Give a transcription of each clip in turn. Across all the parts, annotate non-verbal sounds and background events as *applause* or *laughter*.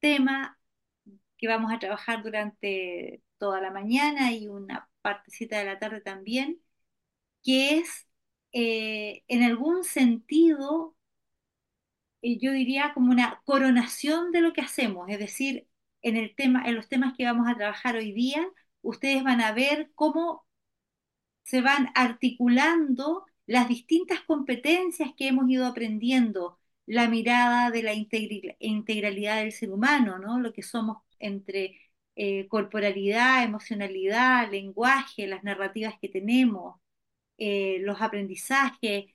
tema que vamos a trabajar durante toda la mañana y una partecita de la tarde también, que es eh, en algún sentido, eh, yo diría como una coronación de lo que hacemos, es decir, en el tema, en los temas que vamos a trabajar hoy día, ustedes van a ver cómo se van articulando las distintas competencias que hemos ido aprendiendo, la mirada de la integralidad del ser humano, ¿no? Lo que somos entre eh, corporalidad, emocionalidad, lenguaje, las narrativas que tenemos, eh, los aprendizajes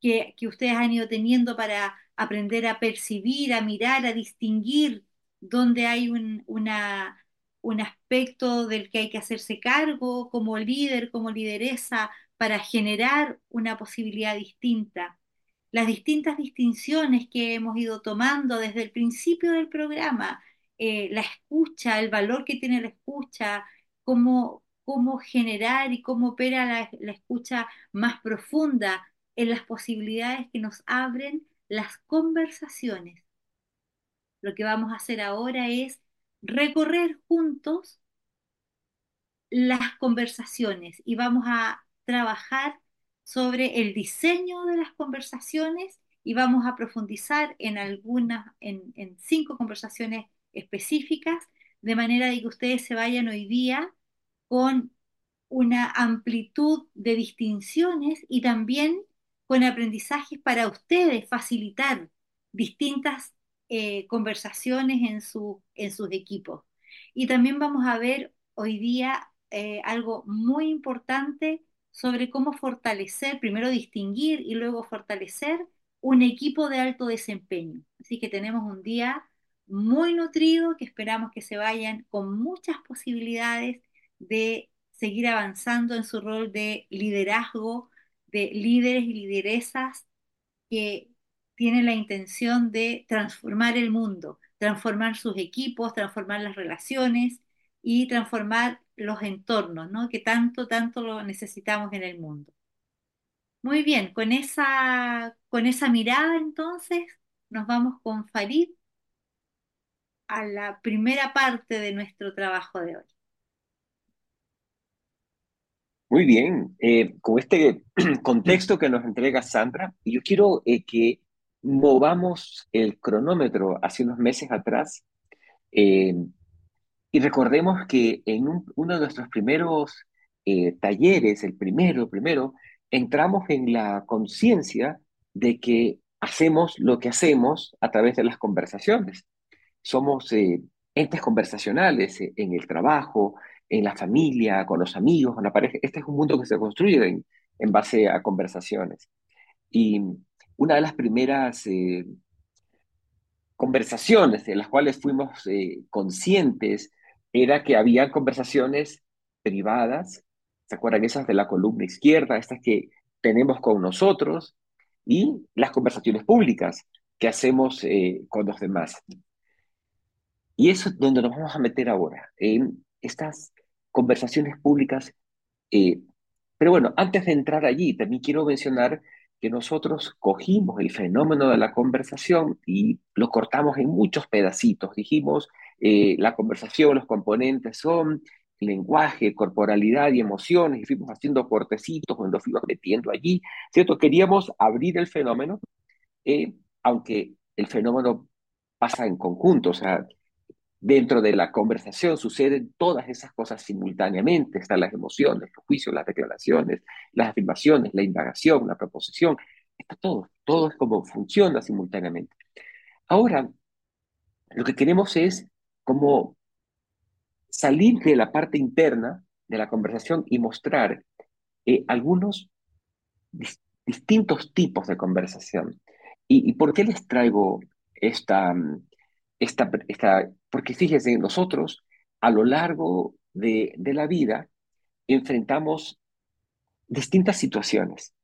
que, que ustedes han ido teniendo para aprender a percibir, a mirar, a distinguir dónde hay un, un aspecto del que hay que hacerse cargo como líder, como lideresa, para generar una posibilidad distinta. Las distintas distinciones que hemos ido tomando desde el principio del programa, eh, la escucha, el valor que tiene la escucha, cómo, cómo generar y cómo opera la, la escucha más profunda en las posibilidades que nos abren las conversaciones. Lo que vamos a hacer ahora es recorrer juntos las conversaciones y vamos a trabajar sobre el diseño de las conversaciones y vamos a profundizar en algunas, en, cinco conversaciones específicas, de manera de que ustedes se vayan hoy día con una amplitud de distinciones y también con aprendizajes para ustedes facilitar distintas eh, conversaciones en, su, en sus equipos. Y también vamos a ver hoy día eh, algo muy importante sobre cómo fortalecer, primero distinguir y luego fortalecer un equipo de alto desempeño. Así que tenemos un día muy nutrido que esperamos que se vayan con muchas posibilidades de seguir avanzando en su rol de liderazgo, de líderes y lideresas que tiene la intención de transformar el mundo, transformar sus equipos, transformar las relaciones y transformar los entornos, ¿no? Que tanto, tanto lo necesitamos en el mundo. Muy bien, con esa, con esa mirada entonces nos vamos con Farid a la primera parte de nuestro trabajo de hoy. Muy bien, eh, con este *clears throat* contexto que nos entrega Sandra, yo quiero eh, que movamos el cronómetro hace unos meses atrás eh, y recordemos que en uno de nuestros primeros eh, talleres, el primero, primero, entramos en la conciencia de que hacemos lo que hacemos a través de las conversaciones. Somos eh, entes conversacionales en el trabajo, en la familia, con los amigos, con la pareja. Este es un mundo que se construye en, en base a conversaciones. Y una de las primeras eh, conversaciones de las cuales fuimos eh, conscientes era que había conversaciones privadas, ¿se acuerdan esas de la columna izquierda, estas que tenemos con nosotros, y las conversaciones públicas que hacemos eh, con los demás? Y eso es donde nos vamos a meter ahora, en estas conversaciones públicas. pero bueno, antes de entrar allí, también quiero mencionar que nosotros cogimos el fenómeno de la conversación y lo cortamos en muchos pedacitos. Dijimos, eh, la conversación, los componentes son lenguaje, corporalidad y emociones, y fuimos haciendo cortecitos cuando fuimos metiendo allí, ¿cierto? Queríamos abrir el fenómeno, eh, aunque el fenómeno pasa en conjunto, o sea, Dentro de la conversación suceden todas esas cosas simultáneamente. Están las emociones, los juicios, las declaraciones, las afirmaciones, la indagación, la proposición. Está todo. Todo es como funciona simultáneamente. Ahora, lo que queremos es como salir de la parte interna de la conversación y mostrar eh, algunos distintos tipos de conversación. ¿Y, ¿Y, por qué les traigo esta, esta, esta, porque fíjense, nosotros a lo largo de, la vida enfrentamos distintas situaciones.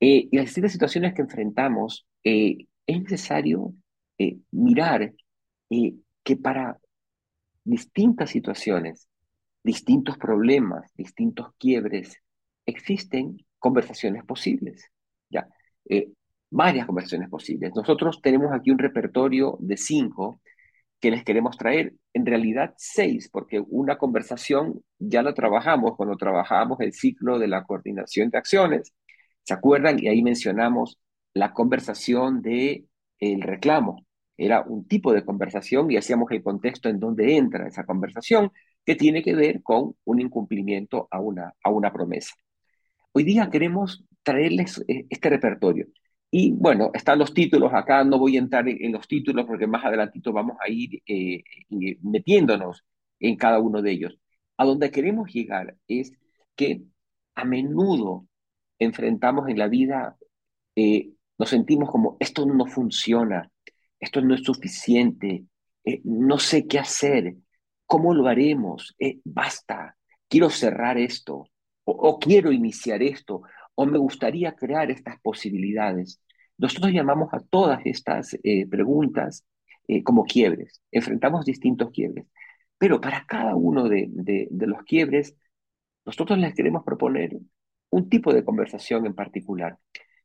Eh, y las distintas situaciones que enfrentamos, eh, es necesario eh, mirar que para distintas situaciones, distintos problemas, distintos quiebres, existen conversaciones posibles. ¿ya? varias conversaciones posibles. Nosotros tenemos aquí un repertorio de cinco que les queremos traer. En realidad seis, porque una conversación ya la trabajamos cuando trabajamos el ciclo de la coordinación de acciones. ¿Se acuerdan? Y ahí mencionamos la conversación de el reclamo. Era un tipo de conversación y hacíamos el contexto en donde entra esa conversación que tiene que ver con un incumplimiento a una, a una promesa. Hoy día queremos traerles eh, este repertorio. Y bueno, están los títulos acá, no voy a entrar en, los títulos porque más adelantito vamos a ir eh, metiéndonos en cada uno de ellos. A donde queremos llegar es que a menudo enfrentamos en la vida, eh, nos sentimos como esto no funciona, esto no es suficiente, eh, no sé qué hacer, cómo lo haremos, basta, quiero cerrar esto, o quiero iniciar esto, o me gustaría crear estas posibilidades. Nosotros llamamos a todas estas eh, preguntas eh, como quiebres, enfrentamos distintos quiebres, pero para cada uno de los quiebres, nosotros les queremos proponer un tipo de conversación en particular.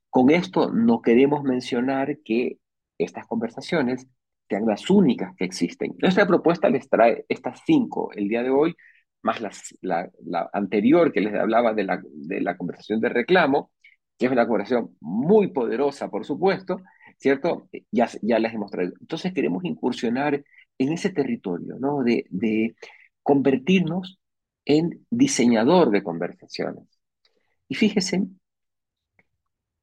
Con esto no queremos mencionar que estas conversaciones sean las únicas que existen. Nuestra propuesta les trae estas cinco el día de hoy más la, anterior que les hablaba de la, de la conversación de reclamo, que es una conversación muy poderosa, por supuesto, ¿cierto? Ya, ya las hemos traído. Entonces queremos incursionar en ese territorio, ¿no? De, de convertirnos en diseñador de conversaciones. Y fíjense,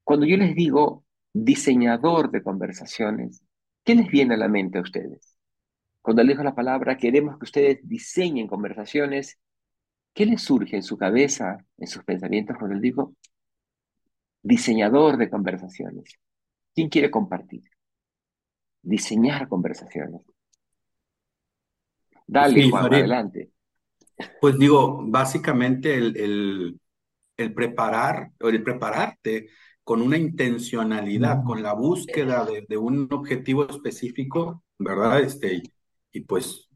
cuando yo les digo diseñador de conversaciones, ¿qué les viene a la mente a ustedes? Cuando le digo la palabra, queremos que ustedes diseñen conversaciones. ¿Qué les surge en su cabeza, en sus pensamientos cuando les digo diseñador de conversaciones? ¿Quién quiere compartir? Diseñar conversaciones. Dale, Juan, adelante. Pues digo, básicamente el, preparar o el prepararte con una intencionalidad, con la búsqueda de, de, un objetivo específico, ¿verdad? Este, y pues,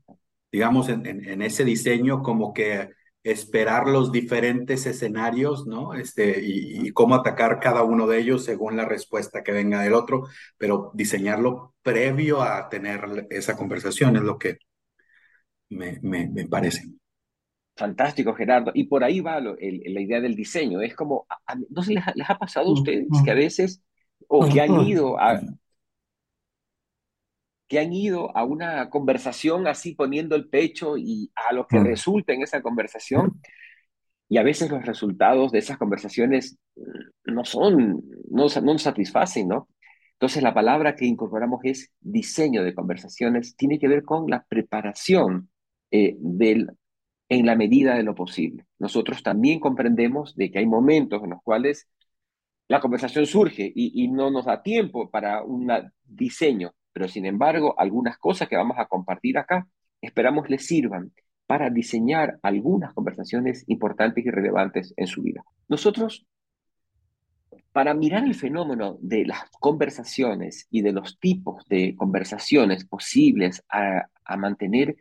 digamos, en, ese diseño como que esperar los diferentes escenarios, ¿no? Este, y, cómo atacar cada uno de ellos según la respuesta que venga del otro, pero diseñarlo previo a tener esa conversación es lo que me, me, parece. Fantástico, Gerardo. Y por ahí va la idea del diseño. Es como, ¿no se les ha, pasado a ustedes que a veces, o que han ido a, que han ido a una conversación así poniendo el pecho y a lo que resulta en esa conversación. Y a veces los resultados de esas conversaciones mm, no son, no, no nos satisfacen, ¿no? Entonces la palabra que incorporamos es diseño de conversaciones, tiene que ver con la preparación eh, del, en la medida de lo posible. Nosotros también comprendemos de que hay momentos en los cuales la conversación surge y, no nos da tiempo para un diseño, pero sin embargo, algunas cosas que vamos a compartir acá, esperamos les sirvan para diseñar algunas conversaciones importantes y relevantes en su vida. Nosotros, para mirar el fenómeno de las conversaciones y de los tipos de conversaciones posibles a, mantener,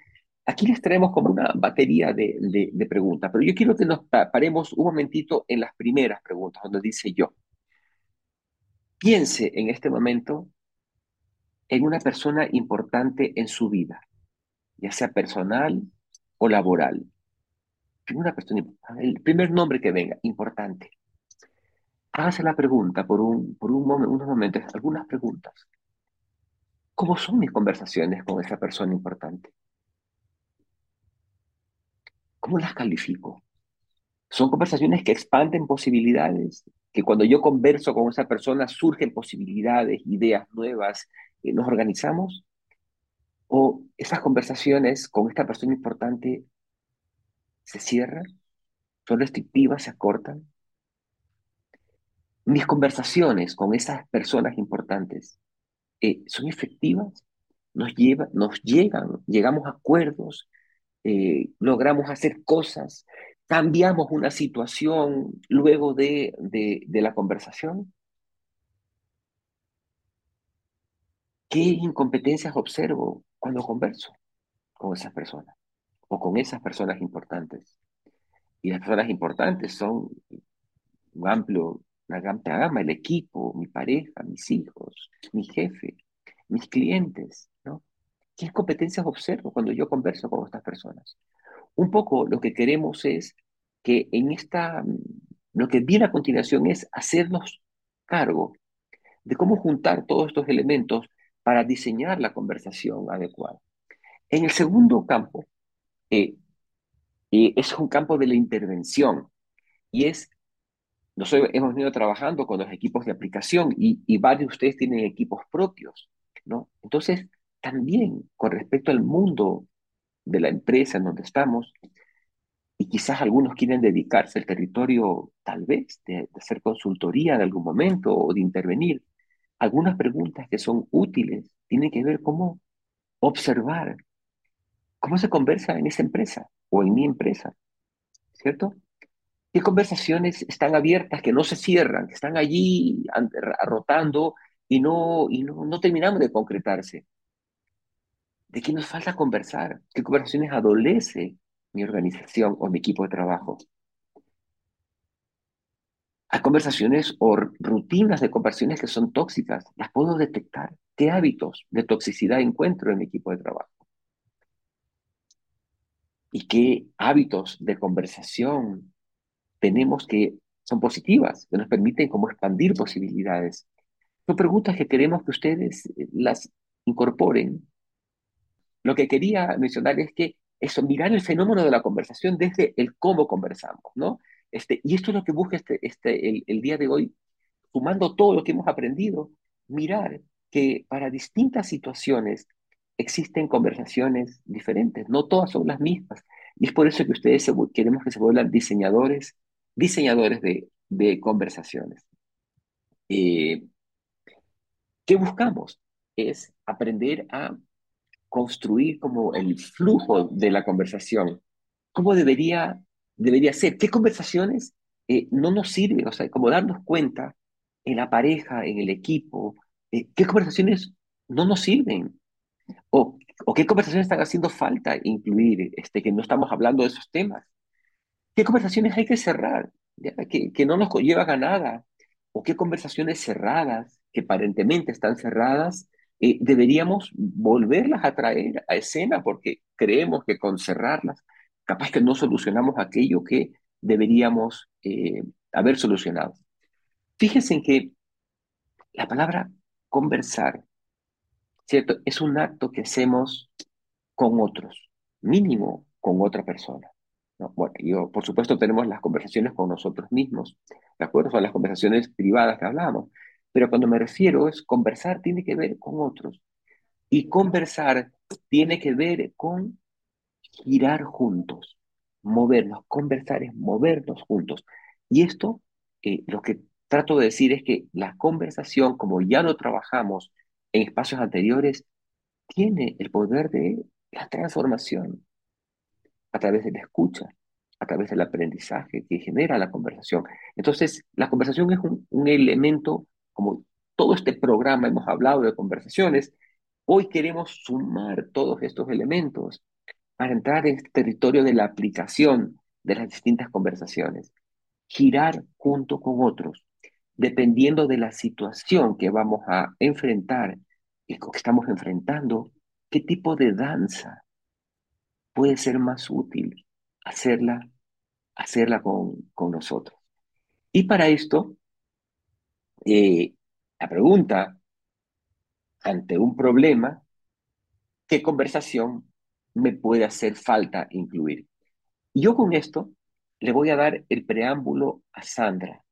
aquí les traemos como una batería de, preguntas, pero yo quiero que nos paremos un momentito en las primeras preguntas, donde dice yo, piense en este momento en una persona importante en su vida, ya sea personal o laboral. Una persona, el primer nombre que venga, importante. Hágase la pregunta por, un, por un unos momentos, algunas preguntas. ¿Cómo son mis conversaciones con esa persona importante? ¿Cómo las califico? Son conversaciones que expanden posibilidades, que cuando yo converso con esa persona surgen posibilidades, ideas nuevas, nos organizamos o esas conversaciones con esta persona importante se cierran, son restrictivas, se acortan. Mis conversaciones con esas personas importantes eh, son efectivas, nos, lleva, nos llegan, llegamos a acuerdos, eh, logramos hacer cosas, cambiamos una situación luego de, de la conversación. ¿Qué incompetencias observo cuando converso con esas personas o con esas personas importantes? Y las personas importantes son un amplio, una amplia gama, el equipo, mi pareja, mis hijos, mi jefe, mis clientes, ¿no? ¿Qué competencias observo cuando yo converso con estas personas? Un poco lo que queremos es que en esta, lo que viene a continuación es hacernos cargo de cómo juntar todos estos elementos para diseñar la conversación adecuada. En el segundo campo, eh, eh, es un campo de la intervención y es, nosotros hemos venido trabajando con los equipos de aplicación y, y varios de ustedes tienen equipos propios, ¿no? Entonces, también con respecto al mundo de la empresa en donde estamos, y quizás algunos quieren dedicarse al territorio, tal vez, de, de hacer consultoría de algún momento o de intervenir. Algunas preguntas que son útiles tienen que ver cómo observar cómo se conversa en esa empresa o en mi empresa, ¿cierto? ¿Qué conversaciones están abiertas, que no se cierran, que están allí rotando y no, y no, no terminamos de concretarse? ¿De qué nos falta conversar? ¿Qué conversaciones adolece mi organización o mi equipo de trabajo? Hay conversaciones o rutinas de conversaciones que son tóxicas. Las puedo detectar. ¿Qué hábitos de toxicidad encuentro en mi equipo de trabajo? ¿Y qué hábitos de conversación tenemos que son positivas, que nos permiten como expandir posibilidades? Son preguntas que queremos que ustedes eh, las incorporen. Lo que quería mencionar es que eso, mirar el fenómeno de la conversación desde el cómo conversamos, ¿no? Este, y esto es lo que busca este, este, el, día de hoy, sumando todo lo que hemos aprendido, mirar que para distintas situaciones existen conversaciones diferentes, no todas son las mismas. Y es por eso que ustedes queremos que se vuelvan diseñadores, diseñadores de, de conversaciones. Eh, ¿Qué buscamos? Es aprender a construir como el flujo de la conversación. ¿Cómo debería, debería ser? ¿Qué conversaciones eh, no nos sirven? O sea, como darnos cuenta en la pareja, en el equipo, eh, qué conversaciones no nos sirven o, o, qué conversaciones están haciendo falta incluir, este, que no estamos hablando de esos temas. ¿Qué conversaciones hay que cerrar? Que, que no nos llevan a nada. ¿O qué conversaciones cerradas, que aparentemente están cerradas, eh, deberíamos volverlas a traer a escena porque creemos que con cerrarlas, capaz que no solucionamos aquello que deberíamos eh, haber solucionado. Fíjense en que la palabra conversar, ¿cierto? Es un acto que hacemos con otros, mínimo con otra persona. ¿no? Bueno, yo, por supuesto, tenemos las conversaciones con nosotros mismos, ¿de acuerdo? Son las conversaciones privadas que hablamos. Pero cuando me refiero es conversar tiene que ver con otros. Y conversar tiene que ver con girar juntos, movernos. Conversar es movernos juntos. Y esto, eh, lo que trato de decir es que la conversación, como ya lo trabajamos en espacios anteriores, tiene el poder de la transformación a través de la escucha, a través del aprendizaje que genera la conversación. Entonces, la conversación es un, un elemento como todo este programa hemos hablado de conversaciones, hoy queremos sumar todos estos elementos para entrar en este territorio de la aplicación de las distintas conversaciones, girar junto con otros, dependiendo de la situación que vamos a enfrentar y que estamos enfrentando, qué tipo de danza puede ser más útil hacerla, hacerla con, con nosotros. Y para esto, eh, la pregunta ante un problema, ¿qué conversación me puede hacer falta incluir? Y yo con esto le voy a dar el preámbulo a Sandra.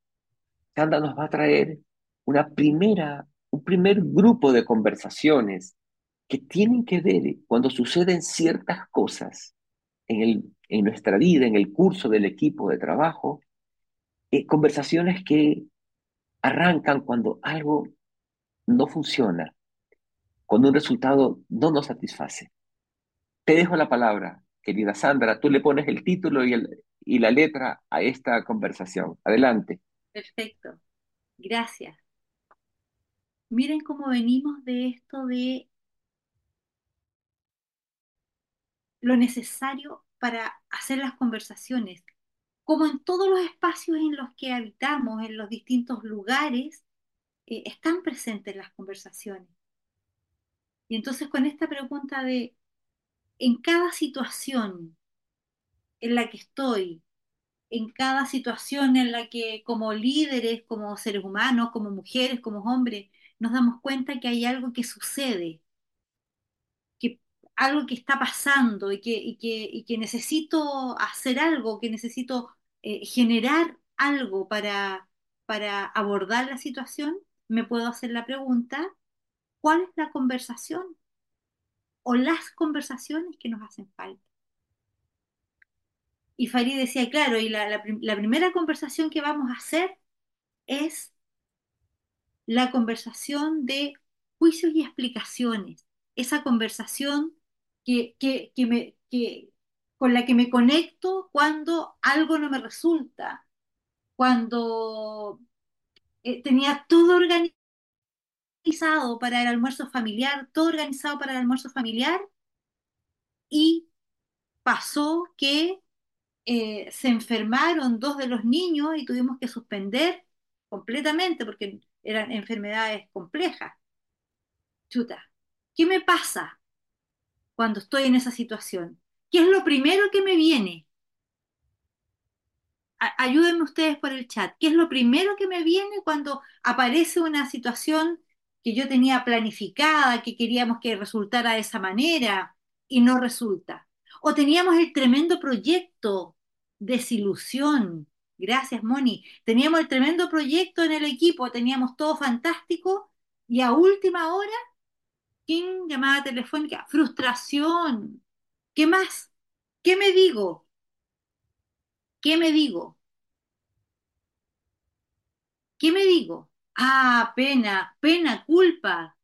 Sandra nos va a traer una primera, un primer grupo de conversaciones que tienen que ver cuando suceden ciertas cosas en, el, en nuestra vida, en el curso del equipo de trabajo, eh, conversaciones que arrancan cuando algo no funciona, cuando un resultado no nos satisface. Te dejo la palabra, querida Sandra. Tú le pones el título y, el, y la letra a esta conversación. Adelante. Perfecto. Gracias. Miren cómo venimos de esto de lo necesario para hacer las conversaciones, como en todos los espacios en los que habitamos, en los distintos lugares, eh, están presentes las conversaciones. Y entonces con esta pregunta de, en cada situación en la que estoy, en cada situación en la que como líderes, como seres humanos, como mujeres, como hombres, nos damos cuenta que hay algo que sucede, que algo que está pasando y que, necesito hacer algo, que necesito eh, generar algo para, para abordar la situación, me puedo hacer la pregunta, ¿cuál es la conversación o las conversaciones que nos hacen falta? Y Farid decía, claro, y la, la prim- la primera conversación que vamos a hacer es la conversación de juicios y explicaciones, esa conversación que, que, que me, que, con la que me conecto cuando algo no me resulta, cuando eh, tenía todo organizado para el almuerzo familiar, todo organizado para el almuerzo familiar y pasó que eh, se enfermaron dos de los niños y tuvimos que suspender completamente porque eran enfermedades complejas. Chuta, ¿qué me pasa cuando estoy en esa situación? ¿Qué es lo primero que me viene? Ayúdenme ustedes por el chat. ¿Qué es lo primero que me viene cuando aparece una situación que yo tenía planificada, que queríamos que resultara de esa manera y no resulta? O teníamos el tremendo proyecto, desilusión. Gracias, Moni. Teníamos el tremendo proyecto en el equipo, teníamos todo fantástico y a última hora, ¿quién llamada telefónica? Frustración. ¿Qué más? ¿Qué me digo? ¿Qué me digo? ¿Qué me digo? Ah, pena, pena, culpa.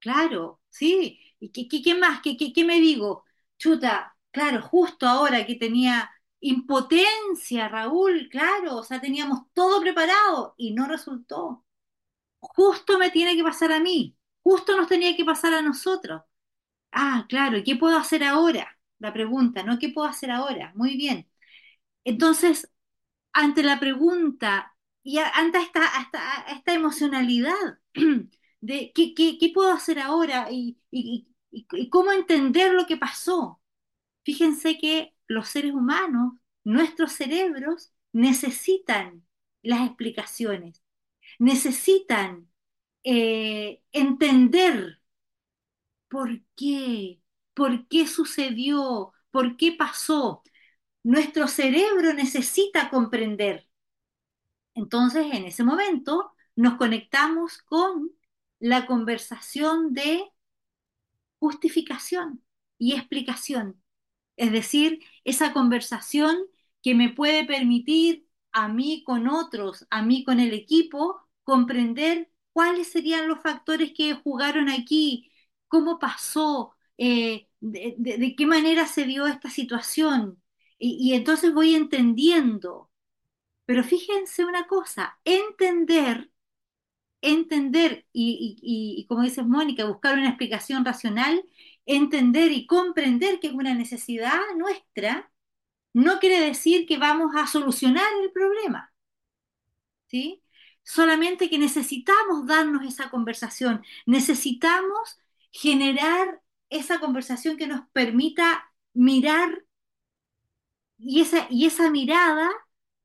Claro, sí. ¿Y qué, qué, qué más? ¿Qué, qué, qué me digo? Chuta, claro, justo ahora que tenía impotencia, Raúl, claro, o sea, teníamos todo preparado y no resultó. Justo me tiene que pasar a mí, justo nos tenía que pasar a nosotros. Ah, claro, ¿y qué puedo hacer ahora? La pregunta, ¿no? ¿Qué puedo hacer ahora? Muy bien. Entonces, ante la pregunta y ante esta, esta, emocionalidad *clears throat* de qué, qué- qué puedo hacer ahora y- y cómo entender lo que pasó. Fíjense que los seres humanos, nuestros cerebros, necesitan las explicaciones, necesitan eh, entender por qué, por qué sucedió, por qué pasó. Nuestro cerebro necesita comprender. Entonces, en ese momento, nos conectamos con la conversación de justificación y explicación. Es decir, esa conversación que me puede permitir a mí con otros, a mí con el equipo, comprender cuáles serían los factores que jugaron aquí, cómo pasó, eh, de, de- qué manera se dio esta situación. Y, entonces voy entendiendo. Pero fíjense una cosa, entender, entender, y, y- y- y como dices Mónica, buscar una explicación racional, entender y comprender que es una necesidad nuestra, no quiere decir que vamos a solucionar el problema, ¿sí? Solamente que necesitamos darnos esa conversación, necesitamos generar esa conversación que nos permita mirar y esa, y esa mirada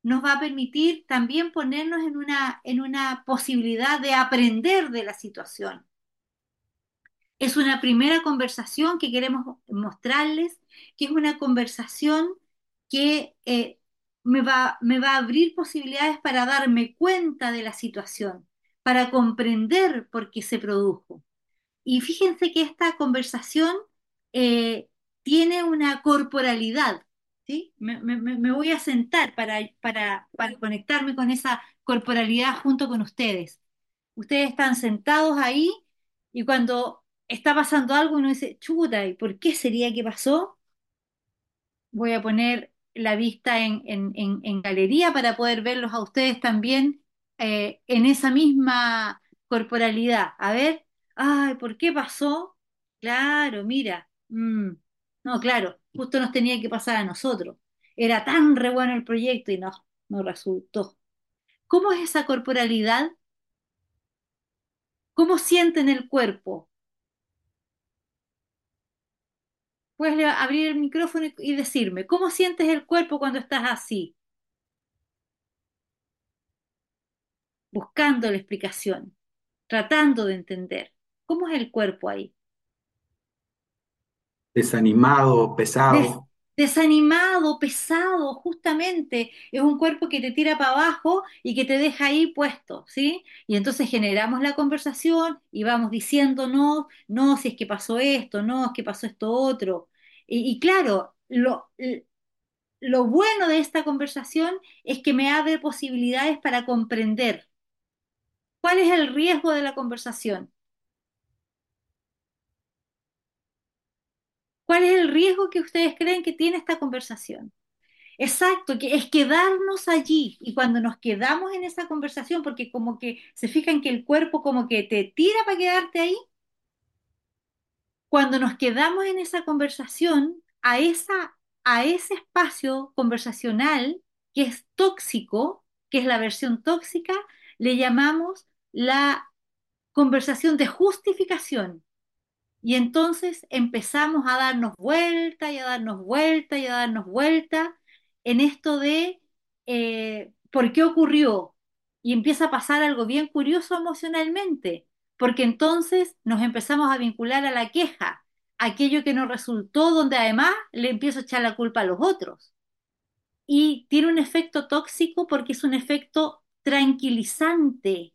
nos va a permitir también ponernos en una, en una posibilidad de aprender de la situación. Es una primera conversación que queremos mostrarles, que es una conversación que eh, me va, me va a abrir posibilidades para darme cuenta de la situación, para comprender por qué se produjo. Y fíjense que esta conversación eh, tiene una corporalidad, ¿sí? Me, voy a sentar para, para, para conectarme con esa corporalidad junto con ustedes. Ustedes están sentados ahí y cuando está pasando algo uno dice, chuta, ¿y por qué sería que pasó? Voy a poner la vista en, en- en- en galería para poder verlos a ustedes también eh, en esa misma corporalidad. A ver, ay, ¿por qué pasó? Claro, mira, mm, no, claro, justo nos tenía que pasar a nosotros. Era tan re bueno el proyecto y no, no resultó. ¿Cómo es esa corporalidad? ¿Cómo sienten el cuerpo? Puedes abrir el micrófono y decirme, ¿cómo sientes el cuerpo cuando estás así, buscando la explicación, tratando de entender? ¿Cómo es el cuerpo ahí? Desanimado, Des- pesado. desanimado, pesado, justamente. Es un cuerpo que te tira para abajo y que te deja ahí puesto, ¿sí? Y entonces generamos la conversación y vamos diciendo, no, no, si es que pasó esto, no, es que pasó esto otro. Y, y claro, lo, lo bueno de esta conversación es que me abre posibilidades para comprender cuál es el riesgo de la conversación, cuál es el riesgo que ustedes creen que tiene esta conversación. Exacto, que es quedarnos allí y cuando nos quedamos en esa conversación, porque como que se fijan que el cuerpo como que te tira para quedarte ahí, cuando nos quedamos en esa conversación, a esa, a ese espacio conversacional que es tóxico, que es la versión tóxica, le llamamos la conversación de justificación. Y entonces empezamos a darnos vuelta y a darnos vuelta y a darnos vuelta en esto de eh, por qué ocurrió. Y empieza a pasar algo bien curioso emocionalmente, porque entonces nos empezamos a vincular a la queja, aquello que nos resultó, donde además le empiezo a echar la culpa a los otros. Y tiene un efecto tóxico porque es un efecto tranquilizante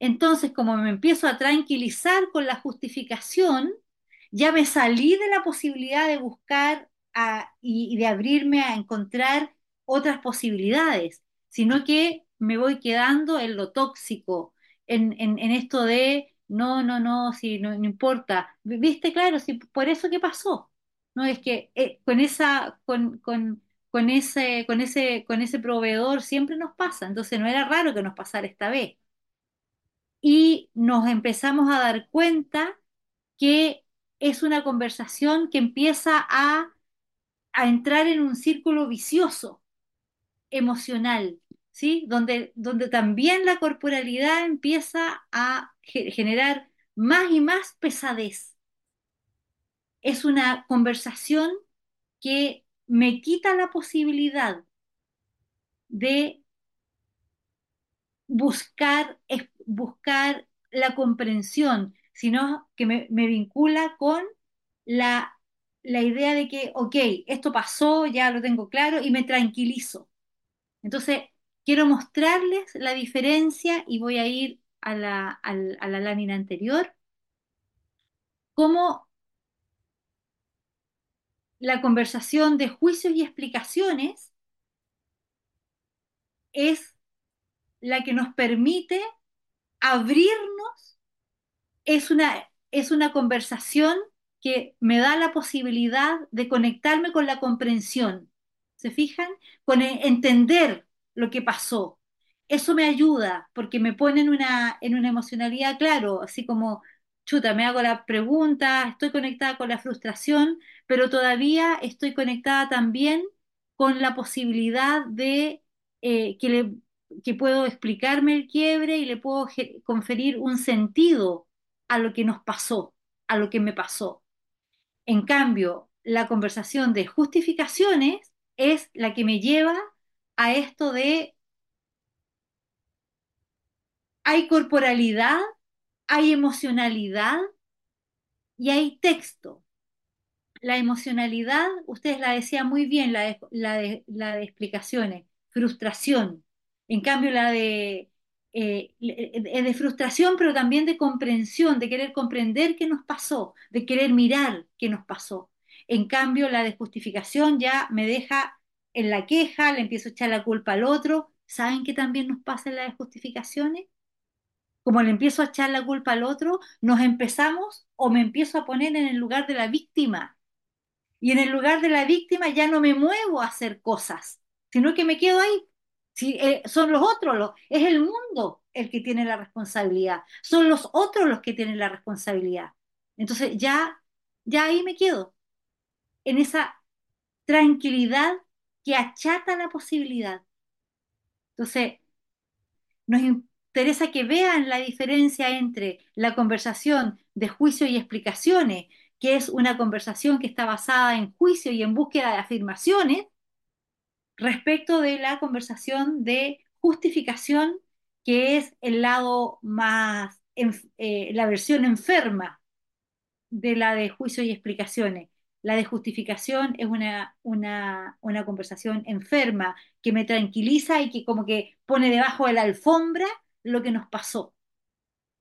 entonces, como me empiezo a tranquilizar con la justificación, ya me salí de la posibilidad de buscar y, de abrirme a encontrar otras posibilidades, sino que me voy quedando en lo tóxico, en, esto de no, no, no, si no, no importa. ¿Viste? Claro, sí, por eso que pasó. No, es que eh, con esa, con ese, con ese, con ese proveedor siempre nos pasa, entonces no era raro que nos pasara esta vez y nos empezamos a dar cuenta que es una conversación que empieza a, a entrar en un círculo vicioso emocional, ¿sí? Donde, donde también la corporalidad empieza a ge- generar más y más pesadez. Es una conversación que me quita la posibilidad de buscar, es buscar la comprensión, sino que me, me vincula con la, la idea de que, ok, esto pasó, ya lo tengo claro y me tranquilizo. Entonces, quiero mostrarles la diferencia y voy a ir a la, a la lámina anterior, cómo la conversación de juicios y explicaciones es la que nos permite abrirnos es una, es una conversación que me da la posibilidad de conectarme con la comprensión. ¿Se fijan? Con e- entender lo que pasó. Eso me ayuda porque me pone en una, en una emocionalidad, claro, así como, chuta, me hago la pregunta, estoy conectada con la frustración, pero todavía estoy conectada también con la posibilidad de eh, que, le, que puedo explicarme el quiebre y le puedo conferir un sentido a lo que nos pasó, a lo que me pasó. En cambio, la conversación de justificaciones es la que me lleva a esto de hay corporalidad, hay emocionalidad y hay texto. La emocionalidad, ustedes la decían muy bien, la de explicaciones, frustración. En cambio, la de, eh, es de frustración, pero también de comprensión, de querer comprender qué nos pasó, de querer mirar qué nos pasó. En cambio, la de justificación ya me deja en la queja, le empiezo a echar la culpa al otro. ¿Saben qué también nos pasa en la de justificaciones? Como le empiezo a echar la culpa al otro, nos empezamos o me empiezo a poner en el lugar de la víctima y en el lugar de la víctima ya no me muevo a hacer cosas, sino que me quedo ahí. Si, eh, son los otros, los, es el mundo el que tiene la responsabilidad, son los otros los que tienen la responsabilidad. Entonces ya, ya ahí me quedo, en esa tranquilidad que achata la posibilidad. Entonces, nos interesa que vean la diferencia entre la conversación de juicio y explicaciones, que es una conversación que está basada en juicio y en búsqueda de afirmaciones, respecto de la conversación de justificación, que es el lado más, eh, la versión enferma de la de juicio y explicaciones. La de justificación es una, una, una conversación enferma que me tranquiliza y que como que pone debajo de la alfombra lo que nos pasó.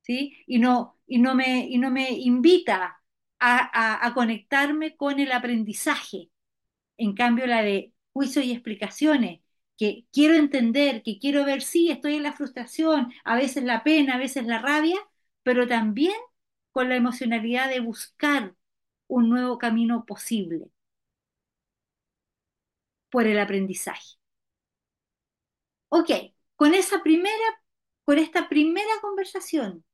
¿Sí? Y no, y no, me, y no me invita a, a, conectarme con el aprendizaje. En cambio, la de juicio y explicaciones, que quiero entender, que quiero ver, sí, estoy en la frustración, a veces la pena, a veces la rabia, pero también con la emocionalidad de buscar un nuevo camino posible por el aprendizaje. Ok, con esa primera, con esta primera conversación,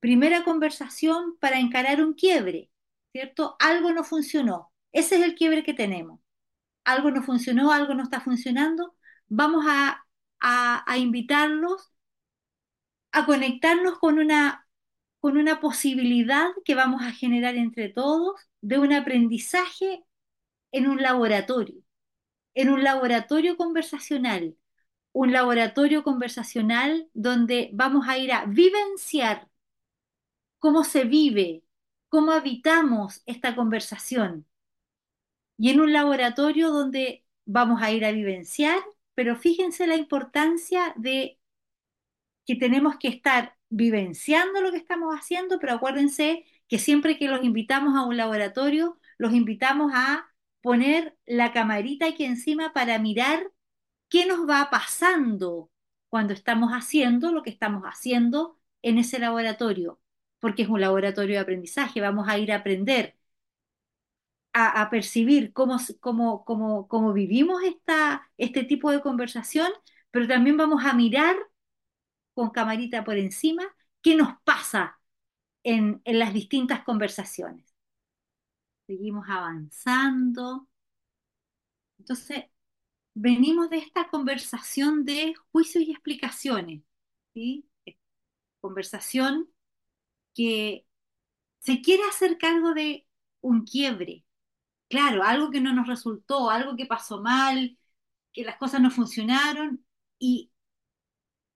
primera conversación para encarar un quiebre, ¿cierto? Algo no funcionó. Ese es el quiebre que tenemos. Algo no funcionó, algo no está funcionando. Vamos a, a, invitarlos a conectarnos con una, con una posibilidad que vamos a generar entre todos de un aprendizaje en un laboratorio, en un laboratorio conversacional, un laboratorio conversacional donde vamos a ir a vivenciar cómo se vive, cómo habitamos esta conversación. Y en un laboratorio donde vamos a ir a vivenciar, pero fíjense la importancia de que tenemos que estar vivenciando lo que estamos haciendo, pero acuérdense que siempre que los invitamos a un laboratorio, los invitamos a poner la camarita aquí encima para mirar qué nos va pasando cuando estamos haciendo lo que estamos haciendo en ese laboratorio, porque es un laboratorio de aprendizaje, vamos a ir a aprender, a, percibir cómo, cómo, cómo, cómo vivimos esta, este tipo de conversación, pero también vamos a mirar con camarita por encima qué nos pasa en, en las distintas conversaciones. Seguimos avanzando. Entonces, venimos de esta conversación de juicios y explicaciones, ¿sí? Conversación que se quiere hacer cargo de un quiebre, claro, algo que no nos resultó, algo que pasó mal, que las cosas no funcionaron y,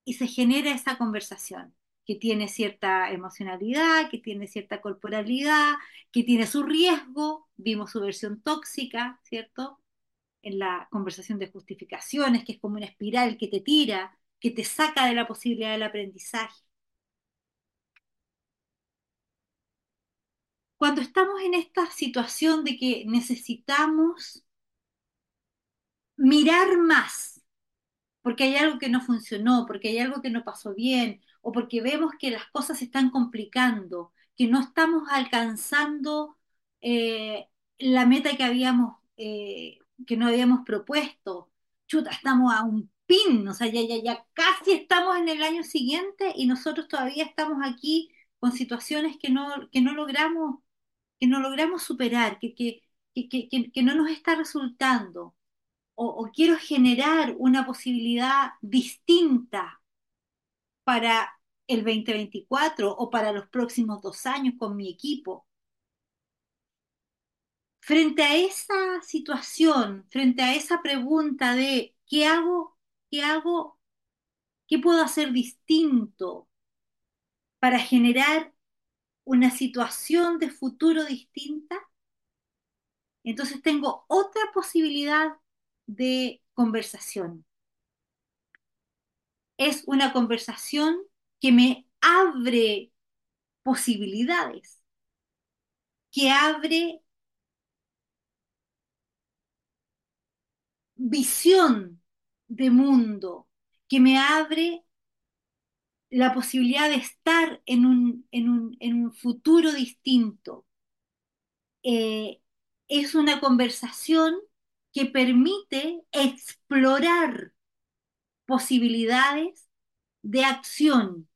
y se genera esa conversación que tiene cierta emocionalidad, que tiene cierta corporalidad, que tiene su riesgo, vimos su versión tóxica, ¿cierto? En la conversación de justificaciones, que es como una espiral que te tira, que te saca de la posibilidad del aprendizaje. Cuando estamos en esta situación de que necesitamos mirar más, porque hay algo que no funcionó, porque hay algo que no pasó bien, o porque vemos que las cosas se están complicando, que no estamos alcanzando eh, la meta que habíamos, eh, que nos habíamos propuesto. Chuta, estamos a un pin, o sea, ya, ya, ya casi estamos en el año siguiente y nosotros todavía estamos aquí con situaciones que no, que no logramos, que no logramos superar, que, que, que, que, no nos está resultando. O, o quiero generar una posibilidad distinta para el 2024 o para los próximos dos años con mi equipo. Frente a esa situación, frente a esa pregunta de ¿qué hago? ¿Qué hago? ¿Qué puedo hacer distinto para generar una situación de futuro distinta? Entonces tengo otra posibilidad de conversación es una conversación que me abre posibilidades, que abre visión de mundo, que me abre la posibilidad de estar en un, en un, en un futuro distinto. Eh, es una conversación que permite explorar posibilidades de acción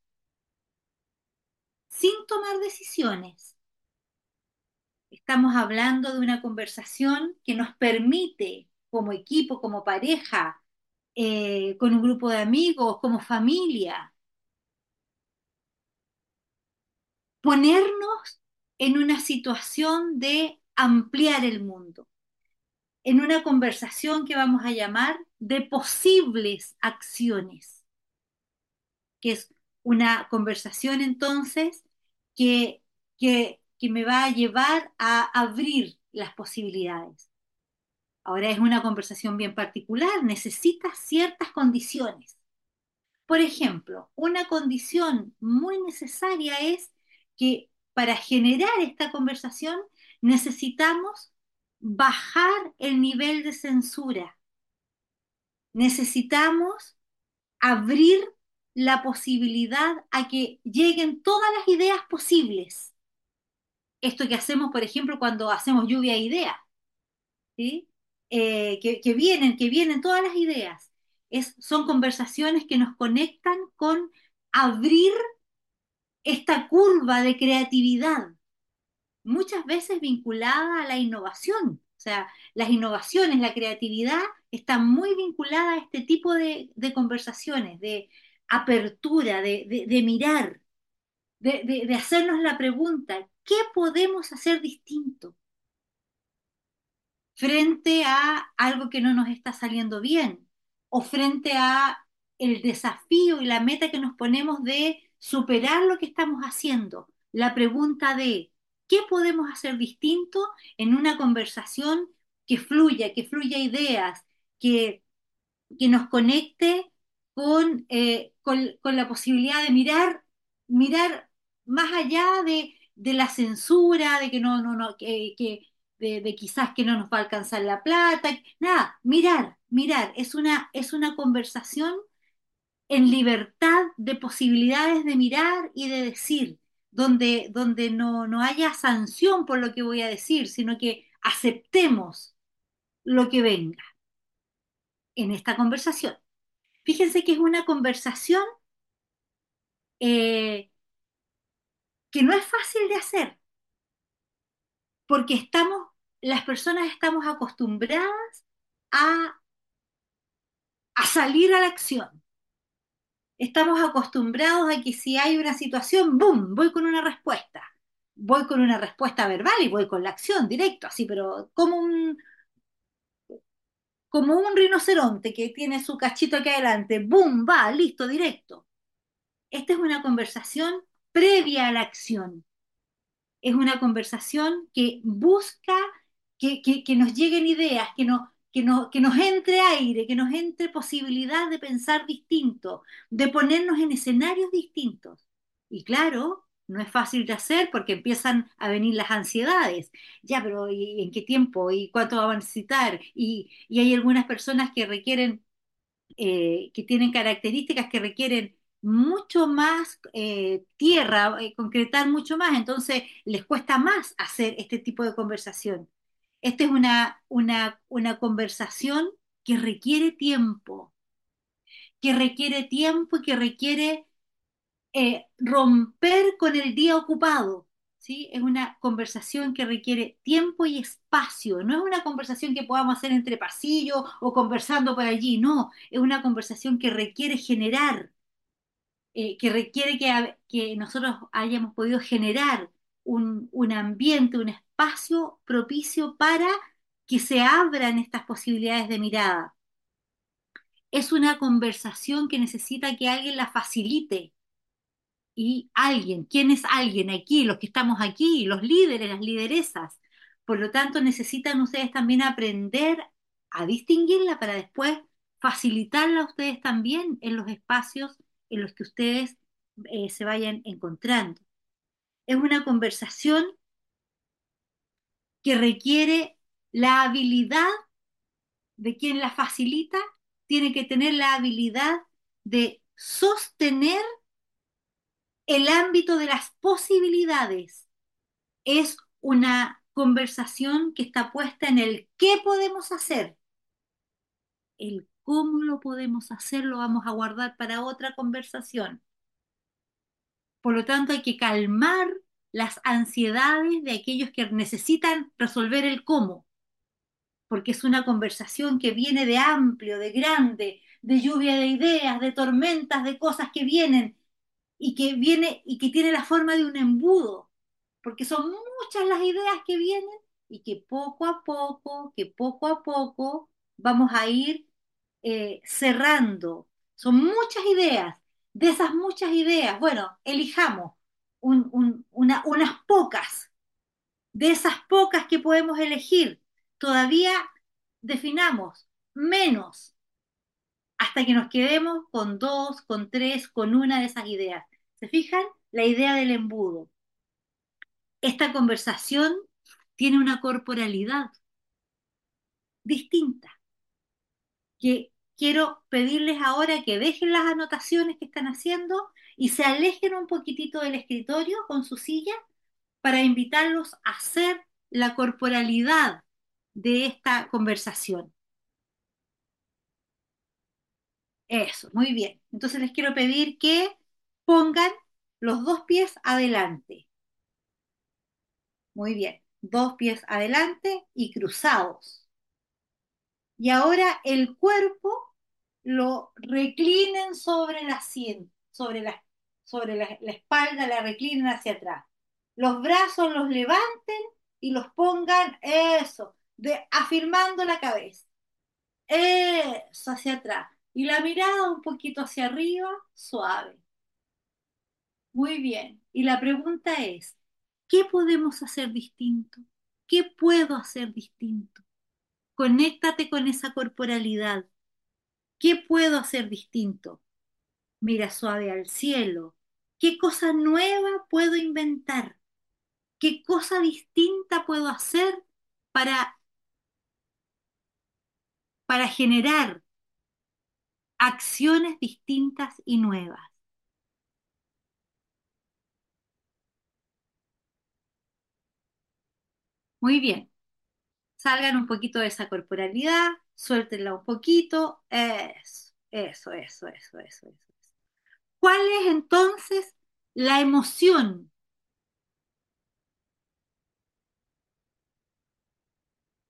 sin tomar decisiones. Estamos hablando de una conversación que nos permite, como equipo, como pareja, eh, con un grupo de amigos, como familia, ponernos en una situación de ampliar el mundo, en una conversación que vamos a llamar de posibles acciones, que es una conversación entonces que, que, que me va a llevar a abrir las posibilidades. Ahora es una conversación bien particular, necesita ciertas condiciones. Por ejemplo, una condición muy necesaria es que para generar esta conversación necesitamos bajar el nivel de censura. Necesitamos abrir la posibilidad a que lleguen todas las ideas posibles. Esto que hacemos, por ejemplo, cuando hacemos lluvia de ideas, ¿sí? Eh, que, que vienen, que vienen todas las ideas son conversaciones que nos conectan con abrir esta curva de creatividad, muchas veces vinculada a la innovación. O sea, las innovaciones, la creatividad están muy vinculadas a este tipo de, conversaciones, de apertura, de, de mirar, de hacernos la pregunta, ¿qué podemos hacer distinto? frente a algo que no nos está saliendo bien, o frente a el desafío y la meta que nos ponemos de superar lo que estamos haciendo. La pregunta de ¿qué podemos hacer distinto en una conversación que fluya, que fluya ideas, que, que nos conecte con, eh, con, con, la posibilidad de mirar, mirar más allá de, de la censura, de que no, no, no, que, que de, quizás que no nos va a alcanzar la plata, nada, mirar, mirar, es una, es una conversación en libertad de posibilidades de mirar y de decir, donde, donde no, no haya sanción por lo que voy a decir, sino que aceptemos lo que venga en esta conversación. Fíjense que es una conversación eh, que no es fácil de hacer, porque estamos las personas estamos acostumbradas a, a salir a la acción. Estamos acostumbrados a que si hay una situación, ¡boom!, voy con una respuesta. Voy con una respuesta verbal y voy con la acción directo, así, pero como un, como un rinoceronte que tiene su cachito aquí adelante, ¡boom!, va, listo, directo. Esta es una conversación previa a la acción. Es una conversación que busca que, nos lleguen ideas, que, que, nos entre aire, que nos entre posibilidad de pensar distinto, de ponernos en escenarios distintos. Y claro, no es fácil de hacer porque empiezan a venir las ansiedades. Ya, pero ¿y ¿en qué tiempo? ¿Y cuánto va a necesitar? Y, hay algunas personas que requieren, eh, que tienen características que requieren mucho más eh, tierra, eh, concretar mucho más, entonces les cuesta más hacer este tipo de conversación. Esta es una, una, conversación que requiere tiempo, que requiere tiempo y que requiere eh, romper con el día ocupado. ¿sí? Es una conversación que requiere tiempo y espacio. No es una conversación que podamos hacer entre pasillos o conversando por allí. No, es una conversación que requiere generar, eh, que requiere que, que nosotros hayamos podido generar un, un ambiente, un espacio propicio para que se abran estas posibilidades de mirada. Es una conversación que necesita que alguien la facilite. Y alguien, ¿quién es alguien aquí? Los que estamos aquí, los líderes, las lideresas. Por lo tanto, necesitan ustedes también aprender a distinguirla para después facilitarla a ustedes también en los espacios en los que ustedes eh, se vayan encontrando es una conversación que requiere la habilidad de quien la facilita, tiene que tener la habilidad de sostener el ámbito de las posibilidades. Es una conversación que está puesta en el qué podemos hacer. El cómo lo podemos hacer lo vamos a guardar para otra conversación. Por lo tanto, hay que calmar las ansiedades de aquellos que necesitan resolver el cómo, porque es una conversación que viene de amplio, de grande, de lluvia de ideas, de tormentas, de cosas que vienen y que viene y que tiene la forma de un embudo. porque son muchas las ideas que vienen y que poco a poco, que poco a poco vamos a ir eh, cerrando. Son muchas ideas. De esas muchas ideas, bueno, elijamos un- un- una- unas pocas. De esas pocas que podemos elegir, todavía definamos menos hasta que nos quedemos con dos, con tres, con una de esas ideas. ¿Se fijan? La idea del embudo. Esta conversación tiene una corporalidad distinta, que quiero pedirles ahora que dejen las anotaciones que están haciendo y se alejen un poquitito del escritorio con su silla para invitarlos a hacer la corporalidad de esta conversación. Eso, muy bien. Entonces les quiero pedir que pongan los dos pies adelante. Muy bien. Dos pies adelante y cruzados. Y ahora el cuerpo lo reclinen sobre la sien, sobre la, sobre la espalda, la reclinen hacia atrás. Los brazos los levanten y los pongan, eso, de, afirmando la cabeza. Eso, hacia atrás. Y la mirada un poquito hacia arriba, suave. Muy bien. Y la pregunta es, ¿qué podemos hacer distinto? ¿Qué puedo hacer distinto? Conéctate con esa corporalidad. ¿Qué puedo hacer distinto? Mira suave al cielo. ¿Qué cosa nueva puedo inventar? ¿Qué cosa distinta puedo hacer para, para generar acciones distintas y nuevas? Muy bien. Salgan un poquito de esa corporalidad, suéltenla un poquito. Eso, eso, eso, eso, eso, eso. ¿Cuál es entonces la emoción?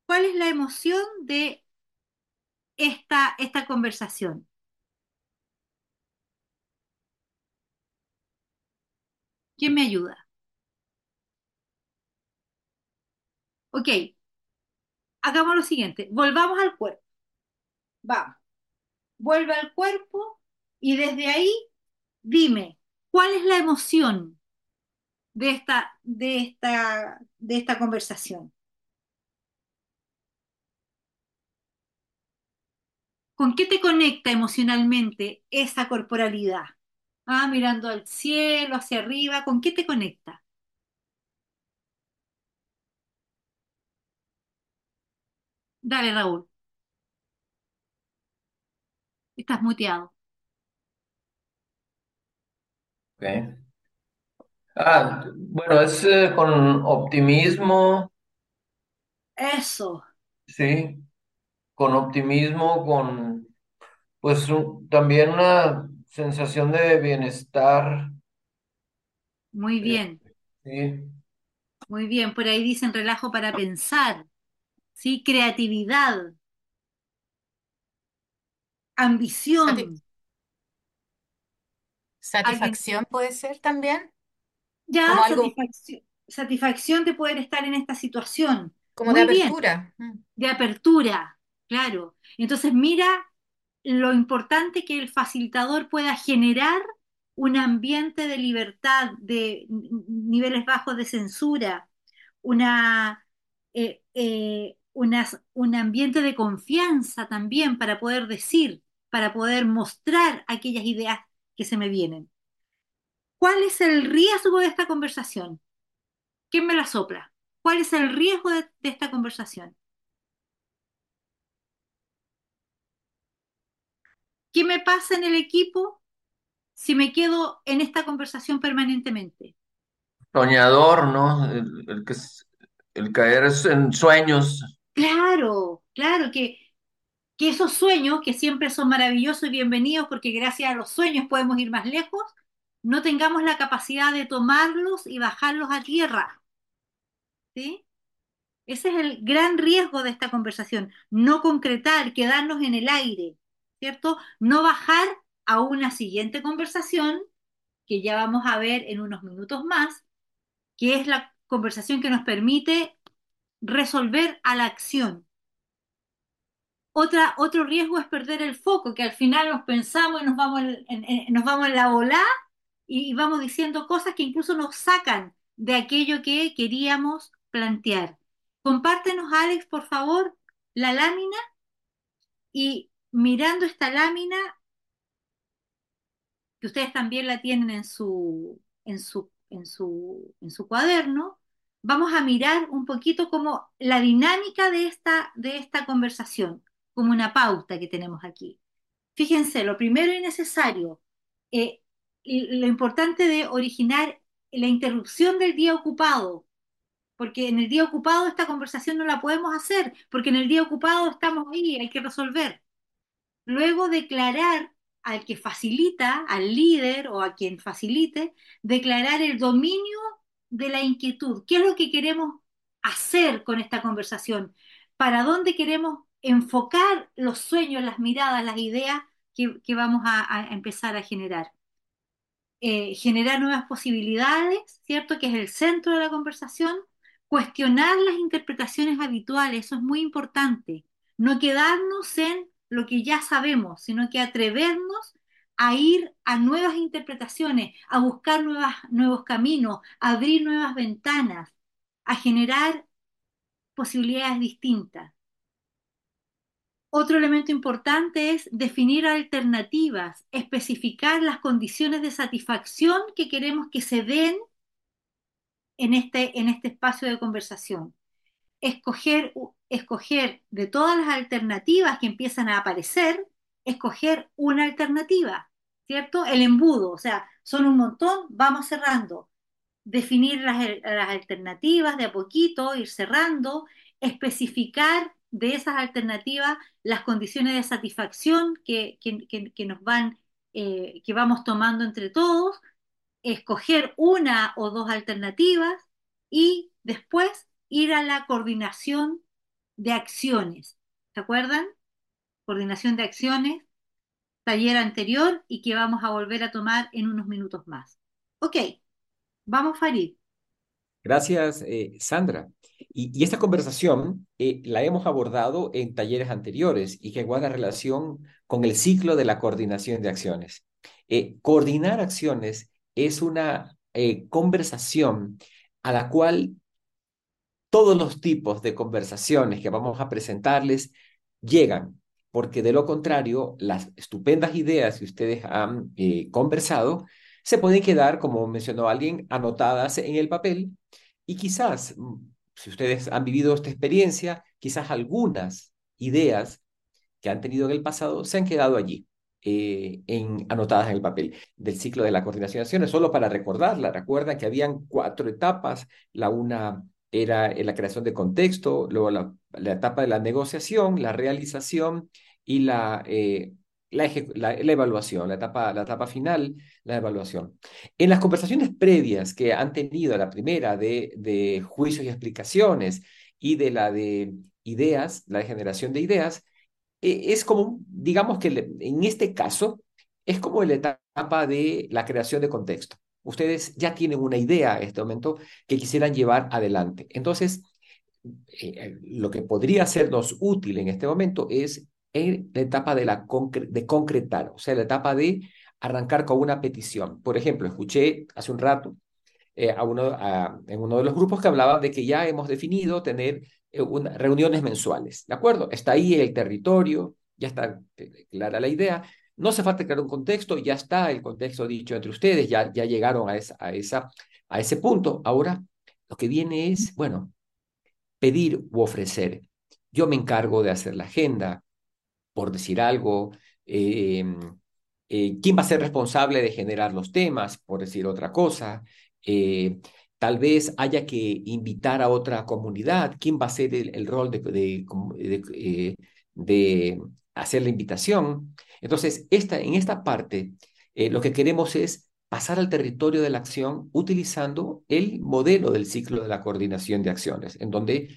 ¿Cuál es la emoción de esta, esta conversación? ¿Quién me ayuda? Ok, hagamos lo siguiente, volvamos al cuerpo. Vamos, vuelve al cuerpo y desde ahí dime, ¿cuál es la emoción de esta, de esta, de esta conversación? ¿Con qué te conecta emocionalmente esa corporalidad? Ah, mirando al cielo, hacia arriba, ¿con qué te conecta? Dale, Raúl. Estás muteado. Ok. Ah, bueno, es eh, con optimismo, Eso, sí, con optimismo, con pues un- también una sensación de bienestar, muy eh, bien, sí, muy bien. Por ahí dicen relajo para pensar, ¿sí? Creatividad, ambición. Satisfacción puede ser también, Ya, como algo satisfacción, de poder estar en esta situación. como de Muy apertura. Mm. de apertura, claro. Entonces mira lo importante que el facilitador pueda generar un ambiente de libertad, de niveles bajos de censura, una, eh, eh, unas- un ambiente de confianza también para poder decir, para poder mostrar aquellas ideas que se me vienen. ¿Cuál es el riesgo de esta conversación? ¿Quién me la sopla? ¿Cuál es el riesgo de esta conversación? ¿Qué me pasa en el equipo si me quedo en esta conversación permanentemente? soñador, ¿no? El, el caer en sueños, Claro, claro, que, esos sueños, que siempre son maravillosos y bienvenidos porque gracias a los sueños podemos ir más lejos, no tengamos la capacidad de tomarlos y bajarlos a tierra, ¿sí? Ese es el gran riesgo de esta conversación, no concretar, quedarnos en el aire, ¿cierto? No bajar a una siguiente conversación que ya vamos a ver en unos minutos más, que es la, conversación que nos permite resolver a la acción. Otra, otro riesgo es perder el foco, que al final nos pensamos y nos vamos en, nos vamos en la y, y vamos diciendo cosas que incluso nos sacan de aquello que queríamos plantear. Compártenos, Alex, por favor, la lámina y mirando esta lámina, que ustedes también la tienen en su, en su, en su, en su cuaderno, vamos a mirar un poquito como la dinámica de esta, de esta conversación, como una pauta que tenemos aquí. Fíjense, lo primero y necesario, eh, lo importante de originar la interrupción del día ocupado, porque en el día ocupado esta conversación no la podemos hacer, porque en el día ocupado estamos ahí, hay que resolver. Luego declarar al que facilita, al líder o a quien facilite, declarar el dominio de la inquietud. ¿Qué es lo que queremos hacer con esta conversación? ¿Para dónde queremos enfocar los sueños, las miradas, las ideas que, vamos a empezar a generar? Eh, generar nuevas posibilidades, ¿cierto? Que es el centro de la conversación, cuestionar las interpretaciones habituales, eso es muy importante, no quedarnos en lo que ya sabemos, sino que atrevernos a ir a nuevas interpretaciones, a buscar nuevos caminos, a abrir nuevas ventanas, a generar posibilidades distintas. Otro elemento importante es definir alternativas, especificar las condiciones de satisfacción que queremos que se den en este, en este espacio de conversación. Escoger, escoger de todas las alternativas que empiezan a aparecer, escoger una alternativa, ¿cierto? El embudo, o sea, son un montón, vamos cerrando. Definir las, las alternativas de a poquito, ir cerrando, especificar de esas alternativas las condiciones de satisfacción que, nos van, eh, que vamos tomando entre todos, escoger una o dos alternativas y después ir a la coordinación de acciones. ¿Se acuerdan? Coordinación de acciones, taller anterior y que vamos a volver a tomar en unos minutos más. Ok, vamos Farid. Gracias, eh, Sandra. Y, esta conversación eh, la hemos abordado en talleres anteriores y que guarda relación con el ciclo de la coordinación de acciones. Eh, coordinar acciones es una conversación a la cual todos los tipos de conversaciones que vamos a presentarles llegan, porque de lo contrario, las estupendas ideas que ustedes han conversado se pueden quedar, como mencionó alguien, anotadas en el papel y quizás, mm, si ustedes han vivido esta experiencia, quizás algunas ideas que han tenido en el pasado se han quedado allí, eh, en, anotadas en el papel del ciclo de la coordinación de acciones, solo para recordarla. Recuerdan que habían cuatro etapas. La una era la creación de contexto, luego la, etapa de la negociación, la realización y la eh, la, evaluación, la etapa, la etapa final, la evaluación. En las conversaciones previas que han tenido, la primera de, de juicios y explicaciones y de la de ideas, la de generación de ideas, e, es como, digamos que en este caso, es como la etapa de la creación de contexto. Ustedes ya tienen una idea en este momento que quisieran llevar adelante. Entonces, eh, eh, lo que podría sernos útil en este momento es en la etapa de, la de concretar, o sea, la etapa de arrancar con una petición. Por ejemplo, escuché hace un rato eh, a uno, en uno de los grupos que hablaba de que ya hemos definido tener eh, reuniones mensuales, ¿de acuerdo? Está ahí el territorio, ya está eh, clara la idea, no hace falta crear un contexto, ya está el contexto dicho entre ustedes, ya, ya llegaron a, esa, a, esa, a ese punto. Ahora, lo que viene es, bueno, pedir u ofrecer. Yo me encargo de hacer la agenda, por decir algo, em, eh, quién va a ser responsable de generar los temas, por decir otra cosa. Eh, tal vez haya que invitar a otra comunidad, quién va a ser el, rol de, de, eh, hacer la invitación. Entonces, esta, en esta parte, lo que queremos es pasar al territorio de la acción utilizando el modelo del ciclo de la coordinación de acciones, en donde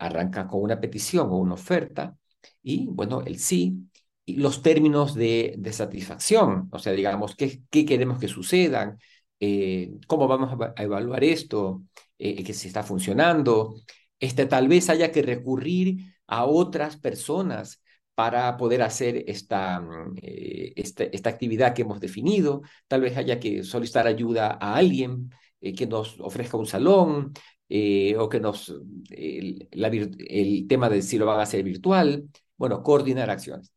arranca con una petición o una oferta, y, bueno, el sí, y los términos de, satisfacción, o sea, digamos, qué, queremos que sucedan, eh, cómo vamos a, evaluar esto, eh, que se está funcionando. Este, tal vez haya que recurrir a otras personas para poder hacer esta, mm, eh, esta, esta, actividad que hemos definido. Tal vez haya que solicitar ayuda a alguien eh, que nos ofrezca un salón eh, o que nos, el, la, el, tema de si lo van a hacer virtual. Bueno, coordinar acciones.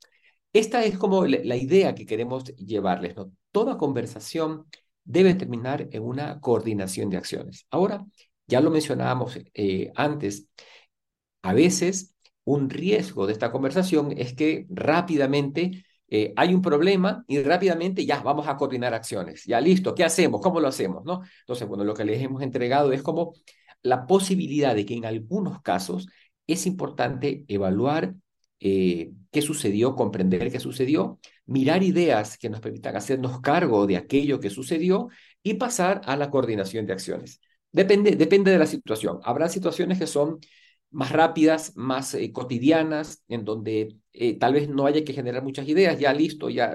Esta es como la, idea que queremos llevarles. ¿no? Toda conversación debe terminar en una coordinación de acciones. Ahora, ya lo mencionábamos antes, a veces un riesgo de esta conversación es que rápidamente eh, hay un problema y rápidamente ya vamos a coordinar acciones. Ya listo, ¿qué hacemos? ¿Cómo lo hacemos? ¿no? Entonces, bueno, lo que les hemos entregado es como la posibilidad de que en algunos casos es importante evaluar eh, qué sucedió, comprender qué sucedió, mirar ideas que nos permitan hacernos cargo de aquello que sucedió y pasar a la coordinación de acciones. Depende, depende de la situación. Habrá situaciones que son más rápidas, más eh, cotidianas, en donde eh, tal vez no haya que generar muchas ideas, ya listo, ya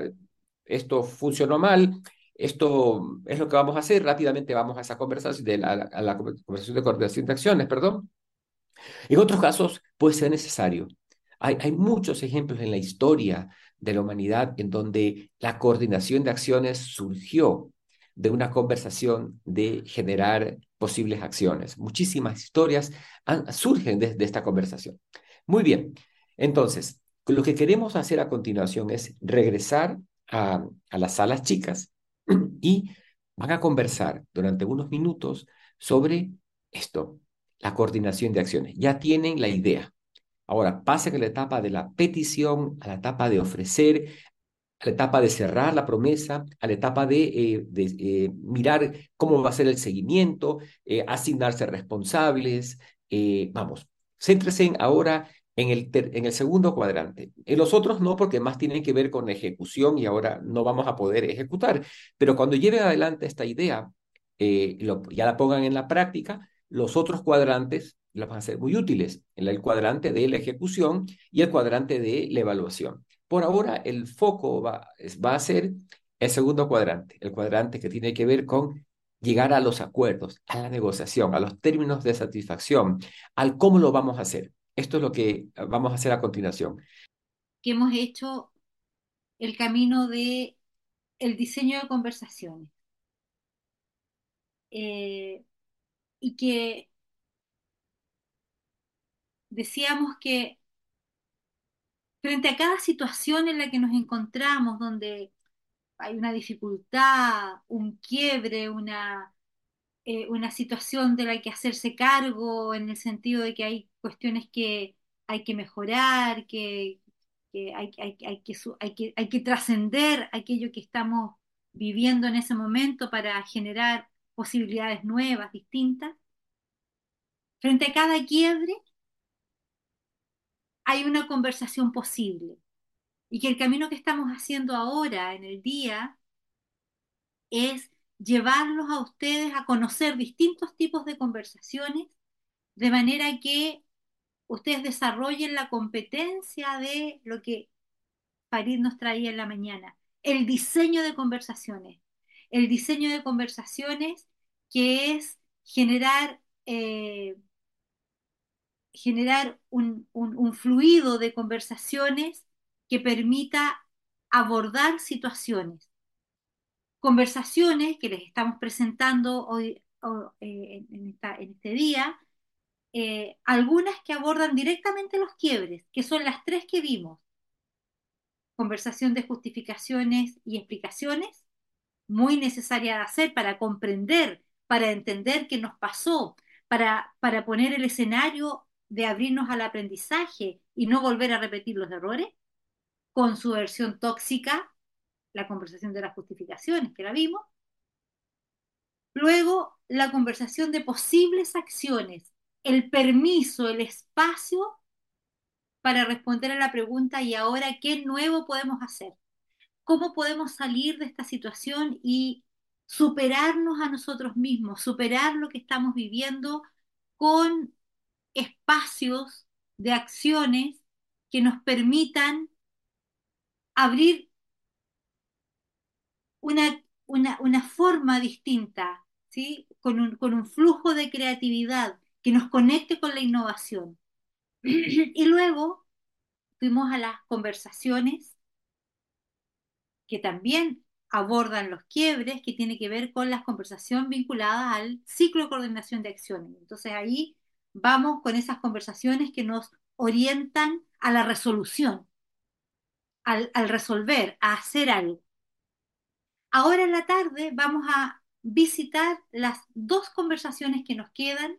esto funcionó mal, esto es lo que vamos a hacer, rápidamente vamos a esa conversación, de la, conversación de coordinación de acciones, perdón. En otros casos puede ser necesario. Hay, hay muchos ejemplos en la historia de la humanidad en donde la coordinación de acciones surgió de una conversación de generar posibles acciones. Muchísimas historias surgen desde de esta conversación. Muy bien, entonces, lo que queremos hacer a continuación es regresar a, a las salas chicas *clears throat* y van a conversar durante unos minutos sobre esto, la coordinación de acciones. Ya tienen la idea. Ahora pasen a la etapa de la petición, a la etapa de ofrecer, a la etapa de cerrar la promesa, a la etapa de, eh, eh, mirar cómo va a ser el seguimiento, eh, asignarse responsables. Vamos, céntrese ahora en el, en el segundo cuadrante. En los otros no, porque más tienen que ver con ejecución y ahora no vamos a poder ejecutar. Pero cuando lleven adelante esta idea, ya la pongan en la práctica, los otros cuadrantes los van a ser muy útiles. El cuadrante de la ejecución y el cuadrante de la evaluación. Por ahora, el foco va, va a ser el segundo cuadrante, el cuadrante que tiene que ver con llegar a los acuerdos, a la negociación, a los términos de satisfacción, al cómo lo vamos a hacer. Esto es lo que vamos a hacer a continuación. Que hemos hecho el camino de el diseño de conversaciones. Eh, y que decíamos que frente a cada situación en la que nos encontramos, donde hay una dificultad, un quiebre, una, eh, una situación de la que hacerse cargo, en el sentido de que hay cuestiones que hay que mejorar, que, que hay, hay, hay, que, hay, que, hay que trascender aquello que estamos viviendo en ese momento para generar posibilidades nuevas, distintas. Frente a cada quiebre, hay una conversación posible. Y que el camino que estamos haciendo ahora en el día es llevarlos a ustedes a conocer distintos tipos de conversaciones de manera que ustedes desarrollen la competencia de lo que Farid nos traía en la mañana, el diseño de conversaciones, el diseño de conversaciones que es generar eh, generar un, fluido de conversaciones que permita abordar situaciones. Conversaciones que les estamos presentando hoy eh, en, este día, eh, algunas que abordan directamente los quiebres, que son las tres que vimos. Conversación de justificaciones y explicaciones, muy necesaria de hacer para comprender, para entender qué nos pasó, para, para poner el escenario de abrirnos al aprendizaje y no volver a repetir los errores, con su versión tóxica, la conversación de las justificaciones, que la vimos. Luego, la conversación de posibles acciones, el permiso, el espacio para responder a la pregunta y ahora qué nuevo podemos hacer. ¿Cómo podemos salir de esta situación y superarnos a nosotros mismos, superar lo que estamos viviendo con espacios de acciones que nos permitan abrir una, una, forma distinta, ¿sí? con un, con un flujo de creatividad que nos conecte con la innovación. *clears throat* Y luego fuimos a las conversaciones que también abordan los quiebres, que tiene que ver con las conversaciones vinculadas al ciclo de coordinación de acciones. Entonces ahí vamos con esas conversaciones que nos orientan a la resolución, al, resolver, a hacer algo. Ahora en la tarde vamos a visitar las dos conversaciones que nos quedan,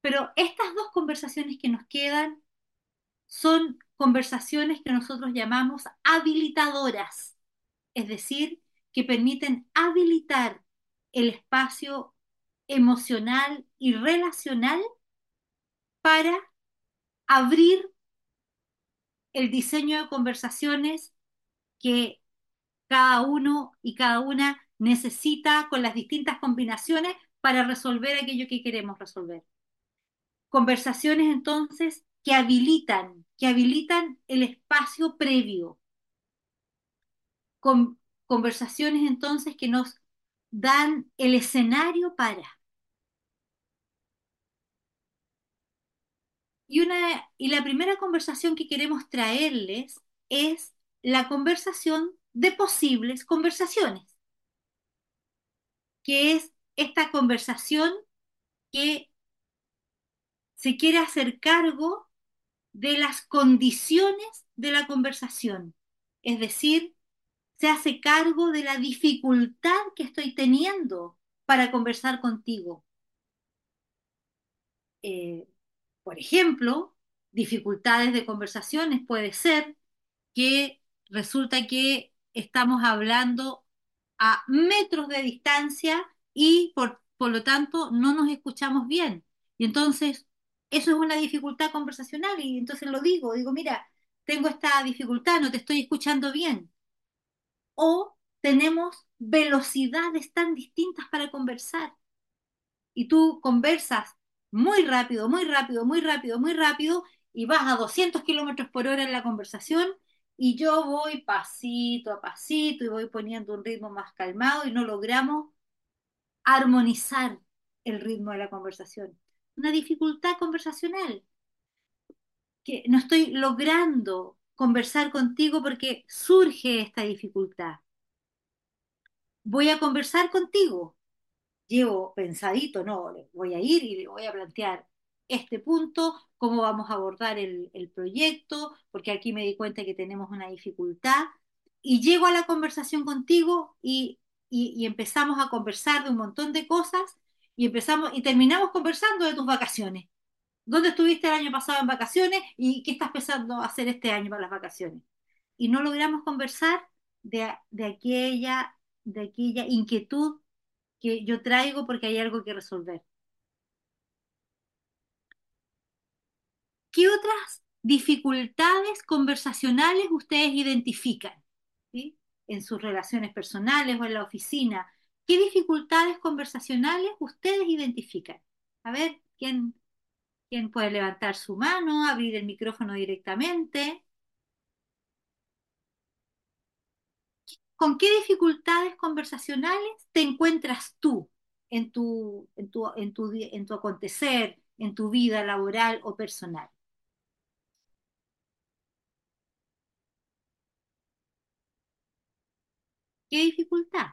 pero estas dos conversaciones que nos quedan son conversaciones que nosotros llamamos habilitadoras, es decir, que permiten habilitar el espacio emocional y relacional para abrir el diseño de conversaciones que cada uno y cada una necesita con las distintas combinaciones para resolver aquello que queremos resolver. Conversaciones entonces que habilitan, que habilitan el espacio previo. Con, conversaciones entonces que nos dan el escenario para. Y, una, y la primera conversación que queremos traerles es la conversación de posibles conversaciones, que es esta conversación que se quiere hacer cargo de las condiciones de la conversación, es decir, se hace cargo de la dificultad que estoy teniendo para conversar contigo. Eh, por ejemplo, dificultades de conversaciones puede ser que resulta que estamos hablando a metros de distancia y por, por lo tanto no nos escuchamos bien. Y entonces eso es una dificultad conversacional y entonces lo digo, digo, mira, tengo esta dificultad, no te estoy escuchando bien. O tenemos velocidades tan distintas para conversar. Y tú conversas muy rápido, muy rápido, muy rápido, muy rápido, y vas a 200 kilómetros por hora en la conversación, y yo voy pasito a pasito y voy poniendo un ritmo más calmado y no logramos armonizar el ritmo de la conversación. Una dificultad conversacional, que no estoy logrando conversar contigo porque surge esta dificultad. Voy a conversar contigo, llevo pensadito, no, voy a ir y le voy a plantear este punto, cómo vamos a abordar el, proyecto, porque aquí me di cuenta que tenemos una dificultad, y llego a la conversación contigo y, y, empezamos a conversar de un montón de cosas y empezamos y terminamos conversando de tus vacaciones. ¿Dónde estuviste el año pasado en vacaciones y qué estás pensando hacer este año para las vacaciones? Y no logramos conversar de, de aquella, de aquella inquietud que yo traigo porque hay algo que resolver. ¿Qué otras dificultades conversacionales ustedes identifican en sus relaciones personales o en la oficina? ¿Qué dificultades conversacionales ustedes identifican? A ver, ¿quién, quién puede levantar su mano, abrir el micrófono directamente? ¿Con qué dificultades conversacionales te encuentras tú en tu, en tu, en tu, en tu acontecer, en tu vida laboral o personal? ¿Qué dificultad?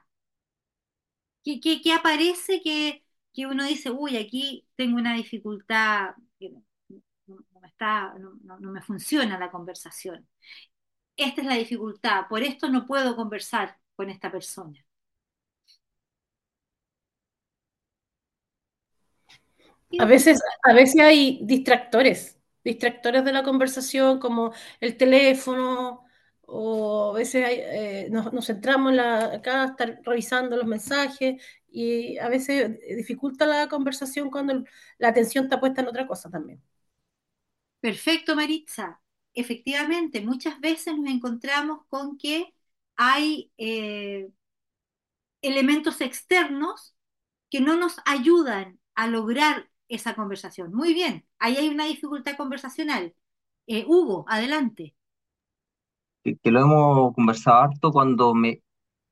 ¿Qué, qué, aparece que, que, uno dice, uy, aquí tengo una dificultad, que no, me está, no, me funciona la conversación? Esta es la dificultad, por esto no puedo conversar con esta persona. A veces, a veces hay distractores, distractores de la conversación como el teléfono, o a veces eh, nos, centramos la, acá estar revisando los mensajes y a veces dificulta la conversación cuando la atención está puesta en otra cosa también. Perfecto, Maritza. Efectivamente, muchas veces nos encontramos con que hay eh, elementos externos que no nos ayudan a lograr esa conversación. Muy bien, ahí hay una dificultad conversacional. Eh, Hugo, adelante que, lo hemos conversado harto cuando me,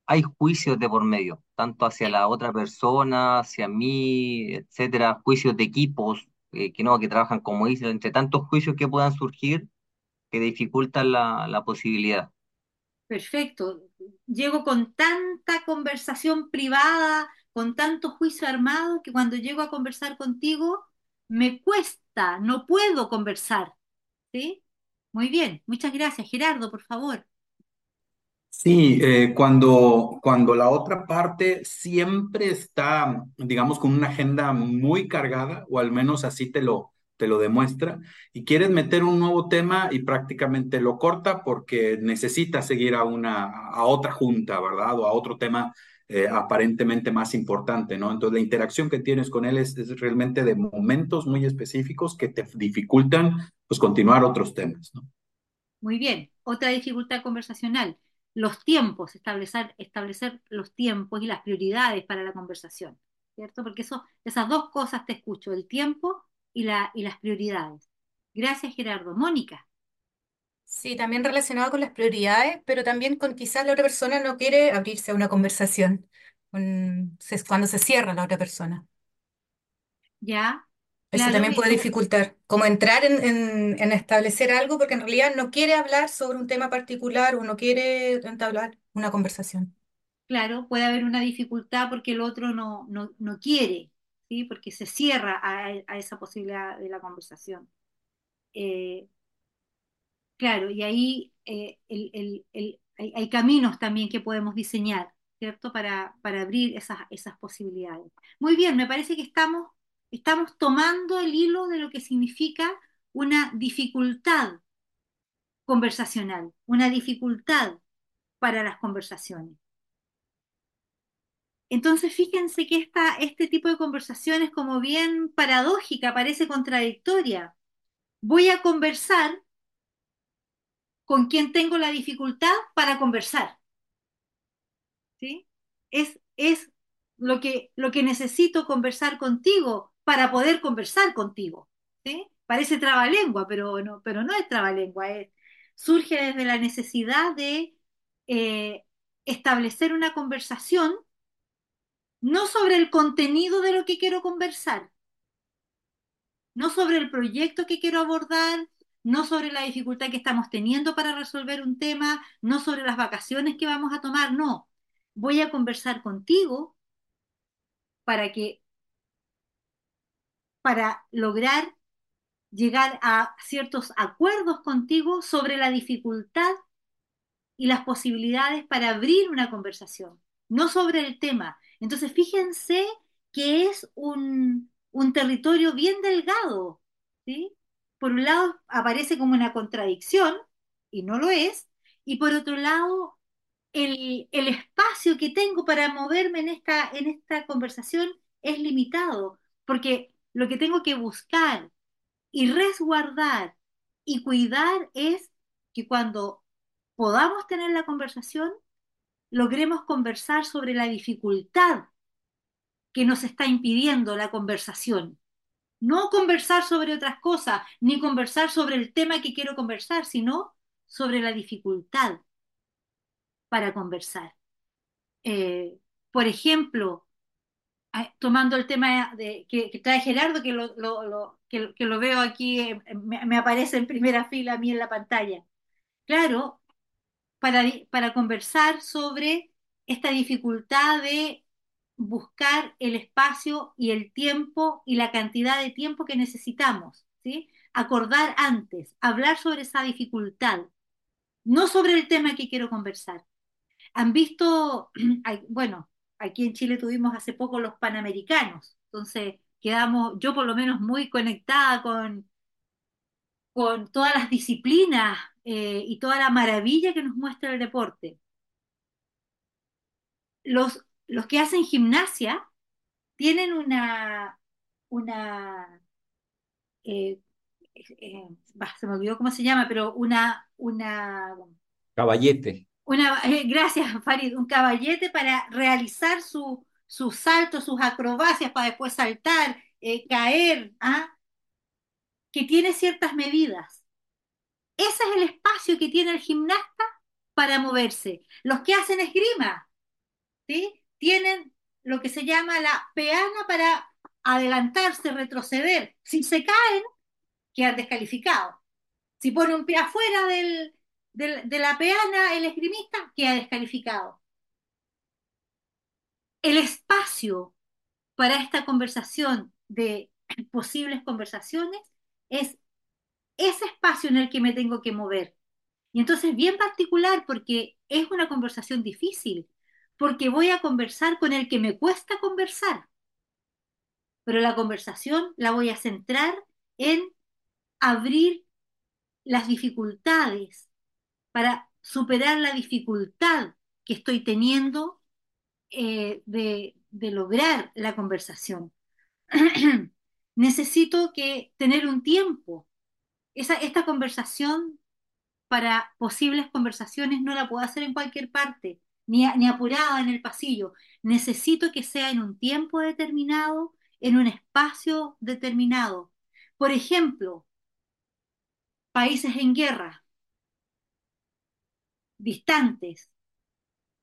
hay juicios de por medio, tanto hacia la otra persona, hacia mí, etcétera, juicios de equipos eh, que no, que trabajan como isla, entre tantos juicios que puedan surgir que dificultan la, la posibilidad. Perfecto. Llego con tanta conversación privada, con tanto juicio armado, que cuando llego a conversar contigo me cuesta, no puedo conversar. ¿Sí? Muy bien. Muchas gracias. Gerardo, por favor. Sí, eh, cuando, cuando la otra parte siempre está, digamos, con una agenda muy cargada, o al menos así te lo, te lo demuestra, y quieres meter un nuevo tema y prácticamente lo corta porque necesita seguir a una, a otra junta, ¿verdad? O a otro tema eh, aparentemente más importante, ¿no? Entonces la interacción que tienes con él es, realmente de momentos muy específicos que te dificultan, pues, continuar otros temas, ¿no? Muy bien. Otra dificultad conversacional. Los tiempos, establecer, establecer los tiempos y las prioridades para la conversación, ¿cierto? Porque eso, esas dos cosas te escucho, el tiempo y, la, y las prioridades. Gracias, Gerardo. Mónica. Sí, también relacionado con las prioridades, pero también con quizás la otra persona no quiere abrirse a una conversación se- cuando se cierra la otra persona. Ya, Eso claro, también puede dificultar, como entrar en, en- en establecer algo porque en realidad no quiere hablar sobre un tema particular o no quiere entablar una conversación. claro, puede haber una dificultad porque el otro no, no, no quiere, ¿sí? Porque se cierra a, a esa posibilidad de la conversación. Eh, Claro, y ahí eh, el- el- hay, hay caminos también que podemos diseñar, ¿cierto? Para, para abrir esas, esas posibilidades. Muy bien, me parece que estamos, estamos tomando el hilo de lo que significa una dificultad conversacional, una dificultad para las conversaciones. Entonces, fíjense que esta, este tipo de conversación es como bien paradójica, parece contradictoria. Voy a conversar con quien tengo la dificultad para conversar. ¿sí? Es, es lo que, lo que necesito conversar contigo para poder conversar contigo. Parece trabalengua, pero no, pero no es trabalengua, es- surge desde la necesidad de eh, establecer una conversación, no sobre el contenido de lo que quiero conversar, no sobre el proyecto que quiero abordar, no sobre la dificultad que estamos teniendo para resolver un tema, no sobre las vacaciones que vamos a tomar, no. Voy a conversar contigo para que, para lograr llegar a ciertos acuerdos contigo sobre la dificultad y las posibilidades para abrir una conversación, no sobre el tema. Entonces, fíjense que es un, un territorio bien delgado, ¿sí? Por un lado aparece como una contradicción, y no lo es, y por otro lado, el, el espacio que tengo para moverme en esta, en esta conversación es limitado, porque lo que tengo que buscar y resguardar y cuidar es que cuando podamos tener la conversación, logremos conversar sobre la dificultad que nos está impidiendo la conversación. No conversar sobre otras cosas, ni conversar sobre el tema que quiero conversar, sino sobre la dificultad para conversar. Eh, por ejemplo, tomando el tema de, que, trae Gerardo, que lo, que lo veo aquí, eh, me, me aparece en primera fila a mí en la pantalla. Claro, para, para conversar sobre esta dificultad de buscar el espacio y el tiempo y la cantidad de tiempo que necesitamos, ¿sí? Acordar antes, hablar sobre esa dificultad, no sobre el tema que quiero conversar. Han visto, *clears throat* bueno, aquí en Chile tuvimos hace poco los Panamericanos, entonces quedamos, yo por lo menos muy conectada con, con todas las disciplinas eh, y toda la maravilla que nos muestra el deporte. Los, los que hacen gimnasia tienen una, una eh, eh, bah, se me olvidó cómo se llama, pero una, una, Caballete. una gracias, Farid, un caballete para realizar su, sus saltos, sus acrobacias para después saltar, caer, ¿ah? Que tiene ciertas medidas. Ese es el espacio que tiene el gimnasta para moverse. Los que hacen esgrima ¿sí? Tienen lo que se llama la peana para adelantarse, retroceder. Si se caen, quedan descalificados. Si pone un pie afuera del, de la peana el esgrimista, queda descalificado. El espacio para esta conversación de *clears throat* posibles conversaciones es ese espacio en el que me tengo que mover. Y entonces bien particular porque es una conversación difícil, porque voy a conversar con el que me cuesta conversar. Pero la conversación la voy a centrar en abrir las dificultades para superar la dificultad que estoy teniendo eh, de, de lograr la conversación. *clears throat* Necesito que tener un tiempo. Esa, esta conversación para posibles conversaciones no la puedo hacer en cualquier parte, ni, ni apurada en el pasillo. Necesito que sea en un tiempo determinado, en un espacio determinado. Por ejemplo, países en guerra, distantes,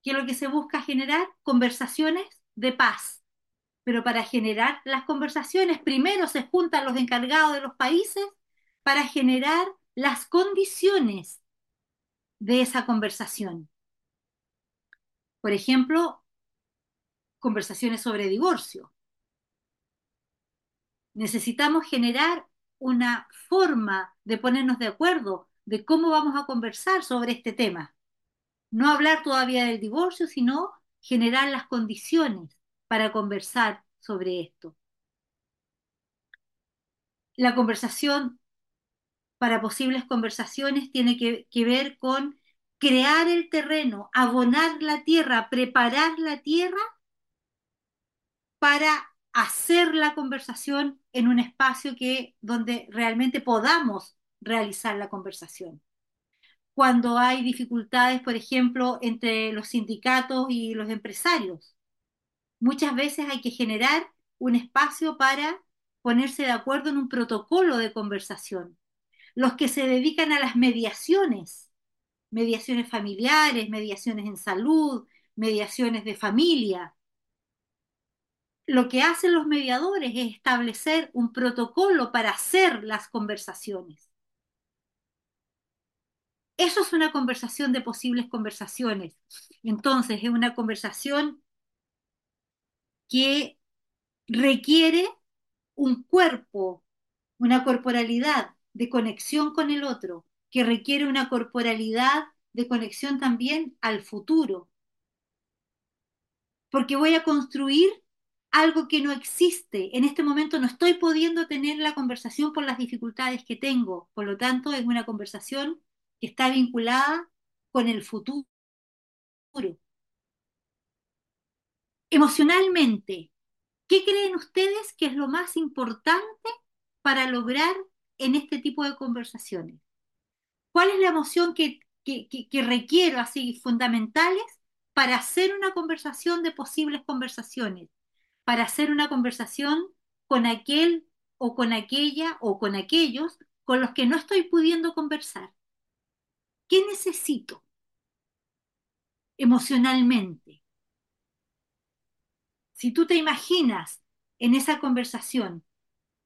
que lo que se busca generar conversaciones de paz. Pero para generar las conversaciones, primero se juntan los encargados de los países para generar las condiciones de esa conversación. Por ejemplo, conversaciones sobre divorcio. Necesitamos generar una forma de ponernos de acuerdo de cómo vamos a conversar sobre este tema. No hablar todavía del divorcio, sino generar las condiciones para conversar sobre esto. La conversación para posibles conversaciones tiene que, ver con crear el terreno, abonar la tierra, preparar la tierra para hacer la conversación en un espacio que, donde realmente podamos realizar la conversación. Cuando hay dificultades, por ejemplo, entre los sindicatos y los empresarios, muchas veces hay que generar un espacio para ponerse de acuerdo en un protocolo de conversación. Los que se dedican a las mediaciones, mediaciones familiares, mediaciones en salud, mediaciones de familia, lo que hacen los mediadores es establecer un protocolo para hacer las conversaciones. Eso es una conversación de posibles conversaciones. Entonces, es una conversación que requiere un cuerpo, una corporalidad de conexión con el otro, que requiere una corporalidad de conexión también al futuro. Porque voy a construir algo que no existe. En este momento no estoy pudiendo tener la conversación por las dificultades que tengo. Por lo tanto, es una conversación que está vinculada con el futuro. Emocionalmente, ¿qué creen ustedes que es lo más importante para lograr en este tipo de conversaciones? ¿Cuál es la emoción que, requiero así fundamentales para hacer una conversación de posibles conversaciones? para hacer una conversación con aquel o con aquella o con aquellos con los que no estoy pudiendo conversar. ¿Qué necesito emocionalmente? Si tú te imaginas en esa conversación,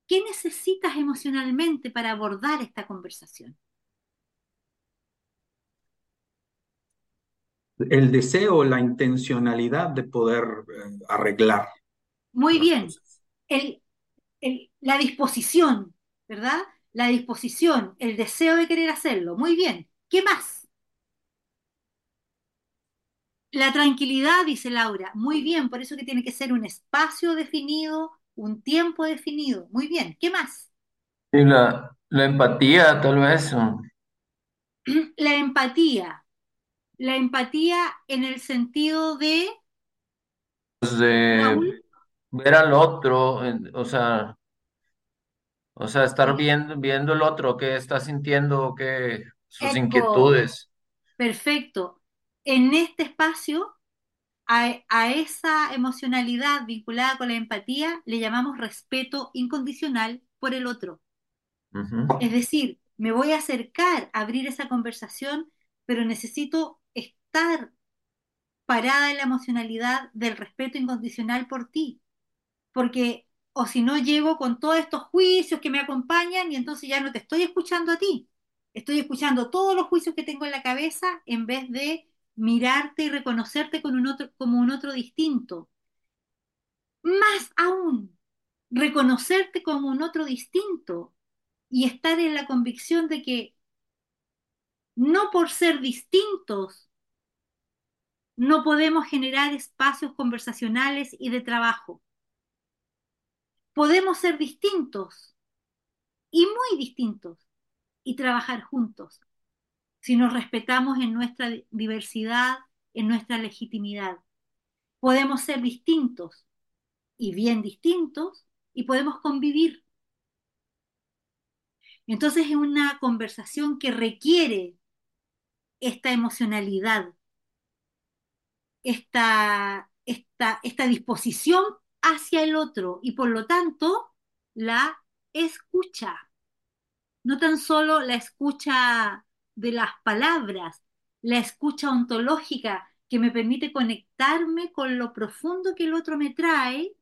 ¿qué necesitas emocionalmente para abordar esta conversación? El deseo, la intencionalidad de poder eh, arreglar muy bien. El, el, la disposición, ¿verdad? La disposición, el deseo de querer hacerlo. Muy bien. ¿Qué más? La tranquilidad, dice Laura. Muy bien, por eso que tiene que ser un espacio definido, un tiempo definido. Muy bien. ¿Qué más? Y la, la empatía, tal vez. *clears throat* La empatía. La empatía en el sentido de... Pues de... Raúl, ver al otro, o sea, o sea, estar viendo, viendo el otro, qué está sintiendo, qué sus Eco. inquietudes. Perfecto. En este espacio, a, a esa emocionalidad vinculada con la empatía, le llamamos respeto incondicional por el otro. Es decir, me voy a acercar a abrir esa conversación, pero necesito estar parada en la emocionalidad del respeto incondicional por ti. Porque, o si no, llego con todos estos juicios que me acompañan y entonces ya no te estoy escuchando a ti. Estoy escuchando todos los juicios que tengo en la cabeza en vez de mirarte y reconocerte como un otro distinto. Más aún, reconocerte como un otro distinto y estar en la convicción de que no por ser distintos no podemos generar espacios conversacionales y de trabajo. Podemos ser distintos y muy distintos y trabajar juntos si nos respetamos en nuestra diversidad, en nuestra legitimidad. Podemos ser distintos y bien distintos y podemos convivir. Entonces es una conversación que requiere esta emocionalidad, esta, esta, esta disposición hacia el otro y por lo tanto la escucha. No tan solo la escucha de las palabras, la escucha ontológica que me permite conectarme con lo profundo que el otro me trae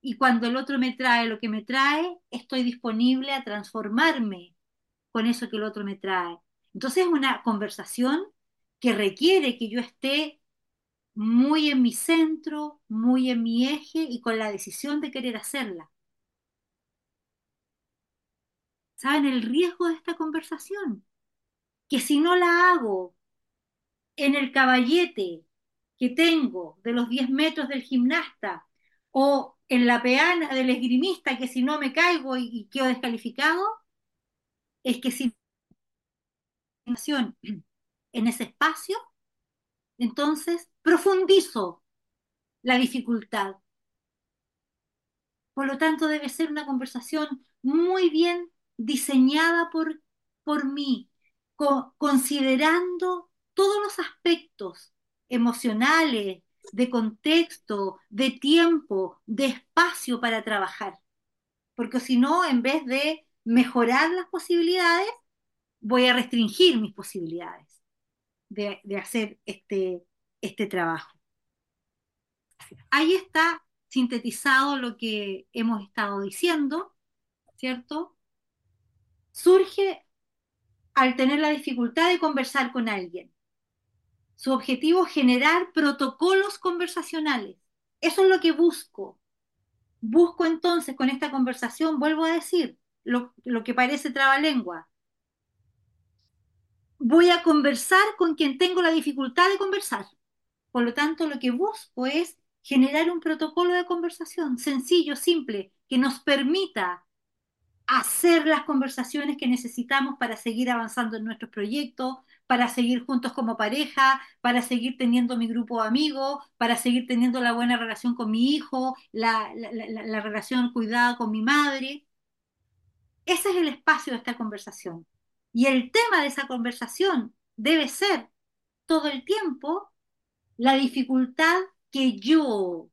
y cuando el otro me trae lo que me trae, estoy disponible a transformarme con eso que el otro me trae. Entonces es una conversación que requiere que yo esté muy en mi centro, muy en mi eje y con la decisión de querer hacerla. ¿Saben el riesgo de esta conversación? Que si no la hago en el caballete que tengo de los 10 metros del gimnasta o en la peana del esgrimista que si no me caigo y, quedo descalificado, es que si en ese espacio, entonces profundizo la dificultad. Por lo tanto, debe ser una conversación muy bien diseñada por, por mí, considerando todos los aspectos emocionales, de contexto, de tiempo, de espacio para trabajar. Porque si no, en vez de mejorar las posibilidades, voy a restringir mis posibilidades de, de hacer este, este trabajo. Ahí está sintetizado lo que hemos estado diciendo, ¿cierto? Surge al tener la dificultad de conversar con alguien. Su objetivo es generar protocolos conversacionales. Eso es lo que busco. Busco entonces con esta conversación, vuelvo a decir, lo, que parece trabalengua. Voy a conversar con quien tengo la dificultad de conversar. Por lo tanto, lo que busco es generar un protocolo de conversación sencillo, simple, que nos permita hacer las conversaciones que necesitamos para seguir avanzando en nuestros proyectos, para seguir juntos como pareja, para seguir teniendo mi grupo de amigos, para seguir teniendo la buena relación con mi hijo, la, la, la, la relación cuidada con mi madre. Ese es el espacio de esta conversación. Y el tema de esa conversación debe ser todo el tiempo la dificultad que yo,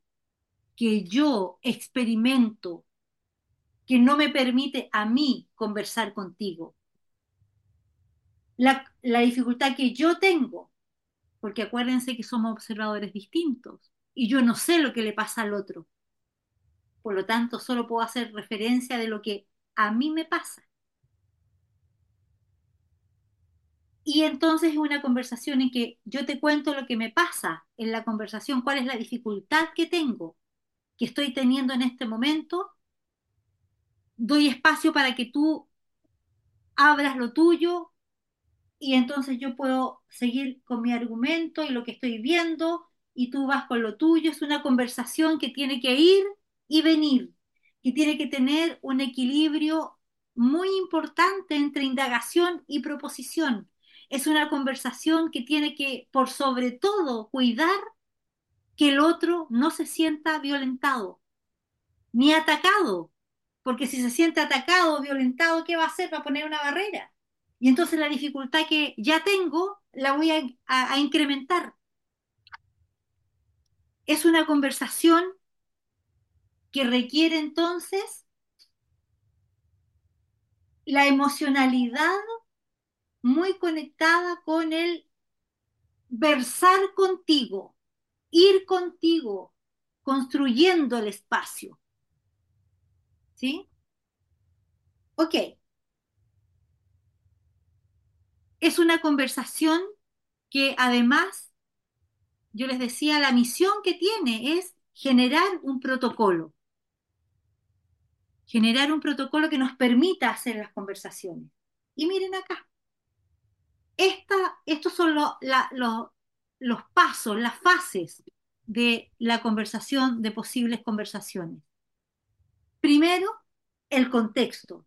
que yo experimento, que no me permite a mí conversar contigo. La, dificultad que yo tengo, porque acuérdense que somos observadores distintos y yo no sé lo que le pasa al otro. Por lo tanto, solo puedo hacer referencia de lo que a mí me pasa. Y entonces es una conversación en que yo te cuento lo que me pasa en la conversación, cuál es la dificultad que tengo, que estoy teniendo en este momento. Doy espacio para que tú abras lo tuyo y entonces yo puedo seguir con mi argumento y lo que estoy viendo y tú vas con lo tuyo. Es una conversación que tiene que ir y venir, que tiene que tener un equilibrio muy importante entre indagación y proposición es una conversación que tiene que, por sobre todo, cuidar que el otro no se sienta violentado ni atacado, porque si se siente atacado o violentado, ¿qué va a hacer? Va a poner una barrera. Y entonces la dificultad que ya tengo la voy a, a, a incrementar. Es una conversación que requiere entonces la emocionalidad muy conectada con el versar contigo, ir contigo, construyendo el espacio. ¿Sí? Ok. Es una conversación que además, yo les decía, la misión que tiene es generar un protocolo. Generar un protocolo que nos permita hacer las conversaciones. Y miren acá. Esta, estos son los pasos, las fases de la conversación, de posibles conversaciones. Primero, el contexto.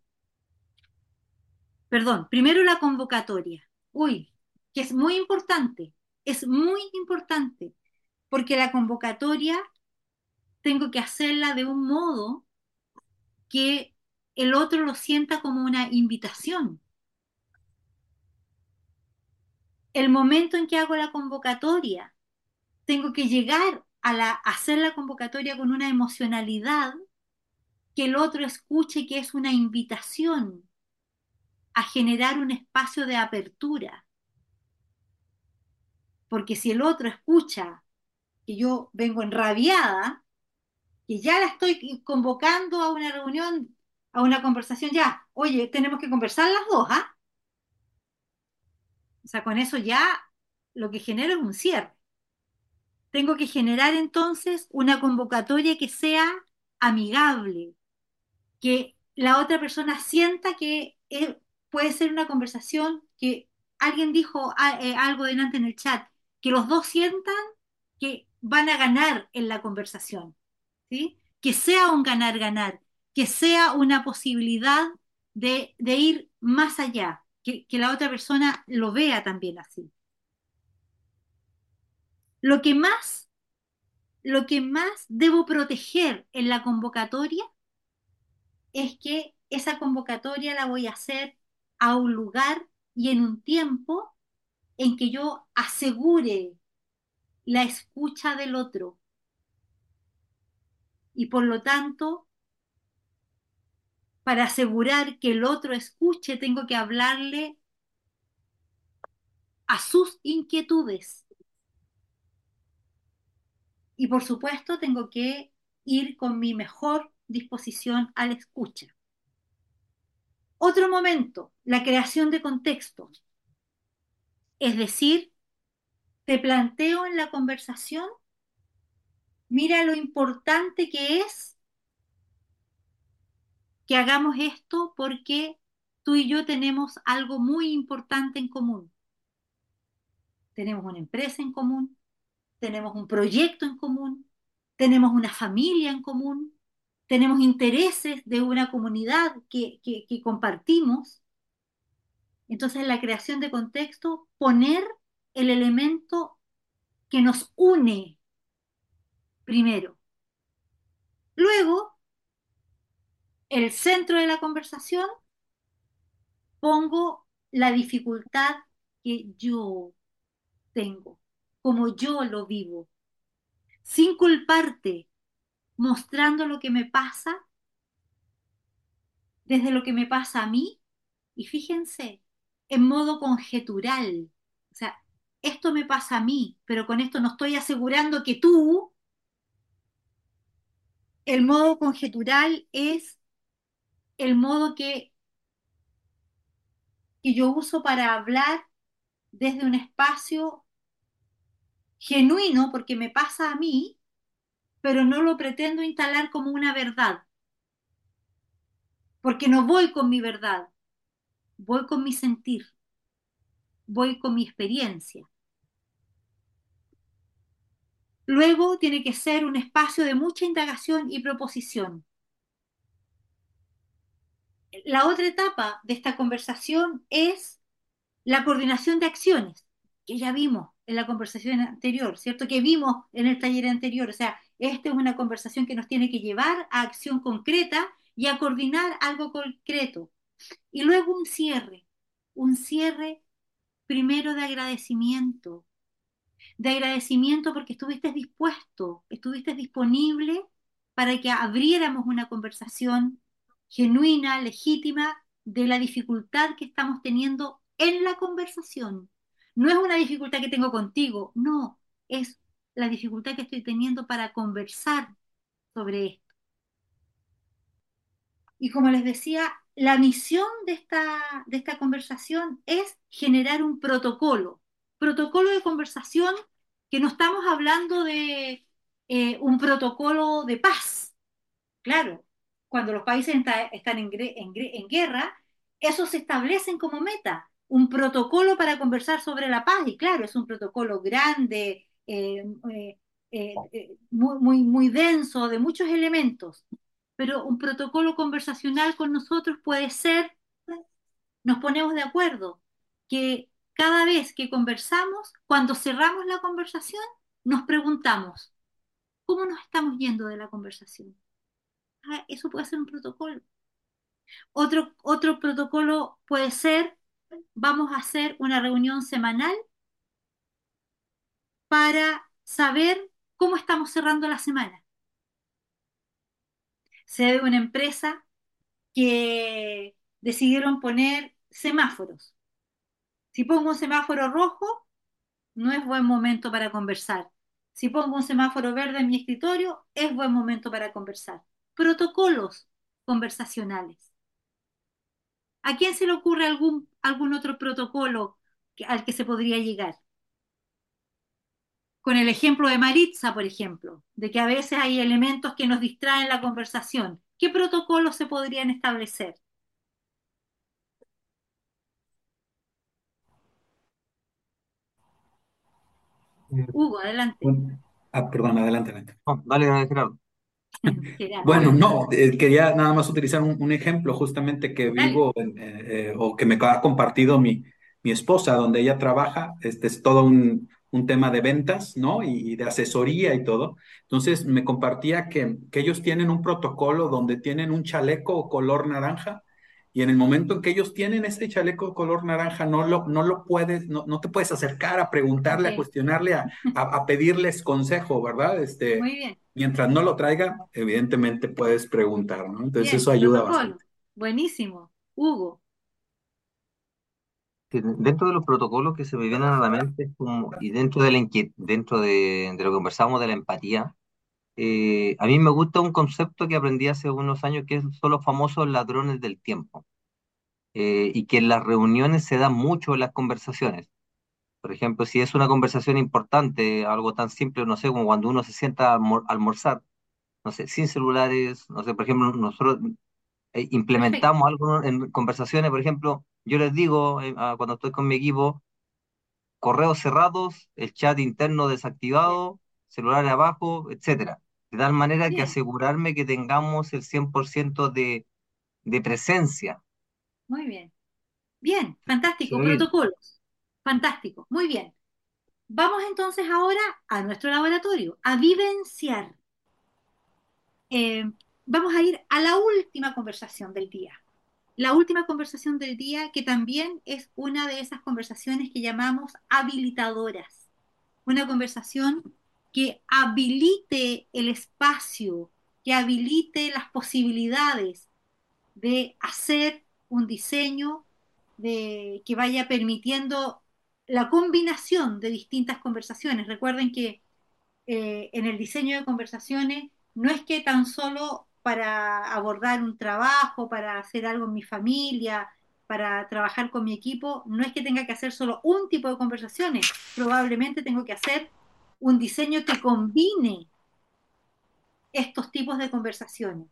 Perdón, primero la convocatoria. Uy, que es muy importante, es muy importante, porque la convocatoria tengo que hacerla de un modo que el otro lo sienta como una invitación. El momento en que hago la convocatoria, tengo que llegar a, la, hacer la convocatoria con una emocionalidad que el otro escuche que es una invitación a generar un espacio de apertura. Porque si el otro escucha que yo vengo enrabiada, que ya la estoy convocando a una reunión, a una conversación, ya, oye, tenemos que conversar las dos, ¿ah? O sea, con eso ya lo que genero es un cierre. Tengo que generar entonces una convocatoria que sea amigable, que la otra persona sienta que puede ser una conversación que alguien dijo ah, eh, algo delante en el chat, que los dos sientan que van a ganar en la conversación, ¿sí? Que sea un ganar-ganar, que sea una posibilidad de, ir más allá, que, que la otra persona lo vea también así. Lo que más, lo que más debo proteger en la convocatoria es que esa convocatoria la voy a hacer a un lugar y en un tiempo en que yo asegure la escucha del otro. Y por lo tanto, para asegurar que el otro escuche, tengo que hablarle a sus inquietudes. Y por supuesto, tengo que ir con mi mejor disposición a la escucha. Otro momento, la creación de contexto. Es decir, te planteo en la conversación, mira lo importante que es que hagamos esto porque tú y yo tenemos algo muy importante en común. Tenemos una empresa en común, tenemos un proyecto en común, tenemos una familia en común, tenemos intereses de una comunidad que, compartimos. Entonces, la creación de contexto, poner el elemento que nos une primero. Luego, el centro de la conversación, pongo la dificultad que yo tengo, como yo lo vivo, sin culparte, mostrando lo que me pasa desde lo que me pasa a mí y fíjense, en modo conjetural. O sea, esto me pasa a mí, pero con esto no estoy asegurando que tú, el modo conjetural es el modo que, que yo uso para hablar desde un espacio genuino, porque me pasa a mí, pero no lo pretendo instalar como una verdad, porque no voy con mi verdad, voy con mi sentir, voy con mi experiencia. Luego tiene que ser un espacio de mucha indagación y proposición. La otra etapa de esta conversación es la coordinación de acciones, que ya vimos en la conversación anterior, ¿cierto? Que vimos en el taller anterior. O sea, esta es una conversación que nos tiene que llevar a acción concreta y a coordinar algo concreto. Y luego un cierre, un cierre primero de agradecimiento, de agradecimiento porque estuviste dispuesto, estuviste disponible para que abriéramos una conversación genuina, legítima, de la dificultad que estamos teniendo en la conversación. No es una dificultad que tengo contigo, no, es la dificultad que estoy teniendo para conversar sobre esto. Y como les decía, la misión de esta, de esta conversación es generar un protocolo, protocolo de conversación que no estamos hablando de eh, un protocolo de paz. Claro, cuando los países están en, guerra, eso se establecen como meta, un protocolo para conversar sobre la paz. Y claro, es un protocolo grande, eh, eh, muy, muy, muy denso, de muchos elementos pero un protocolo conversacional con nosotros puede ser, nos ponemos de acuerdo, que cada vez que conversamos, cuando cerramos la conversación, nos preguntamos, ¿cómo nos estamos yendo de la conversación? Ah, eso puede ser un protocolo. Otro, otro protocolo puede ser, vamos a hacer una reunión semanal para saber cómo estamos cerrando la semana sé de una empresa que decidieron poner semáforos. Si pongo un semáforo rojo, no es buen momento para conversar. Si pongo un semáforo verde en mi escritorio, es buen momento para conversar. Protocolos conversacionales. ¿A quién se le ocurre algún, algún otro protocolo al que se podría llegar? Con el ejemplo de Maritza, por ejemplo, de que a veces hay elementos que nos distraen la conversación. ¿Qué protocolos se podrían establecer? Hugo, adelante. Ah, perdón, adelante, adelante. dale, *laughs* Gerardo. Bueno, no, eh, quería nada más utilizar un, ejemplo justamente que vivo eh, eh, o que me ha compartido mi, mi esposa, donde ella trabaja. Este es todo un, un tema de ventas, ¿no? Y, de asesoría y todo. Entonces me compartía que, que, ellos tienen un protocolo donde tienen un chaleco color naranja y en el momento en que ellos tienen ese chaleco color naranja no lo, no lo puedes, no, no te puedes acercar a preguntarle, a cuestionarle, a, a, pedirles consejo, ¿verdad? Este, Muy bien. Mientras no lo traiga, evidentemente puedes preguntar, ¿no? Entonces eso ayuda bastante. Buenísimo. Hugo dentro de los protocolos que se me vienen a la mente como, y dentro de, la dentro de, de, lo que conversamos de la empatía, eh, a mí me gusta un concepto que aprendí hace unos años que son los famosos ladrones del tiempo. Eh, y que en las reuniones se da mucho en las conversaciones. Por ejemplo, si es una conversación importante, algo tan simple, no sé, como cuando uno se sienta a almorzar, no sé, sin celulares, no sé, por ejemplo, nosotros eh, *laughs* implementamos algo en conversaciones, por ejemplo, yo les digo eh, cuando estoy con mi equipo, correos cerrados, el chat interno desactivado, celulares abajo, etcétera. De tal manera que asegurarme que tengamos el 100% de, de presencia. Muy bien. Bien, fantástico. Protocolos. Fantástico. Muy bien. Vamos entonces ahora a nuestro laboratorio, a vivenciar. Eh, vamos a ir a la última conversación del día la última conversación del día, que también es una de esas conversaciones que llamamos habilitadoras. Una conversación que habilite el espacio, que habilite las posibilidades de hacer un diseño que vaya permitiendo la combinación de distintas conversaciones. Recuerden que eh, en el diseño de conversaciones no es que tan solo para abordar un trabajo, para hacer algo en mi familia, para trabajar con mi equipo, no es que tenga que hacer solo un tipo de conversaciones, probablemente tengo que hacer un diseño que combine estos tipos de conversaciones.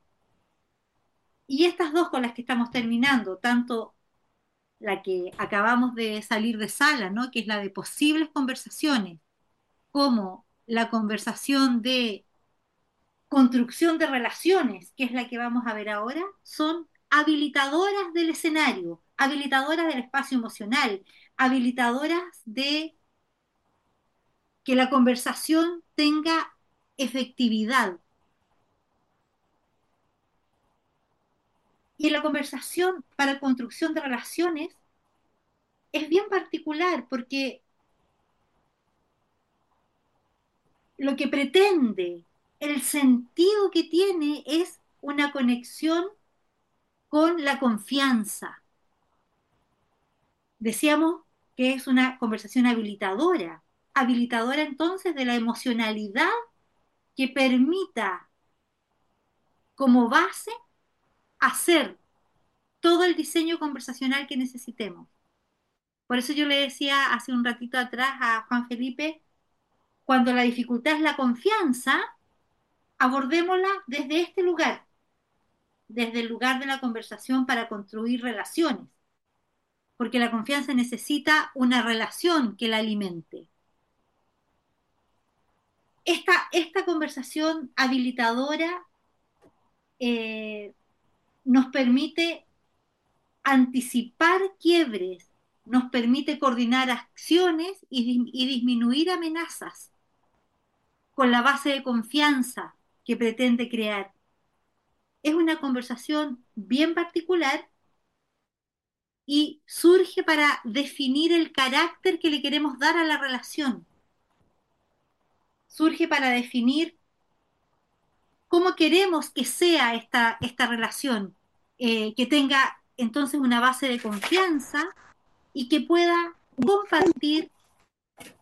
Y estas dos con las que estamos terminando, tanto la que acabamos de salir de sala, ¿no? que es la de posibles conversaciones, como la conversación de construcción de relaciones, que es la que vamos a ver ahora, son habilitadoras del escenario, habilitadoras del espacio emocional, habilitadoras de que la conversación tenga efectividad. Y la conversación para construcción de relaciones es bien particular porque lo que pretende el sentido que tiene es una conexión con la confianza. Decíamos que es una conversación habilitadora. habilitadora entonces de la emocionalidad que permita como base hacer todo el diseño conversacional que necesitemos. Por eso yo le decía hace un ratito atrás a Juan Felipe, cuando la dificultad es la confianza, abordémosla desde este lugar, desde el lugar de la conversación para construir relaciones, porque la confianza necesita una relación que la alimente. Esta, esta conversación habilitadora eh, nos permite anticipar quiebres, nos permite coordinar acciones y, y disminuir amenazas con la base de confianza que pretende crear. Es una conversación bien particular y surge para definir el carácter que le queremos dar a la relación. Surge para definir cómo queremos que sea esta, esta relación, eh, que tenga entonces una base de confianza y que pueda compartir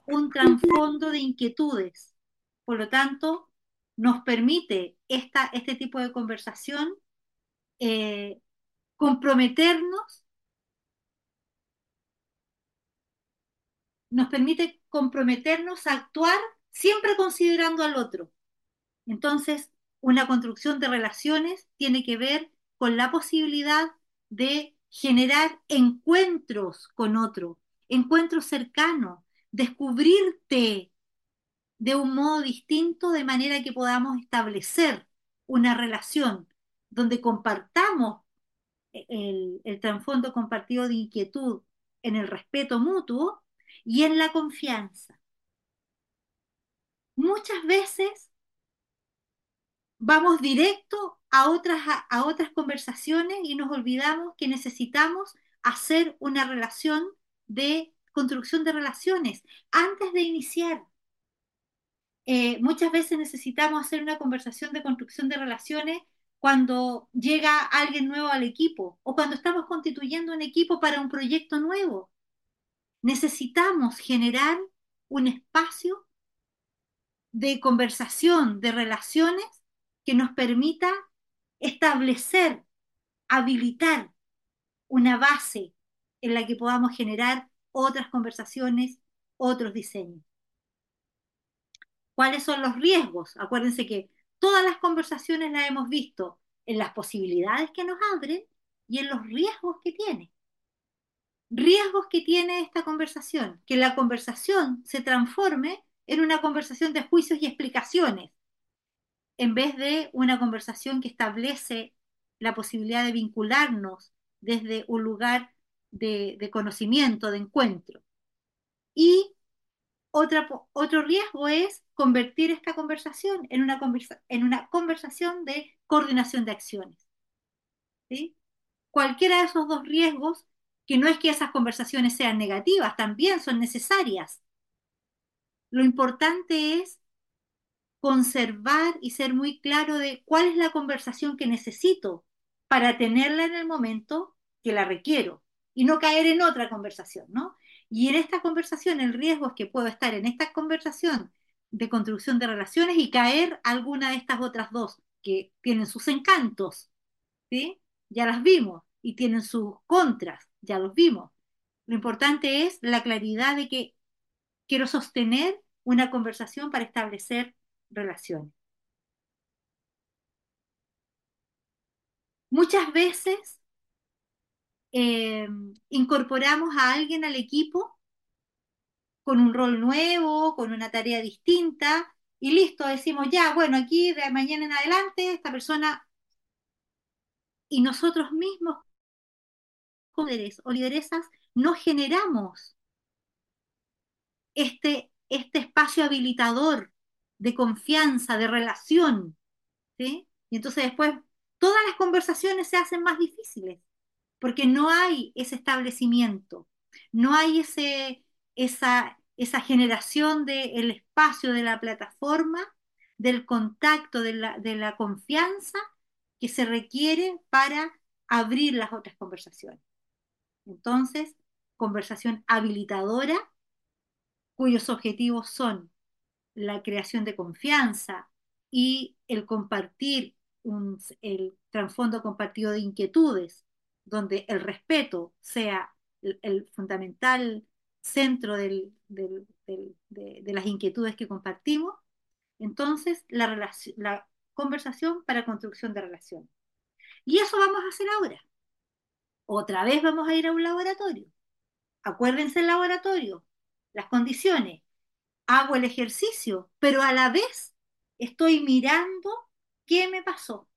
un trasfondo de inquietudes. Por lo tanto, nos permite esta, este tipo de conversación eh, comprometernos, nos permite comprometernos a actuar siempre considerando al otro. Entonces, una construcción de relaciones tiene que ver con la posibilidad de generar encuentros con otro, encuentros cercanos, descubrirte de un modo distinto de manera que podamos establecer una relación donde compartamos el, el trasfondo compartido de inquietud en el respeto mutuo y en la confianza. Muchas veces vamos directo a otras, a, otras conversaciones y nos olvidamos que necesitamos hacer una relación de construcción de relaciones antes de iniciar. Eh, muchas veces necesitamos hacer una conversación de construcción de relaciones cuando llega alguien nuevo al equipo o cuando estamos constituyendo un equipo para un proyecto nuevo. Necesitamos generar un espacio de conversación, de relaciones que nos permita establecer, habilitar una base en la que podamos generar otras conversaciones, otros diseños. ¿Cuáles son los riesgos? Acuérdense que todas las conversaciones las hemos visto en las posibilidades que nos abren y en los riesgos que tiene. Riesgos que tiene esta conversación, que la conversación se transforme en una conversación de juicios y explicaciones, en vez de una conversación que establece la posibilidad de vincularnos desde un lugar de, conocimiento, de encuentro. Y otro riesgo es convertir esta conversación en una, en una conversación de coordinación de acciones. ¿sí? Cualquiera de esos dos riesgos, que no es que esas conversaciones sean negativas, también son necesarias. Lo importante es conservar y ser muy claro de cuál es la conversación que necesito para tenerla en el momento que la requiero y no caer en otra conversación, ¿no? Y en esta conversación el riesgo es que puedo estar en esta conversación de construcción de relaciones y caer alguna de estas otras dos que tienen sus encantos, ¿sí? Ya las vimos y tienen sus contras, ya los vimos. Lo importante es la claridad de que quiero sostener una conversación para establecer relaciones. Muchas veces eh, incorporamos a alguien al equipo con un rol nuevo, con una tarea distinta, y listo, decimos ya, bueno, aquí de mañana en adelante, esta persona y nosotros mismos, líderes o lideresas, no generamos este, este espacio habilitador de confianza, de relación. Y entonces después todas las conversaciones se hacen más difíciles, porque no hay ese establecimiento, no hay ese, esa, esa generación del espacio, de la plataforma, del contacto, de la, de la confianza que se requiere para abrir las otras conversaciones. Entonces, conversación habilitadora cuyos objetivos son la creación de confianza y el compartir un, el trasfondo compartido de inquietudes, donde el respeto sea el fundamental centro de, las inquietudes que compartimos, entonces la conversación para construcción de relación. Y eso vamos a hacer ahora. Otra vez vamos a ir a un laboratorio. Acuérdense el laboratorio, las condiciones. Hago el ejercicio, pero a la vez estoy mirando qué me pasó.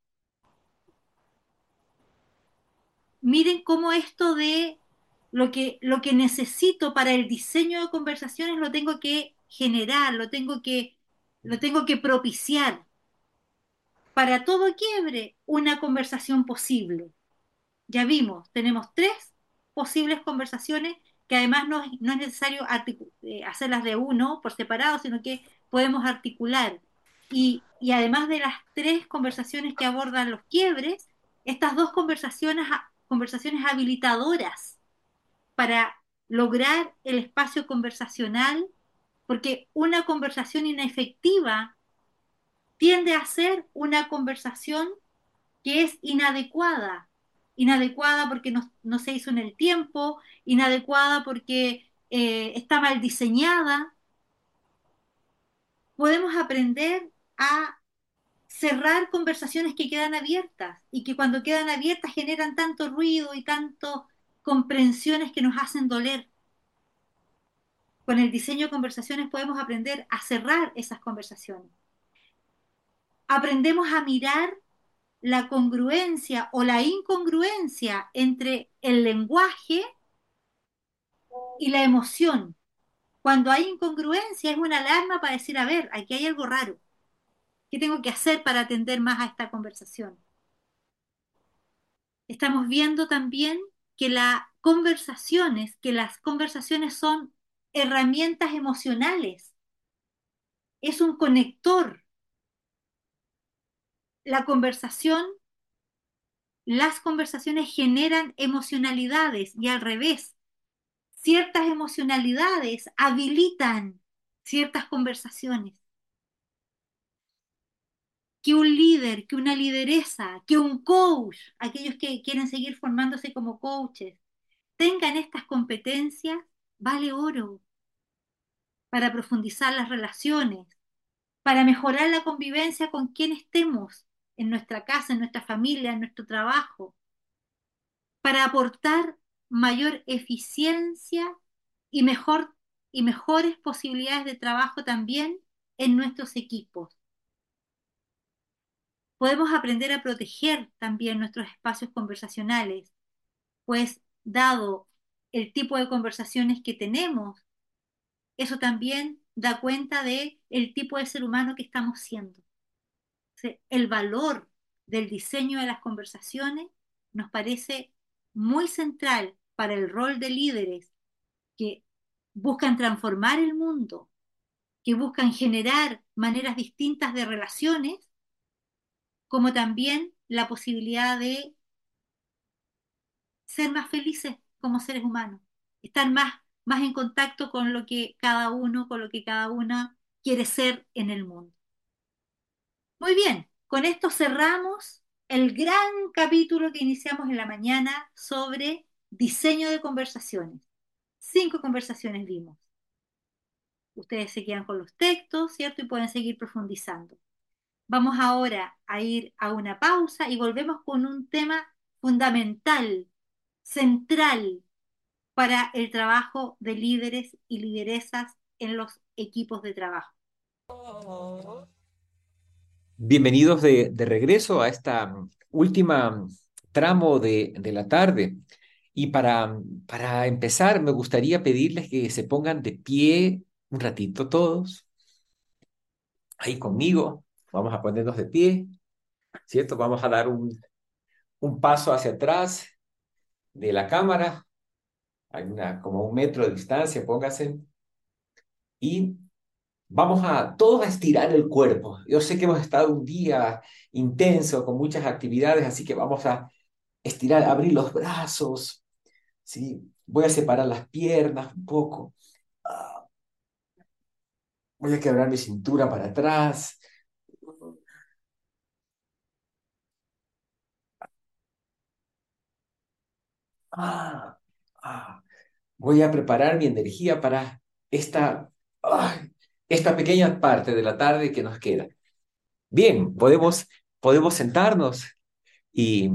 Miren cómo esto de lo que, lo que necesito para el diseño de conversaciones lo tengo que generar, lo tengo que, lo tengo que propiciar. Para todo quiebre, una conversación posible. Ya vimos, tenemos tres posibles conversaciones que además no, no es necesario eh, hacerlas de uno por separado, sino que podemos articular. Y, y, además de las tres conversaciones que abordan los quiebres, estas dos conversaciones, conversaciones habilitadoras para lograr el espacio conversacional, porque una conversación inefectiva tiende a ser una conversación que es inadecuada, inadecuada porque no, se hizo en el tiempo, inadecuada porque eh, está mal diseñada. Podemos aprender a cerrar conversaciones que quedan abiertas y que cuando quedan abiertas generan tanto ruido y tantas comprensiones que nos hacen doler. Con el diseño de conversaciones podemos aprender a cerrar esas conversaciones. Aprendemos a mirar la congruencia o la incongruencia entre el lenguaje y la emoción. Cuando hay incongruencia es una alarma para decir, a ver, aquí hay algo raro. ¿Qué tengo que hacer para atender más a esta conversación? Estamos viendo también que las conversaciones, que las conversaciones son herramientas emocionales. Es un conector la conversación, las conversaciones generan emocionalidades y al revés. Ciertas emocionalidades habilitan ciertas conversaciones. Que un líder, que una lideresa, que un coach, aquellos que quieren seguir formándose como coaches, tengan estas competencias, vale oro para profundizar las relaciones, para mejorar la convivencia con quien estemos, en nuestra casa, en nuestra familia, en nuestro trabajo, para aportar mayor eficiencia y, mejor, y mejores posibilidades de trabajo también en nuestros equipos. Podemos aprender a proteger también nuestros espacios conversacionales, pues dado el tipo de conversaciones que tenemos, eso también da cuenta de el tipo de ser humano que estamos siendo. El valor del diseño de las conversaciones nos parece muy central para el rol de líderes que buscan transformar el mundo, que buscan generar maneras distintas de relaciones, como también la posibilidad de ser más felices como seres humanos, estar más, más en contacto con lo que cada uno, con lo que cada una quiere ser en el mundo. Muy bien, con esto cerramos el gran capítulo que iniciamos en la mañana sobre diseño de conversaciones. Cinco conversaciones vimos. Ustedes se quedan con los textos, ¿cierto? Y pueden seguir profundizando. Vamos ahora a ir a una pausa y volvemos con un tema fundamental, central para el trabajo de líderes y lideresas en los equipos de trabajo. Bienvenidos de, regreso a esta última tramo de, de la tarde. Y para, para empezar, me gustaría pedirles que se pongan de pie un ratito todos. Ahí conmigo. Vamos a ponernos de pie. ¿Cierto? Vamos a dar un, un paso hacia atrás de la cámara. Hay como un metro de distancia, pónganse. Y Vamos a todos a estirar el cuerpo. Yo sé que hemos estado un día intenso con muchas actividades, así que vamos a estirar, abrir los brazos. ¿sí? Voy a separar las piernas un poco. Voy a quebrar mi cintura para atrás. Ah, ah. Voy a preparar mi energía para esta, esta pequeña parte de la tarde que nos queda. Bien, podemos, podemos sentarnos y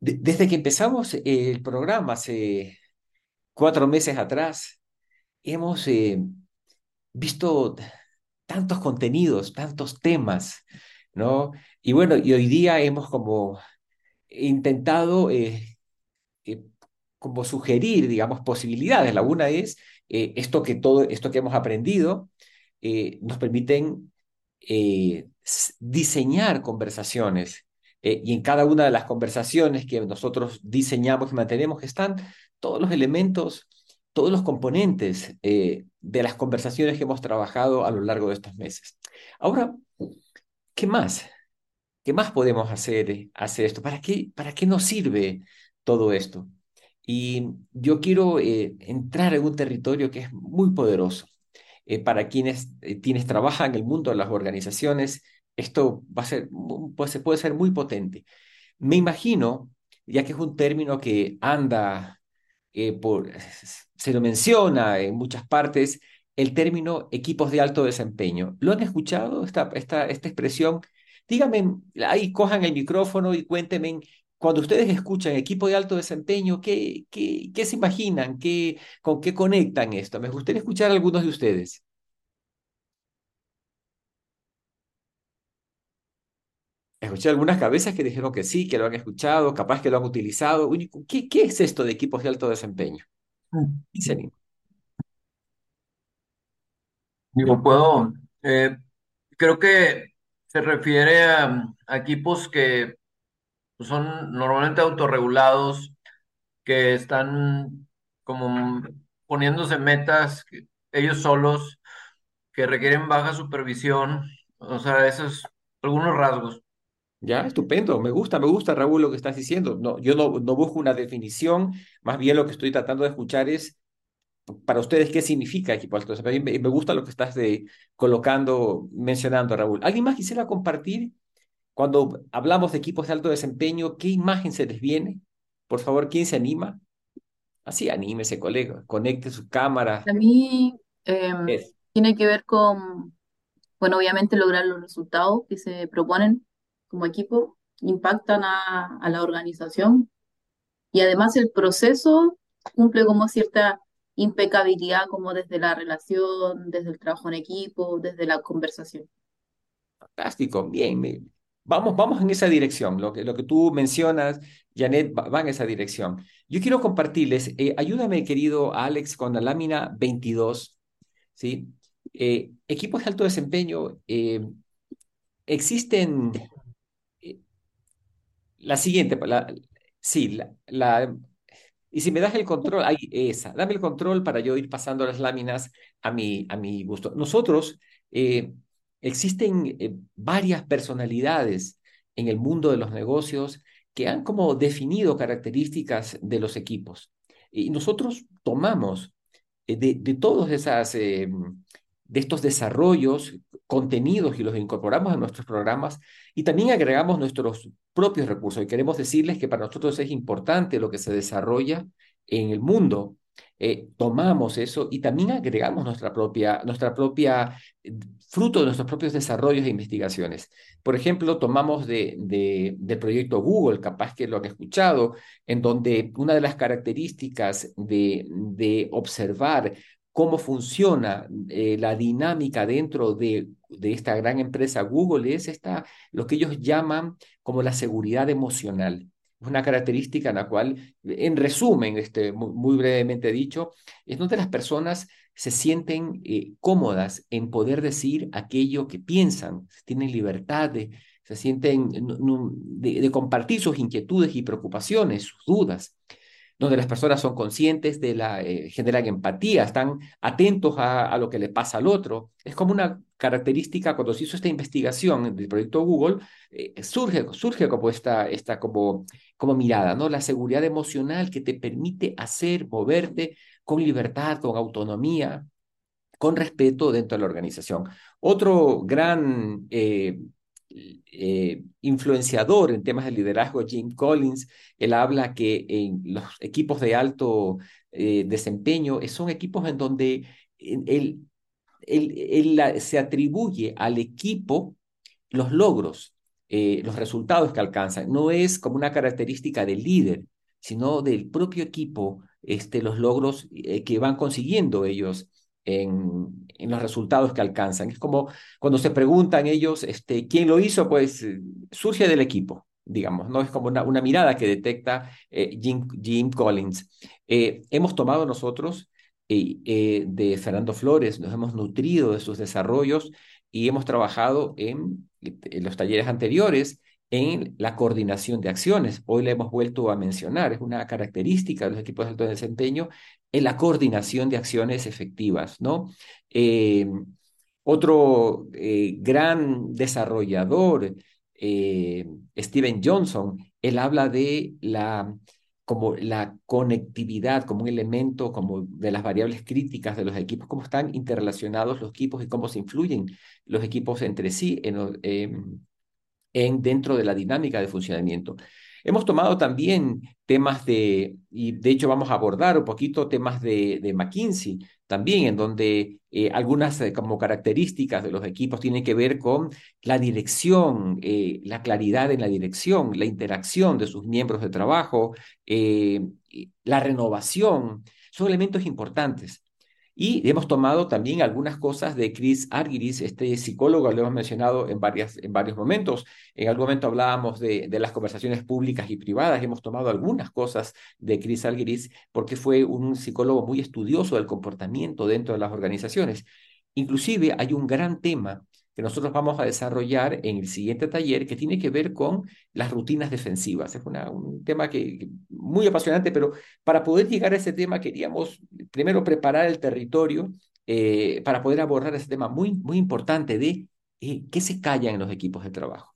desde que empezamos el programa hace cuatro meses atrás, hemos eh, visto tantos contenidos, tantos temas, Y bueno, y hoy día hemos como intentado eh, eh, como sugerir, digamos, posibilidades. La una es esto que todo esto que hemos aprendido nos permiten diseñar conversaciones. y en cada una de las conversaciones que nosotros diseñamos y mantenemos están todos los elementos, todos los componentes eh, de las conversaciones que hemos trabajado a lo largo de estos meses. Ahora, ¿qué más? ¿Qué más podemos hacer, hacer esto? ¿Para qué, ¿Para qué nos sirve todo esto? Y yo quiero eh, entrar en un territorio que es muy poderoso. Eh, para quienes, quienes trabajan en el mundo de las organizaciones, esto va a ser, pues, puede ser muy potente. Me imagino, ya que es un término que anda eh, por, se lo menciona en muchas partes, el término equipos de alto desempeño. ¿Lo han escuchado, esta, esta, esta expresión? Díganme, ahí cojan el micrófono y cuéntenme, cuando ustedes escuchan equipo de alto desempeño, ¿qué, qué, qué se imaginan? ¿Qué, ¿Con qué conectan esto? Me gustaría escuchar a algunos de ustedes. Escuché algunas cabezas que dijeron que sí, que lo han escuchado, capaz que lo han utilizado. ¿Qué, qué es esto de equipos de alto desempeño? ¿Quién Digo, puedo. Eh, creo que se refiere a, equipos que son normalmente autorregulados, que están como poniéndose metas ellos solos, que requieren baja supervisión. O sea, esos algunos rasgos. Ya, estupendo. Me gusta, me gusta, Raúl, lo que estás diciendo. No, yo no, no busco una definición, más bien lo que estoy tratando de escuchar es para ustedes qué significa equipo alto desempeño. Me, me gusta lo que estás de, colocando, mencionando, Raúl. ¿Alguien más quisiera compartir cuando hablamos de equipos de alto desempeño, qué imagen se les viene? Por favor, ¿quién se anima? Así, anímese, colega, conecte su cámara. A mí em, tiene que ver con, bueno, obviamente lograr los resultados que se proponen como equipo impactan a, la organización y además el proceso cumple como cierta impecabilidad como desde la relación, desde el trabajo en equipo, desde la conversación. Fantástico, bien. Vamos, vamos en esa dirección. Lo que, lo que tú mencionas, Janet, va, en esa dirección. Yo quiero compartirles, eh, ayúdame, querido Alex, con la lámina 22. ¿sí? Eh, equipos de alto desempeño, eh, existen la siguiente, sí, la, y si me das el control, ahí, esa, dame el control para yo ir pasando las láminas a mi, a mi gusto. Nosotros, eh, existen eh, varias personalidades en el mundo de los negocios que han como definido características de los equipos. Y nosotros tomamos eh, de, de todos esas, de estos desarrollos, contenidos y los incorporamos en nuestros programas y también agregamos nuestros propios recursos. Y queremos decirles que para nosotros es importante lo que se desarrolla en el mundo. Eh, tomamos eso y también agregamos nuestra propia, nuestra propia, fruto de nuestros propios desarrollos e investigaciones. Por ejemplo, tomamos de, del proyecto Google, capaz que lo han escuchado, en donde una de las características de, de observar cómo funciona eh, la dinámica dentro de, de, esta gran empresa Google es esta, lo que ellos llaman como la seguridad emocional. Una característica en la cual, en resumen, este, muy, brevemente dicho, es donde las personas se sienten eh, cómodas en poder decir aquello que piensan, tienen libertad de, se sienten de, de compartir sus inquietudes y preocupaciones, sus dudas donde las personas son conscientes de la, eh, generan empatía, están atentos a, lo que le pasa al otro. Es como una característica, cuando se hizo esta investigación del proyecto Google, eh, surge, surge como esta, esta como, como mirada, ¿no? La seguridad emocional que te permite hacer, moverte con libertad, con autonomía, con respeto dentro de la organización. Otro gran eh, eh, influenciador en temas de liderazgo, Jim Collins, él habla que en los equipos de alto desempeño son equipos en donde él, se atribuye al equipo los logros, eh, los resultados que alcanzan. No es como una característica del líder, sino del propio equipo, este, los logros eh, que van consiguiendo ellos en, los resultados que alcanzan. Es como cuando se preguntan ellos este, quién lo hizo, pues eh, surge del equipo, digamos, ¿no? Es como una, una mirada que detecta Jim, Jim, Collins. hemos tomado nosotros eh, de Fernando Flores, nos hemos nutrido de sus desarrollos y hemos trabajado en, los talleres anteriores en la coordinación de acciones. Hoy le hemos vuelto a mencionar, es una característica de los equipos de alto desempeño en la coordinación de acciones efectivas, ¿no? Eh, otro eh, gran desarrollador, Steven Johnson, él habla de la como la conectividad, como un elemento como de las variables críticas de los equipos, cómo están interrelacionados los equipos y cómo se influyen los equipos entre sí en dentro de la dinámica de funcionamiento. Hemos tomado también temas de, y de hecho vamos a abordar un poquito temas de, de McKinsey también, en donde eh, algunas eh, como características de los equipos tienen que ver con la dirección, eh, la claridad en la dirección, la interacción de sus miembros de trabajo, la renovación, son elementos importantes. Y hemos tomado también algunas cosas de Chris Argyris, este psicólogo, lo hemos mencionado en, varias, en varios momentos. En algún momento hablábamos de, las conversaciones públicas y privadas. Hemos tomado algunas cosas de Chris Argyris porque fue un psicólogo muy estudioso del comportamiento dentro de las organizaciones. Inclusive hay un gran tema que nosotros vamos a desarrollar en el siguiente taller que tiene que ver con las rutinas defensivas. Es un tema que, muy apasionante, pero para poder llegar a ese tema queríamos primero preparar el territorio eh, para poder abordar ese tema muy, muy importante de eh, qué se callan en los equipos de trabajo.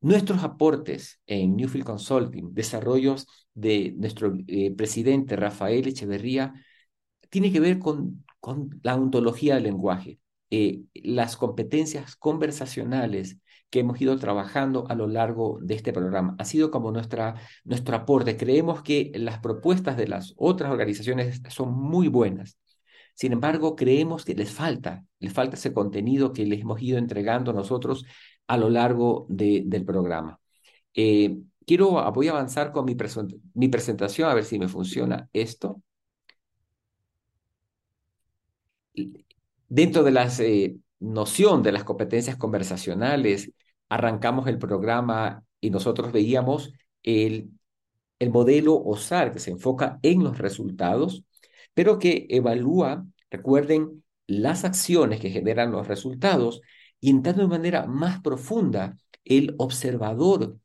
Nuestros aportes en Newfield Consulting, desarrollos de nuestro eh, presidente Rafael Echeverría, tiene que ver con, con la ontología del lenguaje eh, las competencias conversacionales que hemos ido trabajando a lo largo de este programa. Ha sido como nuestra, nuestro aporte. Creemos que las propuestas de las otras organizaciones son muy buenas. Sin embargo, creemos que les falta, les falta ese contenido que les hemos ido entregando nosotros a lo largo del programa. Eh, quiero, voy a avanzar con mi presentación, a ver si me funciona esto. Dentro de la eh, noción de las competencias conversacionales, arrancamos el programa y nosotros veíamos el, el modelo OSAR que se enfoca en los resultados, pero que evalúa, recuerden, las acciones que generan los resultados y entrando de manera más profunda el observador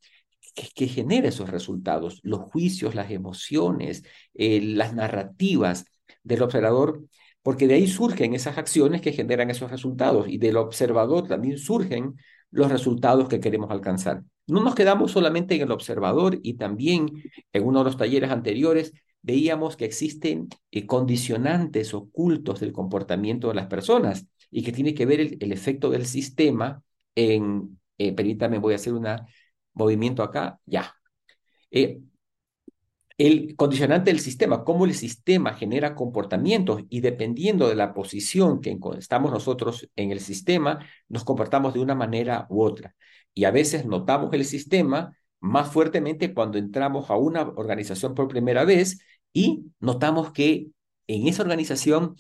que, genera esos resultados, los juicios, las emociones, eh, las narrativas del observador porque de ahí surgen esas acciones que generan esos resultados y del observador también surgen los resultados que queremos alcanzar. No nos quedamos solamente en el observador y también en uno de los talleres anteriores veíamos que existen eh, condicionantes ocultos del comportamiento de las personas y que tiene que ver el, efecto del sistema en, eh, permítame, voy a hacer un movimiento acá, ya. Eh, el condicionante del sistema, cómo el sistema genera comportamientos y dependiendo de la posición que estamos nosotros en el sistema, nos comportamos de una manera u otra. Y a veces notamos el sistema más fuertemente cuando entramos a una organización por primera vez y notamos que en esa organización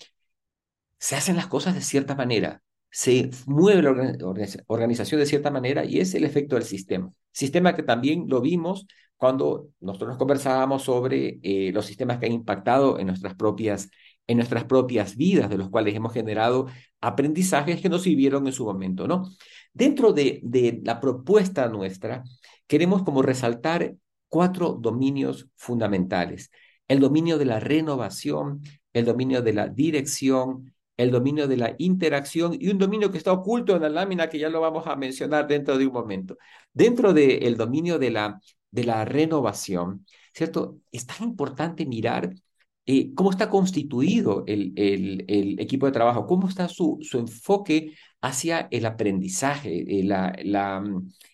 se hacen las cosas de cierta manera, se mueve la organización de cierta manera y es el efecto del sistema. Sistema que también lo vimos cuando nosotros conversábamos sobre eh, los sistemas que han impactado en nuestras propias en nuestras propias vidas, de los cuales hemos generado aprendizajes que nos sirvieron en su momento, ¿no? Dentro de, de la propuesta nuestra, queremos como resaltar cuatro dominios fundamentales. El dominio de la renovación, el dominio de la dirección, el dominio de la interacción y un dominio que está oculto en la lámina que ya lo vamos a mencionar dentro de un momento. Dentro del dominio de la, de la renovación, ¿cierto? Es tan importante mirar eh, cómo está constituido el, el, equipo de trabajo, cómo está su, su enfoque hacia el aprendizaje, eh, la, la,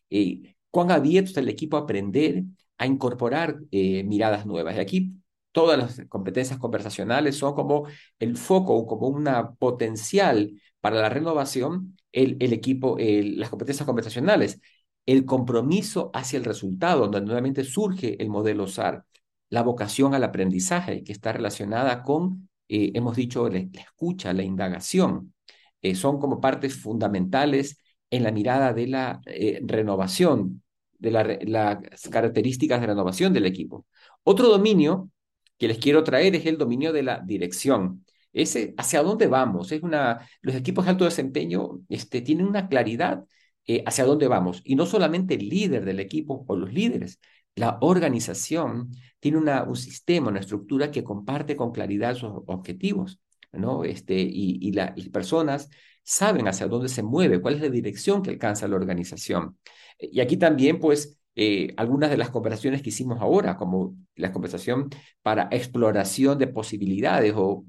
eh, cuán abierto está el equipo a aprender, a incorporar miradas nuevas. Y aquí todas las competencias conversacionales son como el foco, como una potencial para la renovación, el, el equipo, las competencias conversacionales, el compromiso hacia el resultado, donde nuevamente surge el modelo SAR, la vocación al aprendizaje, que está relacionada con, eh, hemos dicho, la, escucha, la indagación, eh, son como partes fundamentales en la mirada de la eh, renovación, de las características de renovación del equipo. Otro dominio que les quiero traer es el dominio de la dirección. Ese, ¿Hacia dónde vamos? Es una, los equipos de alto desempeño este, tienen una claridad eh, hacia dónde vamos. Y no solamente el líder del equipo o los líderes, la organización tiene un sistema, una estructura que comparte con claridad sus objetivos, ¿no? Este, y, y las personas saben hacia dónde se mueve, cuál es la dirección que alcanza la organización. Y aquí también, pues, eh, algunas de las conversaciones que hicimos ahora, como la conversación para exploración de posibilidades o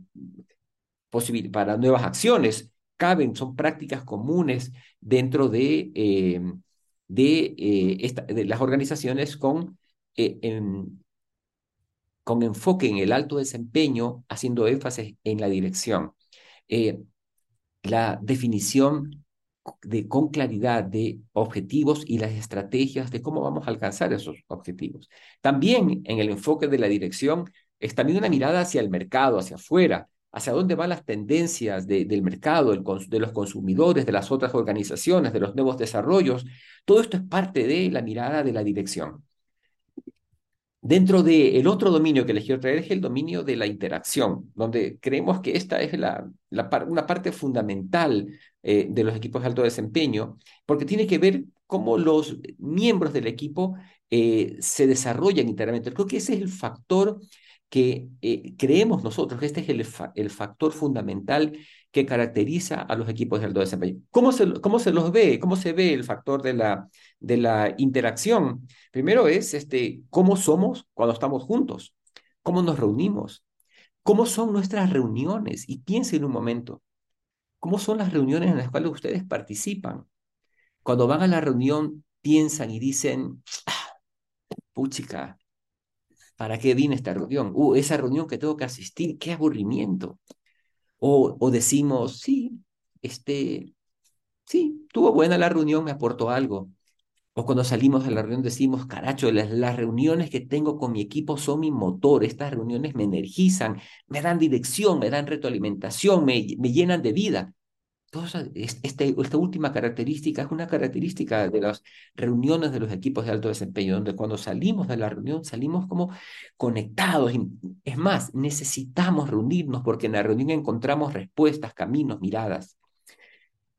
para nuevas acciones, caben, son prácticas comunes dentro de, eh, eh, de, las organizaciones con, con enfoque en el alto desempeño, haciendo énfasis en la dirección. la definición de, con claridad de objetivos y las estrategias de cómo vamos a alcanzar esos objetivos. También en el enfoque de la dirección es también una mirada hacia el mercado, hacia afuera, hacia dónde van las tendencias del mercado, de los consumidores, de las otras organizaciones, de los nuevos desarrollos. Todo esto es parte de la mirada de la dirección. Dentro del otro dominio que les quiero traer es el dominio de la interacción, donde creemos que esta es la, una parte fundamental eh, de los equipos de alto desempeño, porque tiene que ver cómo los miembros del equipo eh, se desarrollan internamente. Creo que ese es el factor que eh, creemos nosotros, que este es el, el factor fundamental que caracteriza a los equipos de alto desempeño. ¿Cómo se, cómo se los ve? ¿Cómo se ve el factor de la, de la interacción? Primero es este, cómo somos cuando estamos juntos, cómo nos reunimos, cómo son nuestras reuniones. Y piensen un momento, ¿cómo son las reuniones en las cuales ustedes participan? Cuando van a la reunión, piensan y dicen, ah, puchica, ¿para qué vine esta reunión? Uh, esa reunión que tengo que asistir, qué aburrimiento. O, decimos, sí, este, sí, tuvo buena la reunión, me aportó algo. O cuando salimos de la reunión decimos, caracho, las, las, reuniones que tengo con mi equipo son mi motor, estas reuniones me energizan, me dan dirección, me dan retroalimentación, me, me llenan de vida. Este, esta última característica es una característica de las reuniones de los equipos de alto desempeño, donde cuando salimos de la reunión salimos como conectados. Es más, necesitamos reunirnos porque en la reunión encontramos respuestas, caminos, miradas.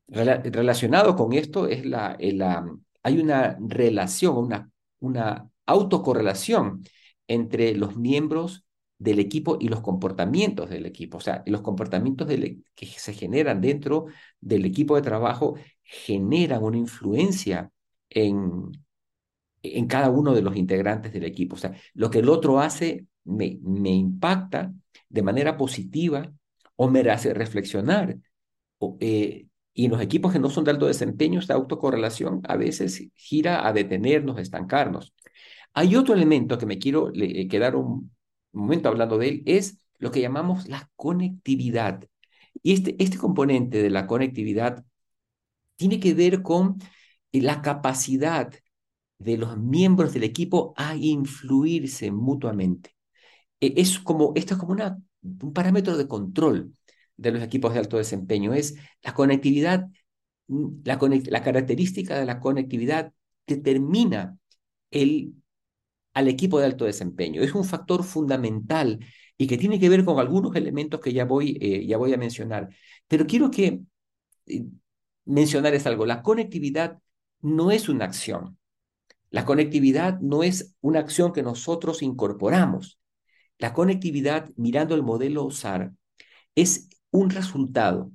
relacionado con esto es la, la, hay una relación, una, una autocorrelación entre los miembros del equipo y los comportamientos del equipo. O sea, los comportamientos que se generan dentro del equipo de trabajo generan una influencia en, en cada uno de los integrantes del equipo. O sea, lo que el otro hace me, me impacta de manera positiva o me hace reflexionar. Eh, y en los equipos que no son de alto desempeño, esta autocorrelación a veces gira a detenernos, estancarnos. Hay otro elemento que me quiero quedar un, momento hablando de él, es lo que llamamos la conectividad. Y este, este componente de la conectividad tiene que ver con la capacidad de los miembros del equipo a influirse mutuamente. E, es como, esto es como una, un parámetro de control de los equipos de alto desempeño. Es la conectividad, la, la característica de la conectividad determina el al equipo de alto desempeño. Es un factor fundamental y que tiene que ver con algunos elementos que ya voy, eh, ya voy a mencionar. Pero quiero que eh, mencionar es algo. La conectividad no es una acción. La conectividad no es una acción que nosotros incorporamos. La conectividad, mirando el modelo SAR, es un resultado,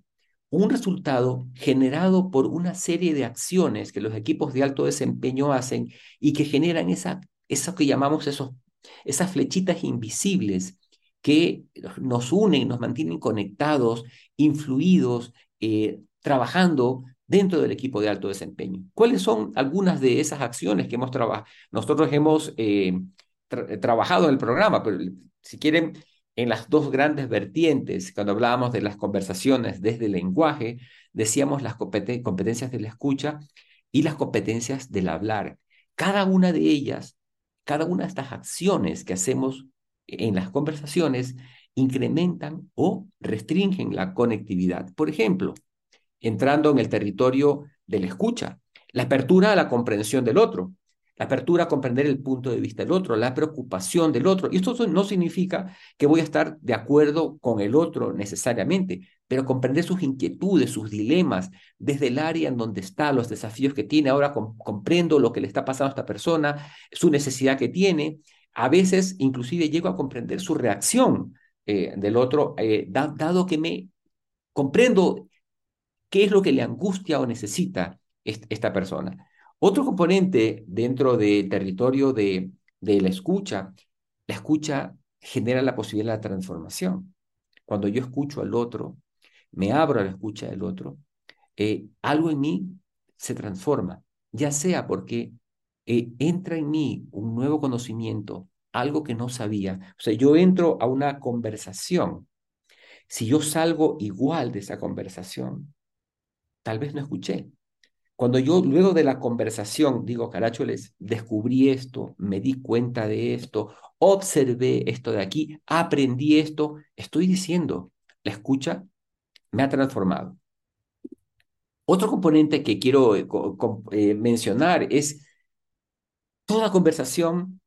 un resultado generado por una serie de acciones que los equipos de alto desempeño hacen y que generan esa, eso que llamamos esos, esas flechitas invisibles que nos unen, nos mantienen conectados, influidos, eh, trabajando dentro del equipo de alto desempeño. ¿Cuáles son algunas de esas acciones que hemos trabajado? Nosotros hemos eh, trabajado en el programa, pero si quieren, en las dos grandes vertientes, cuando hablábamos de las conversaciones desde el lenguaje, decíamos las competencias de la escucha y las competencias del hablar. Cada una de ellas, cada una de estas acciones que hacemos en las conversaciones incrementan o restringen la conectividad. Por ejemplo, entrando en el territorio de la escucha, la apertura a la comprensión del otro, la apertura a comprender el punto de vista del otro, la preocupación del otro. Y esto no significa que voy a estar de acuerdo con el otro necesariamente, pero comprender sus inquietudes, sus dilemas, desde el área en donde está, los desafíos que tiene. Ahora comprendo lo que le está pasando a esta persona, su necesidad que tiene. A veces inclusive llego a comprender su reacción eh, del otro, eh, dado que me comprendo qué es lo que le angustia o necesita esta persona. Otro componente dentro del territorio de, la escucha, la escucha genera la posibilidad de transformación. Cuando yo escucho al otro, me abro a la escucha del otro, eh, algo en mí se transforma, ya sea porque eh, entra en mí un nuevo conocimiento, algo que no sabía. O sea, yo entro a una conversación. Si yo salgo igual de esa conversación, tal vez no escuché. Cuando yo luego de la conversación digo, caracho, les descubrí esto, me di cuenta de esto, observé esto de aquí, aprendí esto, estoy diciendo, la escucha me ha transformado. Otro componente que quiero eh, eh, mencionar es, toda conversación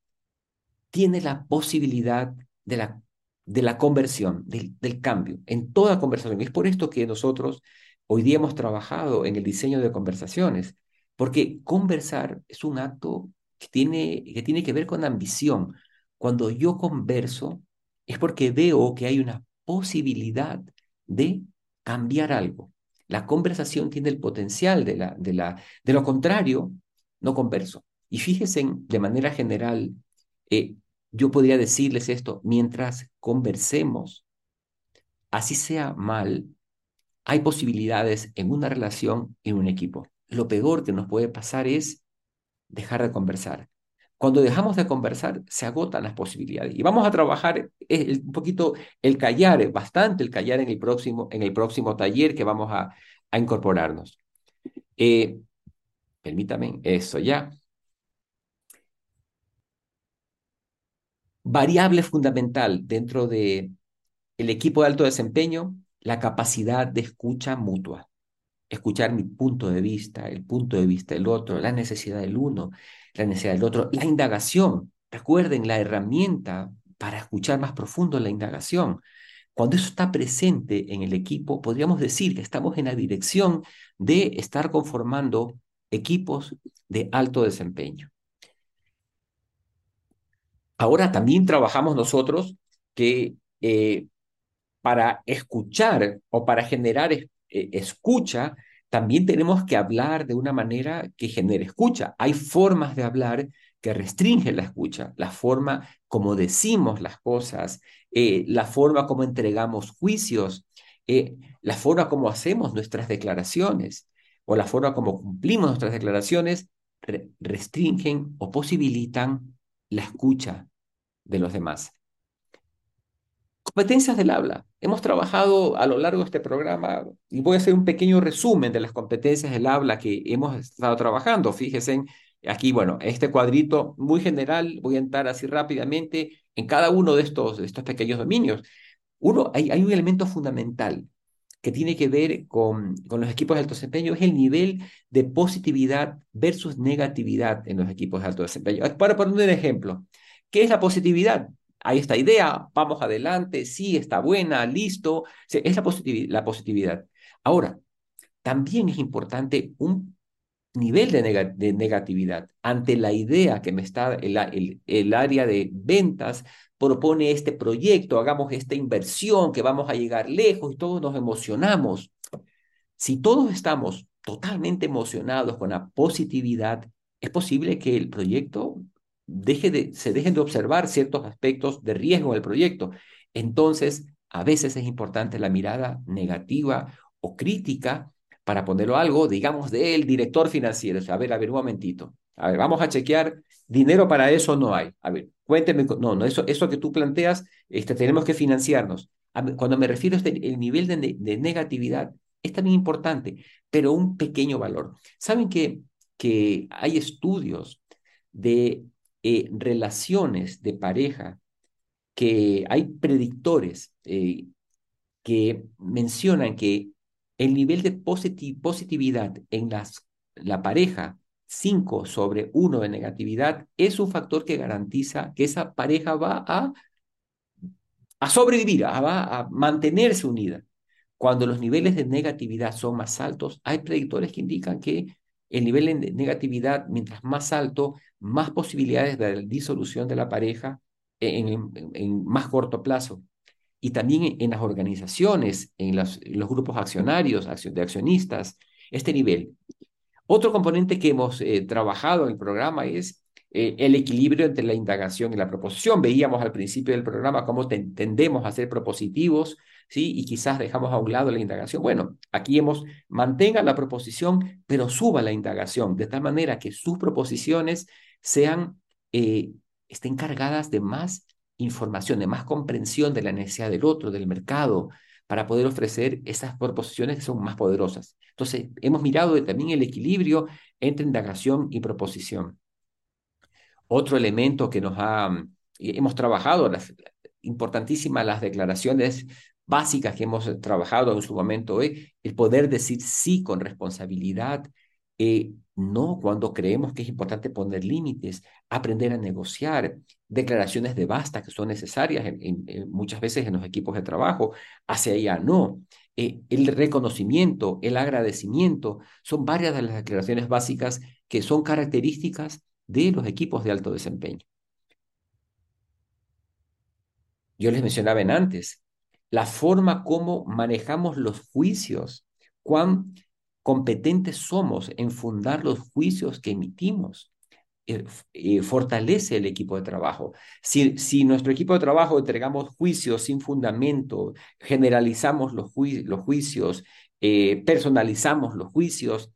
tiene la posibilidad de la, de la conversión, del, del cambio, en toda conversación. Es por esto que nosotros Hoy día hemos trabajado en el diseño de conversaciones, porque conversar es un acto que tiene, que tiene que ver con ambición. Cuando yo converso es porque veo que hay una posibilidad de cambiar algo. La conversación tiene el potencial de, la, de, la, de lo contrario, no converso. Y fíjense, de manera general, eh, yo podría decirles esto, mientras conversemos, así sea mal, hay posibilidades en una relación, en un equipo. Lo peor que nos puede pasar es dejar de conversar. Cuando dejamos de conversar, se agotan las posibilidades. Y vamos a trabajar un poquito el callar, bastante el callar en el próximo, en el próximo taller que vamos a, incorporarnos. Eh, permítame, eso ya. Variable fundamental dentro de el equipo de alto desempeño la capacidad de escucha mutua. Escuchar mi punto de vista, el punto de vista del otro, la necesidad del uno, la necesidad del otro, la indagación. Recuerden la herramienta para escuchar más profundo la indagación. Cuando eso está presente en el equipo, podríamos decir que estamos en la dirección de estar conformando equipos de alto desempeño. Ahora también trabajamos nosotros que eh, para escuchar o para generar eh, escucha, también tenemos que hablar de una manera que genere escucha. Hay formas de hablar que restringen la escucha, la forma como decimos las cosas, eh, la forma como entregamos juicios, eh, la forma como hacemos nuestras declaraciones o la forma como cumplimos nuestras declaraciones restringen o posibilitan la escucha de los demás. Competencias del habla. Hemos trabajado a lo largo de este programa y voy a hacer un pequeño resumen de las competencias del habla que hemos estado trabajando. Fíjense aquí, bueno, este cuadrito muy general, voy a entrar así rápidamente en cada uno de estos, estos pequeños dominios. Uno, hay, hay un elemento fundamental que tiene que ver con, con los equipos de alto desempeño, es el nivel de positividad versus negatividad en los equipos de alto desempeño. Para poner un ejemplo, ¿qué es la positividad? Hay esta idea, vamos adelante, sí, está buena, listo. Es la, positividad. Ahora, también es importante un nivel de, negatividad ante la idea que me está el, el, área de ventas propone este proyecto, hagamos esta inversión, que vamos a llegar lejos y todos nos emocionamos. Si todos estamos totalmente emocionados con la positividad, es posible que el proyecto deje de, se dejen de observar ciertos aspectos de riesgo del proyecto. Entonces, a veces es importante la mirada negativa o crítica para ponerlo algo, digamos, del director financiero. A ver, a ver, un momentito. A ver, vamos a chequear. Dinero para eso no hay. A ver, cuénteme. No, no, eso, eso que tú planteas, este, tenemos que financiarnos. cuando me refiero a este, el nivel de, de, negatividad, es también importante, pero un pequeño valor. ¿Saben que, que hay estudios de eh, relaciones de pareja que hay predictores eh, que mencionan que el nivel de positividad en las, la pareja 5 sobre 1 de negatividad es un factor que garantiza que esa pareja va a, a sobrevivir, va a mantenerse unida. Cuando los niveles de negatividad son más altos, hay predictores que indican que el nivel de negatividad, mientras más alto, más posibilidades de disolución de la pareja en, más corto plazo y también en las organizaciones, en los, grupos accionarios, de accionistas, este nivel. Otro componente que hemos eh, trabajado en el programa es eh, el equilibrio entre la indagación y la proposición. Veíamos al principio del programa cómo tendemos a ser propositivos, ¿sí? Y quizás dejamos a un lado la indagación. Bueno, aquí hemos, mantenga la proposición, pero suba la indagación, de tal manera que sus proposiciones sean, eh, estén cargadas de más información, de más comprensión de la necesidad del otro, del mercado, para poder ofrecer esas proposiciones que son más poderosas. Entonces, hemos mirado también el equilibrio entre indagación y proposición. Otro elemento que nos ha, mm, hemos trabajado, las, importantísimas las declaraciones básicas que hemos trabajado en su momento, es el poder decir sí con responsabilidad, eh, no cuando creemos que es importante poner límites, aprender a negociar, declaraciones de basta que son necesarias muchas veces en los equipos de trabajo, hacia allá no. Eh, el reconocimiento, el agradecimiento, son varias de las declaraciones básicas que son características de los equipos de alto desempeño. Yo les mencionaba en antes, la forma como manejamos los juicios, cuán competentes somos en fundar los juicios que emitimos. Eh, fortalece el equipo de trabajo. Si, si nuestro equipo de trabajo entregamos juicios sin fundamento, generalizamos los, los juicios, eh, personalizamos los juicios,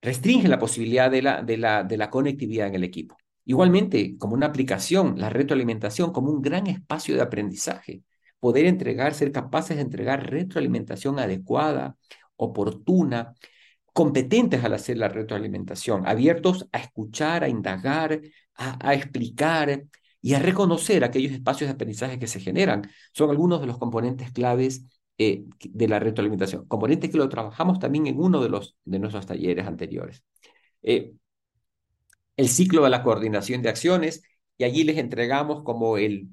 restringe la posibilidad de la, de, la, de la conectividad en el equipo. Igualmente, como una aplicación, la retroalimentación como un gran espacio de aprendizaje. Poder entregar, ser capaces de entregar retroalimentación adecuada, oportuna, competentes al hacer la retroalimentación, abiertos a escuchar, a indagar, a, explicar y a reconocer aquellos espacios de aprendizaje que se generan. Son algunos de los componentes claves eh, de la retroalimentación, componentes que lo trabajamos también en uno de, los, de nuestros talleres anteriores. Eh, el ciclo de la coordinación de acciones, y allí les entregamos como el,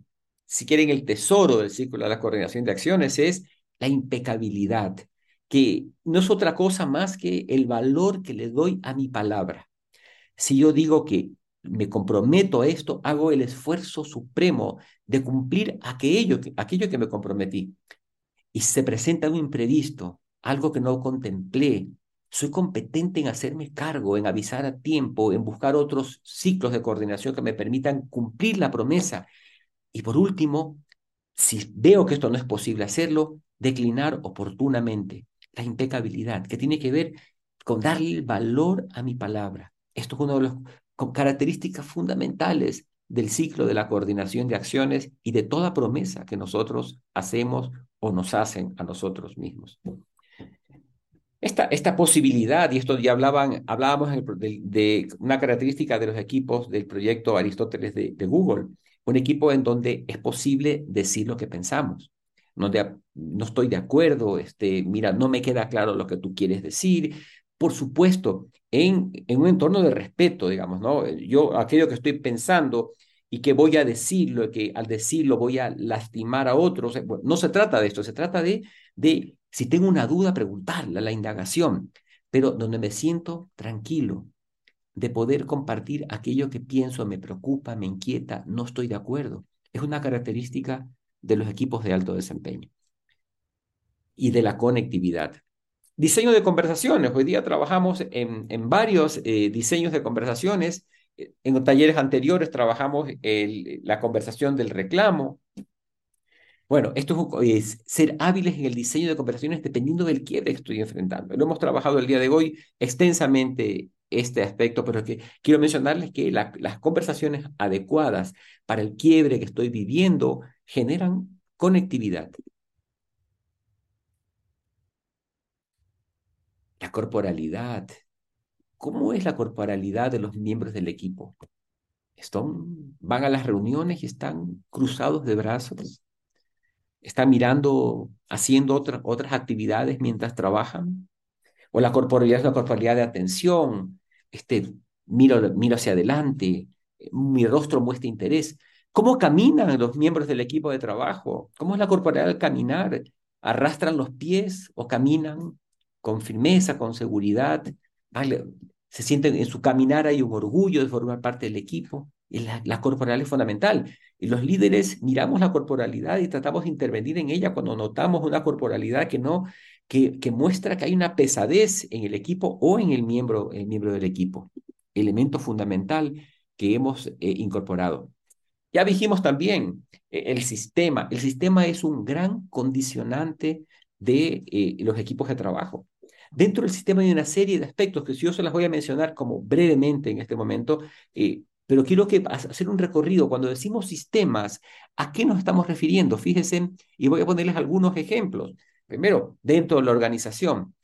si quieren, el tesoro del ciclo de la coordinación de acciones, es la impecabilidad, que no es otra cosa más que el valor que le doy a mi palabra. Si yo digo que me comprometo a esto, hago el esfuerzo supremo de cumplir aquello que, me comprometí. Y se presenta un imprevisto, algo que no contemplé. Soy competente en hacerme cargo, en avisar a tiempo, en buscar otros ciclos de coordinación que me permitan cumplir la promesa. Y por último, si veo que esto no es posible hacerlo, declinar oportunamente la impecabilidad, que tiene que ver con darle valor a mi palabra. Esto es una de las características fundamentales del ciclo de la coordinación de acciones y de toda promesa que nosotros hacemos o nos hacen a nosotros mismos. Esta, esta posibilidad, y esto ya hablaban, hablábamos de, una característica de los equipos del proyecto Aristóteles de, de Google, un equipo en donde es posible decir lo que pensamos no, estoy de acuerdo, este, mira, no me queda claro lo que tú quieres decir. Por supuesto, en, en un entorno de respeto, digamos, ¿no? Yo aquello que estoy pensando y que voy a decirlo, que al decirlo voy a lastimar a otros, no se trata de esto, se trata de, de si tengo una duda, preguntarla, la indagación. pero donde me siento tranquilo de poder compartir aquello que pienso, me preocupa, me inquieta, no estoy de acuerdo. Es una característica de los equipos de alto desempeño y de la conectividad. Diseño de conversaciones. Hoy día trabajamos en, en varios eh, diseños de conversaciones. En talleres anteriores trabajamos la conversación del reclamo. Bueno, esto es, ser hábiles en el diseño de conversaciones dependiendo del quiebre que estoy enfrentando. Lo hemos trabajado el día de hoy extensamente este aspecto, pero quiero mencionarles que las conversaciones adecuadas para el quiebre que estoy viviendo generan conectividad. La corporalidad. ¿Cómo es la corporalidad de los miembros del equipo? Están, van a las reuniones y están cruzados de brazos. Están mirando, haciendo otras actividades mientras trabajan. O la corporalidad es una corporalidad de atención. Este, miro, miro hacia adelante. Mi rostro muestra interés. ¿Cómo caminan los miembros del equipo de trabajo? ¿Cómo es la corporalidad al caminar? ¿Arrastran los pies o caminan con firmeza, con seguridad, se sienten en su caminar hay un orgullo de formar parte del equipo. La, la corporalidad es fundamental. Y los líderes miramos la corporalidad y tratamos de intervenir en ella cuando notamos una corporalidad que no, que, que muestra que hay una pesadez en el equipo o en el miembro, el miembro del equipo. Elemento fundamental que hemos eh, incorporado. Ya dijimos también eh, el sistema. El sistema es un gran condicionante de eh, los equipos de trabajo. Dentro del sistema hay una serie de aspectos que yo se las voy a mencionar como brevemente en este momento, eh, pero quiero que hacer un recorrido. Cuando decimos sistemas, ¿a qué nos estamos refiriendo? Fíjense, y voy a ponerles algunos ejemplos. Primero, dentro de la organización,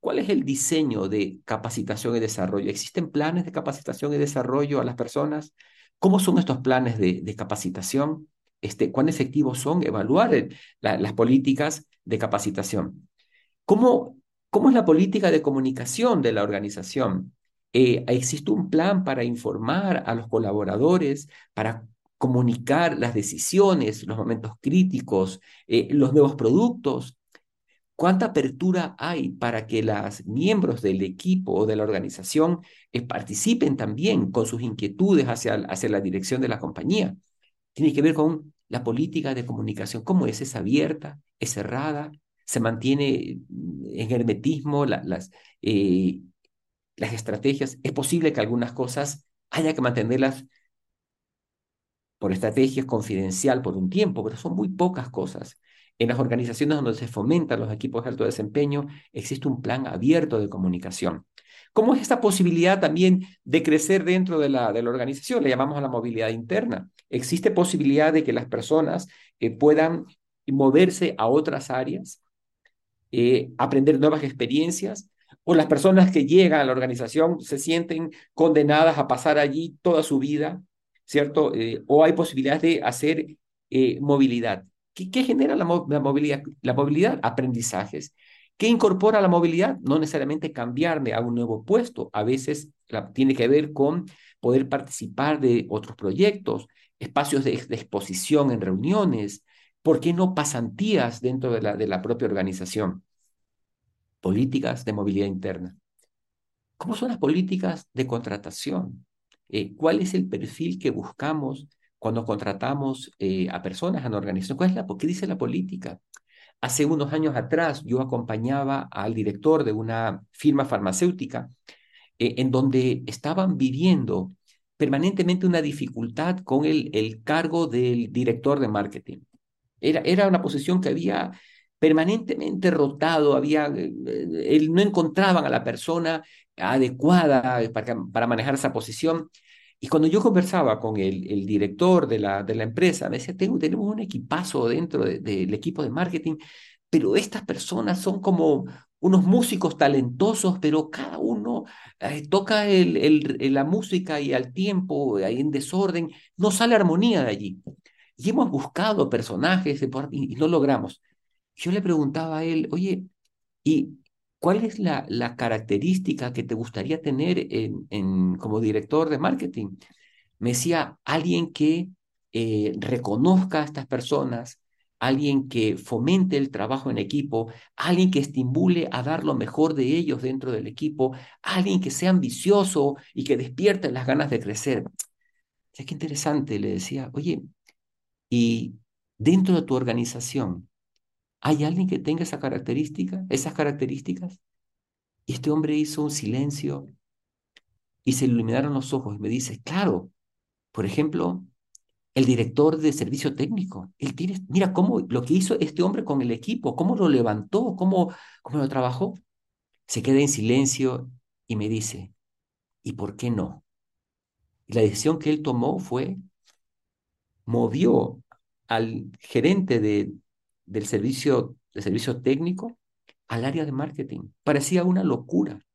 ¿cuál es el diseño de capacitación y desarrollo? ¿Existen planes de capacitación y desarrollo a las personas? ¿Cómo son estos planes de, capacitación? Este, ¿Cuán efectivos son? Evaluar las políticas de capacitación. ¿Cómo ¿Cómo es la política de comunicación de la organización? Eh, ¿Existe un plan para informar a los colaboradores, para comunicar las decisiones, los momentos críticos, eh, los nuevos productos? ¿Cuánta apertura hay para que los miembros del equipo o de la organización eh, participen también con sus inquietudes hacia, hacia la dirección de la compañía? Tiene que ver con la política de comunicación, cómo es, es abierta, es cerrada, se mantiene en hermetismo las, eh, las estrategias. Es posible que algunas cosas haya que mantenerlas por estrategias confidencial por un tiempo, pero son muy pocas cosas. En las organizaciones donde se fomentan los equipos de alto desempeño, existe un plan abierto de comunicación. ¿Cómo es esta posibilidad también de crecer dentro de la, de la organización? Le llamamos a la movilidad interna. Existe posibilidad de que las personas eh, puedan moverse a otras áreas eh, aprender nuevas experiencias, o las personas que llegan a la organización se sienten condenadas a pasar allí toda su vida, ¿cierto? Eh, o hay posibilidades de hacer eh, movilidad. ¿Qué, ¿Qué, genera la, movilidad? La movilidad, aprendizajes. ¿Qué incorpora la movilidad? No necesariamente cambiarme a un nuevo puesto, a veces tiene que ver con poder participar de otros proyectos, espacios de, exposición en reuniones, ¿Por qué no pasantías dentro de la, de la propia organización? Políticas de movilidad interna. ¿Cómo son las políticas de contratación? Eh, ¿Cuál es el perfil que buscamos cuando contratamos eh, a personas en la organización? ¿Cuál es la, ¿Qué dice la política? Hace unos años atrás yo acompañaba al director de una firma farmacéutica eh, en donde estaban viviendo permanentemente una dificultad con el, el cargo del director de marketing. Era, una posición que había permanentemente rotado, había, eh, él, no encontraban a la persona adecuada para, para, manejar esa posición. Y cuando yo conversaba con el, el director de la, de la, empresa, me decía, Tengo, tenemos un equipazo dentro del equipo de marketing, pero estas personas son como unos músicos talentosos, pero cada uno eh, toca el, el, la música y al tiempo, ahí en desorden, no sale armonía de allí. Y hemos buscado personajes y, no logramos. Yo le preguntaba a él, oye, ¿y cuál es la, característica que te gustaría tener en, en, como director de marketing? Me decía, alguien que eh, reconozca a estas personas, alguien que fomente el trabajo en equipo, alguien que estimule a dar lo mejor de ellos dentro del equipo, alguien que sea ambicioso y que despierte las ganas de crecer. Ya qué interesante, le decía, oye, y dentro de tu organización, ¿hay alguien que tenga esa característica, esas características? Y este hombre hizo un silencio y se iluminaron los ojos y me dice, claro, por ejemplo, el director de servicio técnico. Él tiene, mira cómo lo que hizo este hombre con el equipo, cómo lo levantó, cómo, cómo lo trabajó. Se queda en silencio y me dice, ¿y por qué no? Y la decisión que él tomó fue, movió al gerente de, del servicio, de servicio técnico al área de marketing. Parecía una locura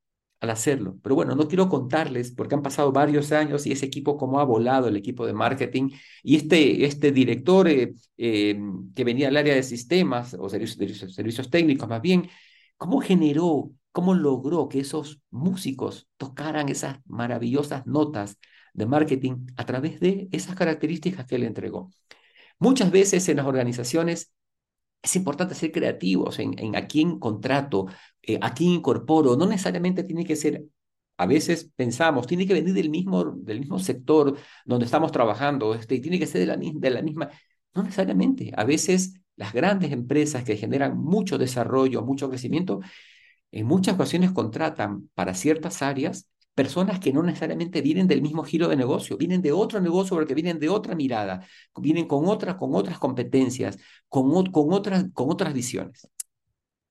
al hacerlo. Pero bueno, no quiero contarles porque han pasado varios años y ese equipo cómo ha volado el equipo de marketing y este, este director eh, eh, que venía del área de sistemas o servicios, servicios técnicos más bien, cómo generó, cómo logró que esos músicos tocaran esas maravillosas notas de marketing a través de esas características que él entregó. Muchas veces en las organizaciones es importante ser creativos en, a quién contrato, eh, a quién incorporo. No necesariamente tiene que ser, a veces pensamos, tiene que venir del mismo, del mismo sector donde estamos trabajando, este, tiene que ser de la, de la misma. No necesariamente. A veces las grandes empresas que generan mucho desarrollo, mucho crecimiento, en muchas ocasiones contratan para ciertas áreas personas que no necesariamente vienen del mismo giro de negocio, vienen de otro negocio porque vienen de otra mirada, vienen con otras, con otras competencias, con, con, otras, con otras visiones.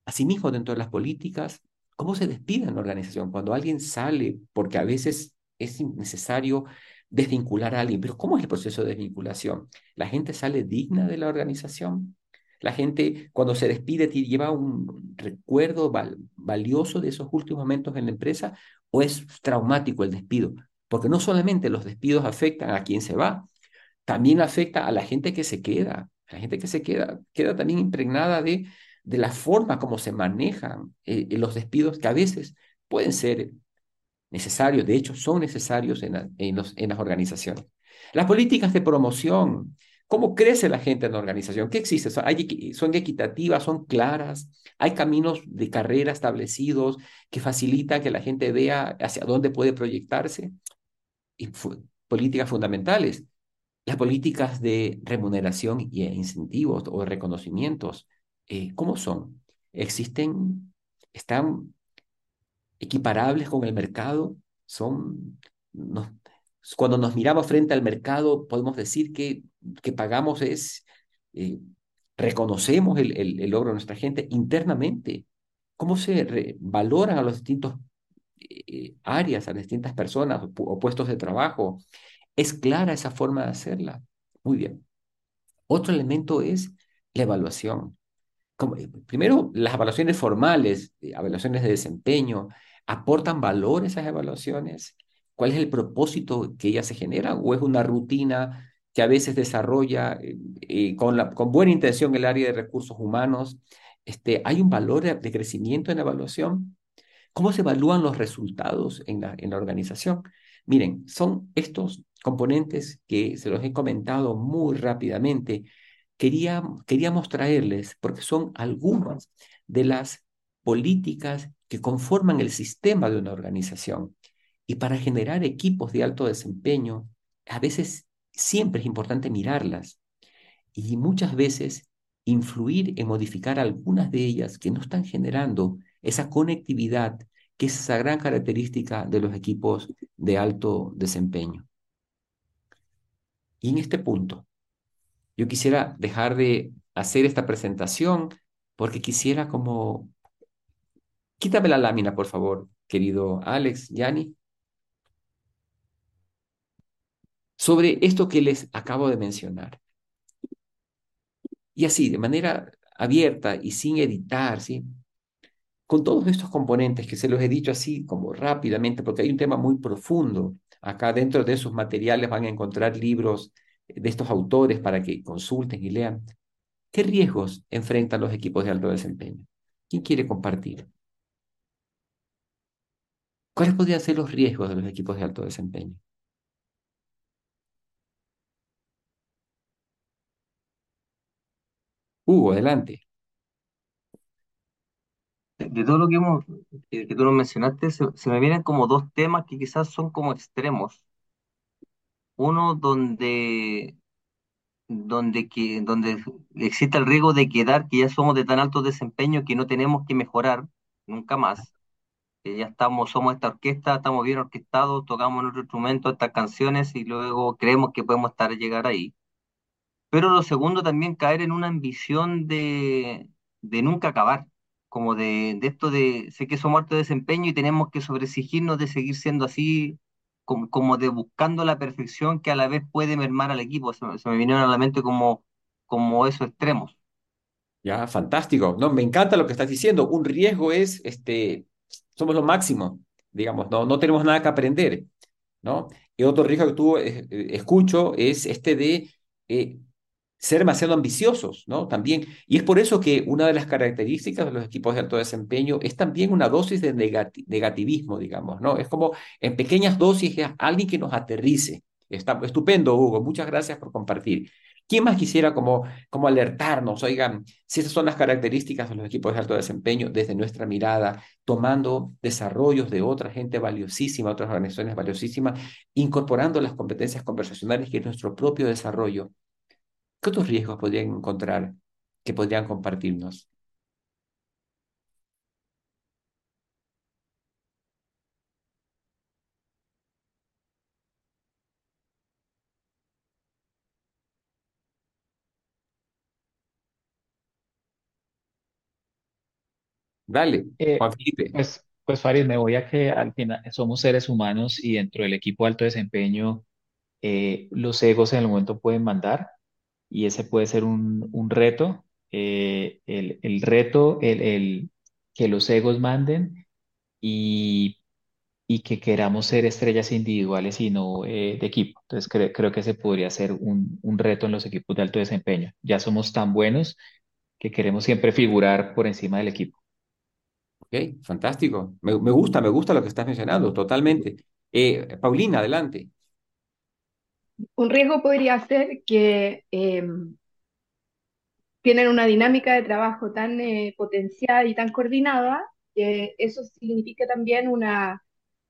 Asimismo, dentro de las políticas, ¿cómo se despide en la organización? Cuando alguien sale, porque a veces es necesario desvincular a alguien, pero ¿cómo es el proceso de desvinculación? ¿La gente sale digna de la organización? La gente cuando se despide lleva un recuerdo valioso de esos últimos momentos en la empresa o es traumático el despido, porque no solamente los despidos afectan a quien se va, también afecta a la gente que se queda. La gente que se queda queda también impregnada de, de la forma como se manejan eh, los despidos que a veces pueden ser necesarios, de hecho son necesarios en, en las organizaciones. Las políticas de promoción, ¿Cómo crece la gente en la organización? ¿Qué existe? ¿Son equitativas? ¿Son claras? ¿Hay caminos de carrera establecidos que facilitan que la gente vea hacia dónde puede proyectarse? Y políticas fundamentales. Las políticas de remuneración y incentivos o reconocimientos, eh, ¿cómo son? ¿Existen? ¿Están equiparables con el mercado? ¿Son, cuando nos miramos frente al mercado, podemos decir que, que pagamos es, eh, reconocemos el, el, logro de nuestra gente internamente. ¿Cómo se valoran a los distintos eh, áreas, a las distintas personas o, puestos de trabajo? ¿Es clara esa forma de hacerla? Muy bien. Otro elemento es la evaluación. Como, eh, primero, las evaluaciones formales, evaluaciones de desempeño, ¿aportan valor esas evaluaciones? ¿Cuál es el propósito que ella se genera? ¿O es una rutina que a veces desarrolla eh, eh, con, con buena intención el área de recursos humanos? Este, ¿Hay un valor de, crecimiento en la evaluación? ¿Cómo se evalúan los resultados en la, en la organización? Miren, son estos componentes que se los he comentado muy rápidamente. Quería, queríamos traerles porque son algunas de las políticas que conforman el sistema de una organización. Y para generar equipos de alto desempeño, a veces siempre es importante mirarlas y muchas veces influir en modificar algunas de ellas que no están generando esa conectividad que es esa gran característica de los equipos de alto desempeño. Y en este punto, yo quisiera dejar de hacer esta presentación porque quisiera como... Quítame la lámina, por favor, querido Alex, Yanni. Sobre esto que les acabo de mencionar. Y así, de manera abierta y sin editar, ¿sí? Con todos estos componentes que se los he dicho así como rápidamente, porque hay un tema muy profundo. Acá dentro de esos materiales van a encontrar libros de estos autores para que consulten y lean. ¿Qué riesgos enfrentan los equipos de alto desempeño? ¿Quién quiere compartir? ¿Cuáles podrían ser los riesgos de los equipos de alto desempeño? Hugo, adelante. De todo lo que hemos, que, tú nos mencionaste, se, me vienen como dos temas que quizás son como extremos. Uno donde, donde, que, donde existe el riesgo de quedar que ya somos de tan alto desempeño que no tenemos que mejorar nunca más. Ya estamos, somos esta orquesta, estamos bien orquestados, tocamos nuestro instrumento, estas canciones y luego creemos que podemos estar llegar ahí. Pero lo segundo también caer en una ambición de, de nunca acabar como de, de esto de, sé que somos alto desempeño y tenemos que sobreexigirnos de seguir siendo así, como, como, de buscando la perfección que a la vez puede mermar al equipo. Se, me vinieron a la mente como, como esos extremos. Ya, fantástico. No, me encanta lo que estás diciendo. Un riesgo es, este, somos lo máximo, digamos, no, no tenemos nada que aprender, ¿no? Y otro riesgo que tú eh, eh, escucho es este de eh, ser demasiado ambiciosos, ¿no? También, y es por eso que una de las características de los equipos de alto desempeño es también una dosis de negativismo, digamos, ¿no? Es como en pequeñas dosis alguien que nos aterrice. Está estupendo, Hugo, muchas gracias por compartir. ¿Quién más quisiera como, como alertarnos? Oigan, si esas son las características de los equipos de alto desempeño desde nuestra mirada, tomando desarrollos de otra gente valiosísima, otras organizaciones valiosísimas, incorporando las competencias conversacionales que es nuestro propio desarrollo ¿Qué otros riesgos podrían encontrar que podrían compartirnos? Dale, Eh, Juan Felipe. pues, pues Farid, me voy a que al final somos seres humanos y dentro del equipo de alto desempeño eh, los egos en el momento pueden mandar y ese puede ser un, un reto. eh, el, el reto, el, el que los egos manden y, y que queramos ser estrellas individuales y no eh, de equipo. Entonces cre- creo que ese podría ser un, un reto en los equipos de alto desempeño. Ya somos tan buenos que queremos siempre figurar por encima del equipo. Ok, fantástico. Me, me gusta, me gusta lo que estás mencionando, totalmente. Eh, Paulina, adelante. Un riesgo podría ser que eh, tienen una dinámica de trabajo tan eh, potenciada y tan coordinada que eso significa también una,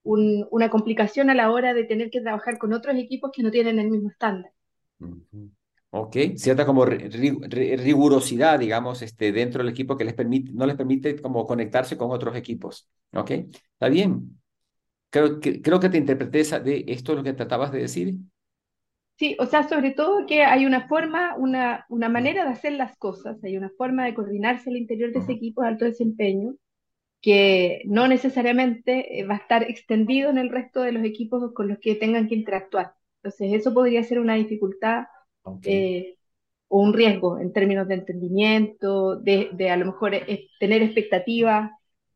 un- una complicación a la hora de tener que trabajar con otros equipos que no tienen el mismo estándar. Ok, cierta como ri- ri- ri- rigurosidad, digamos, este, dentro del equipo que les permite, no les permite como conectarse con otros equipos. Ok, está bien. Creo que, creo que te interpreté esa- de esto lo que tratabas de decir. Sí, o sea, sobre todo que hay una forma, una, una manera de hacer las cosas, hay una forma de coordinarse al interior de ese equipo de alto desempeño que no necesariamente eh, va a estar extendido en el resto de los equipos con los que tengan que interactuar. Entonces, eso podría ser una dificultad eh, o un riesgo en términos de entendimiento, de, de a lo mejor eh, tener expectativas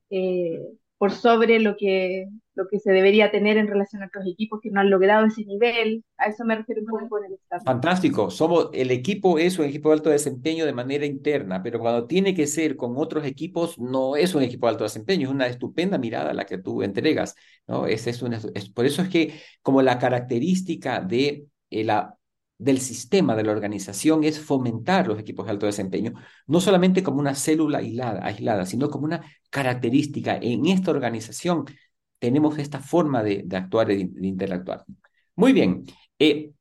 eh, por sobre lo que, lo que se debería tener en relación a otros equipos que no han logrado ese nivel. A eso me refiero un poco con el estándar. Fantástico. Somos, el equipo es un equipo de alto desempeño de manera interna, pero cuando tiene que ser con otros equipos, no es un equipo de alto desempeño, es una estupenda mirada la que tú entregas, ¿no? Es, es una- es- por eso es que como la característica de, eh, la, del sistema de la organización es fomentar los equipos de alto desempeño, no solamente como una célula aislada, aislada, sino como una característica. En esta organización tenemos esta forma de, de actuar y de, interactuar. Muy bien. Eh,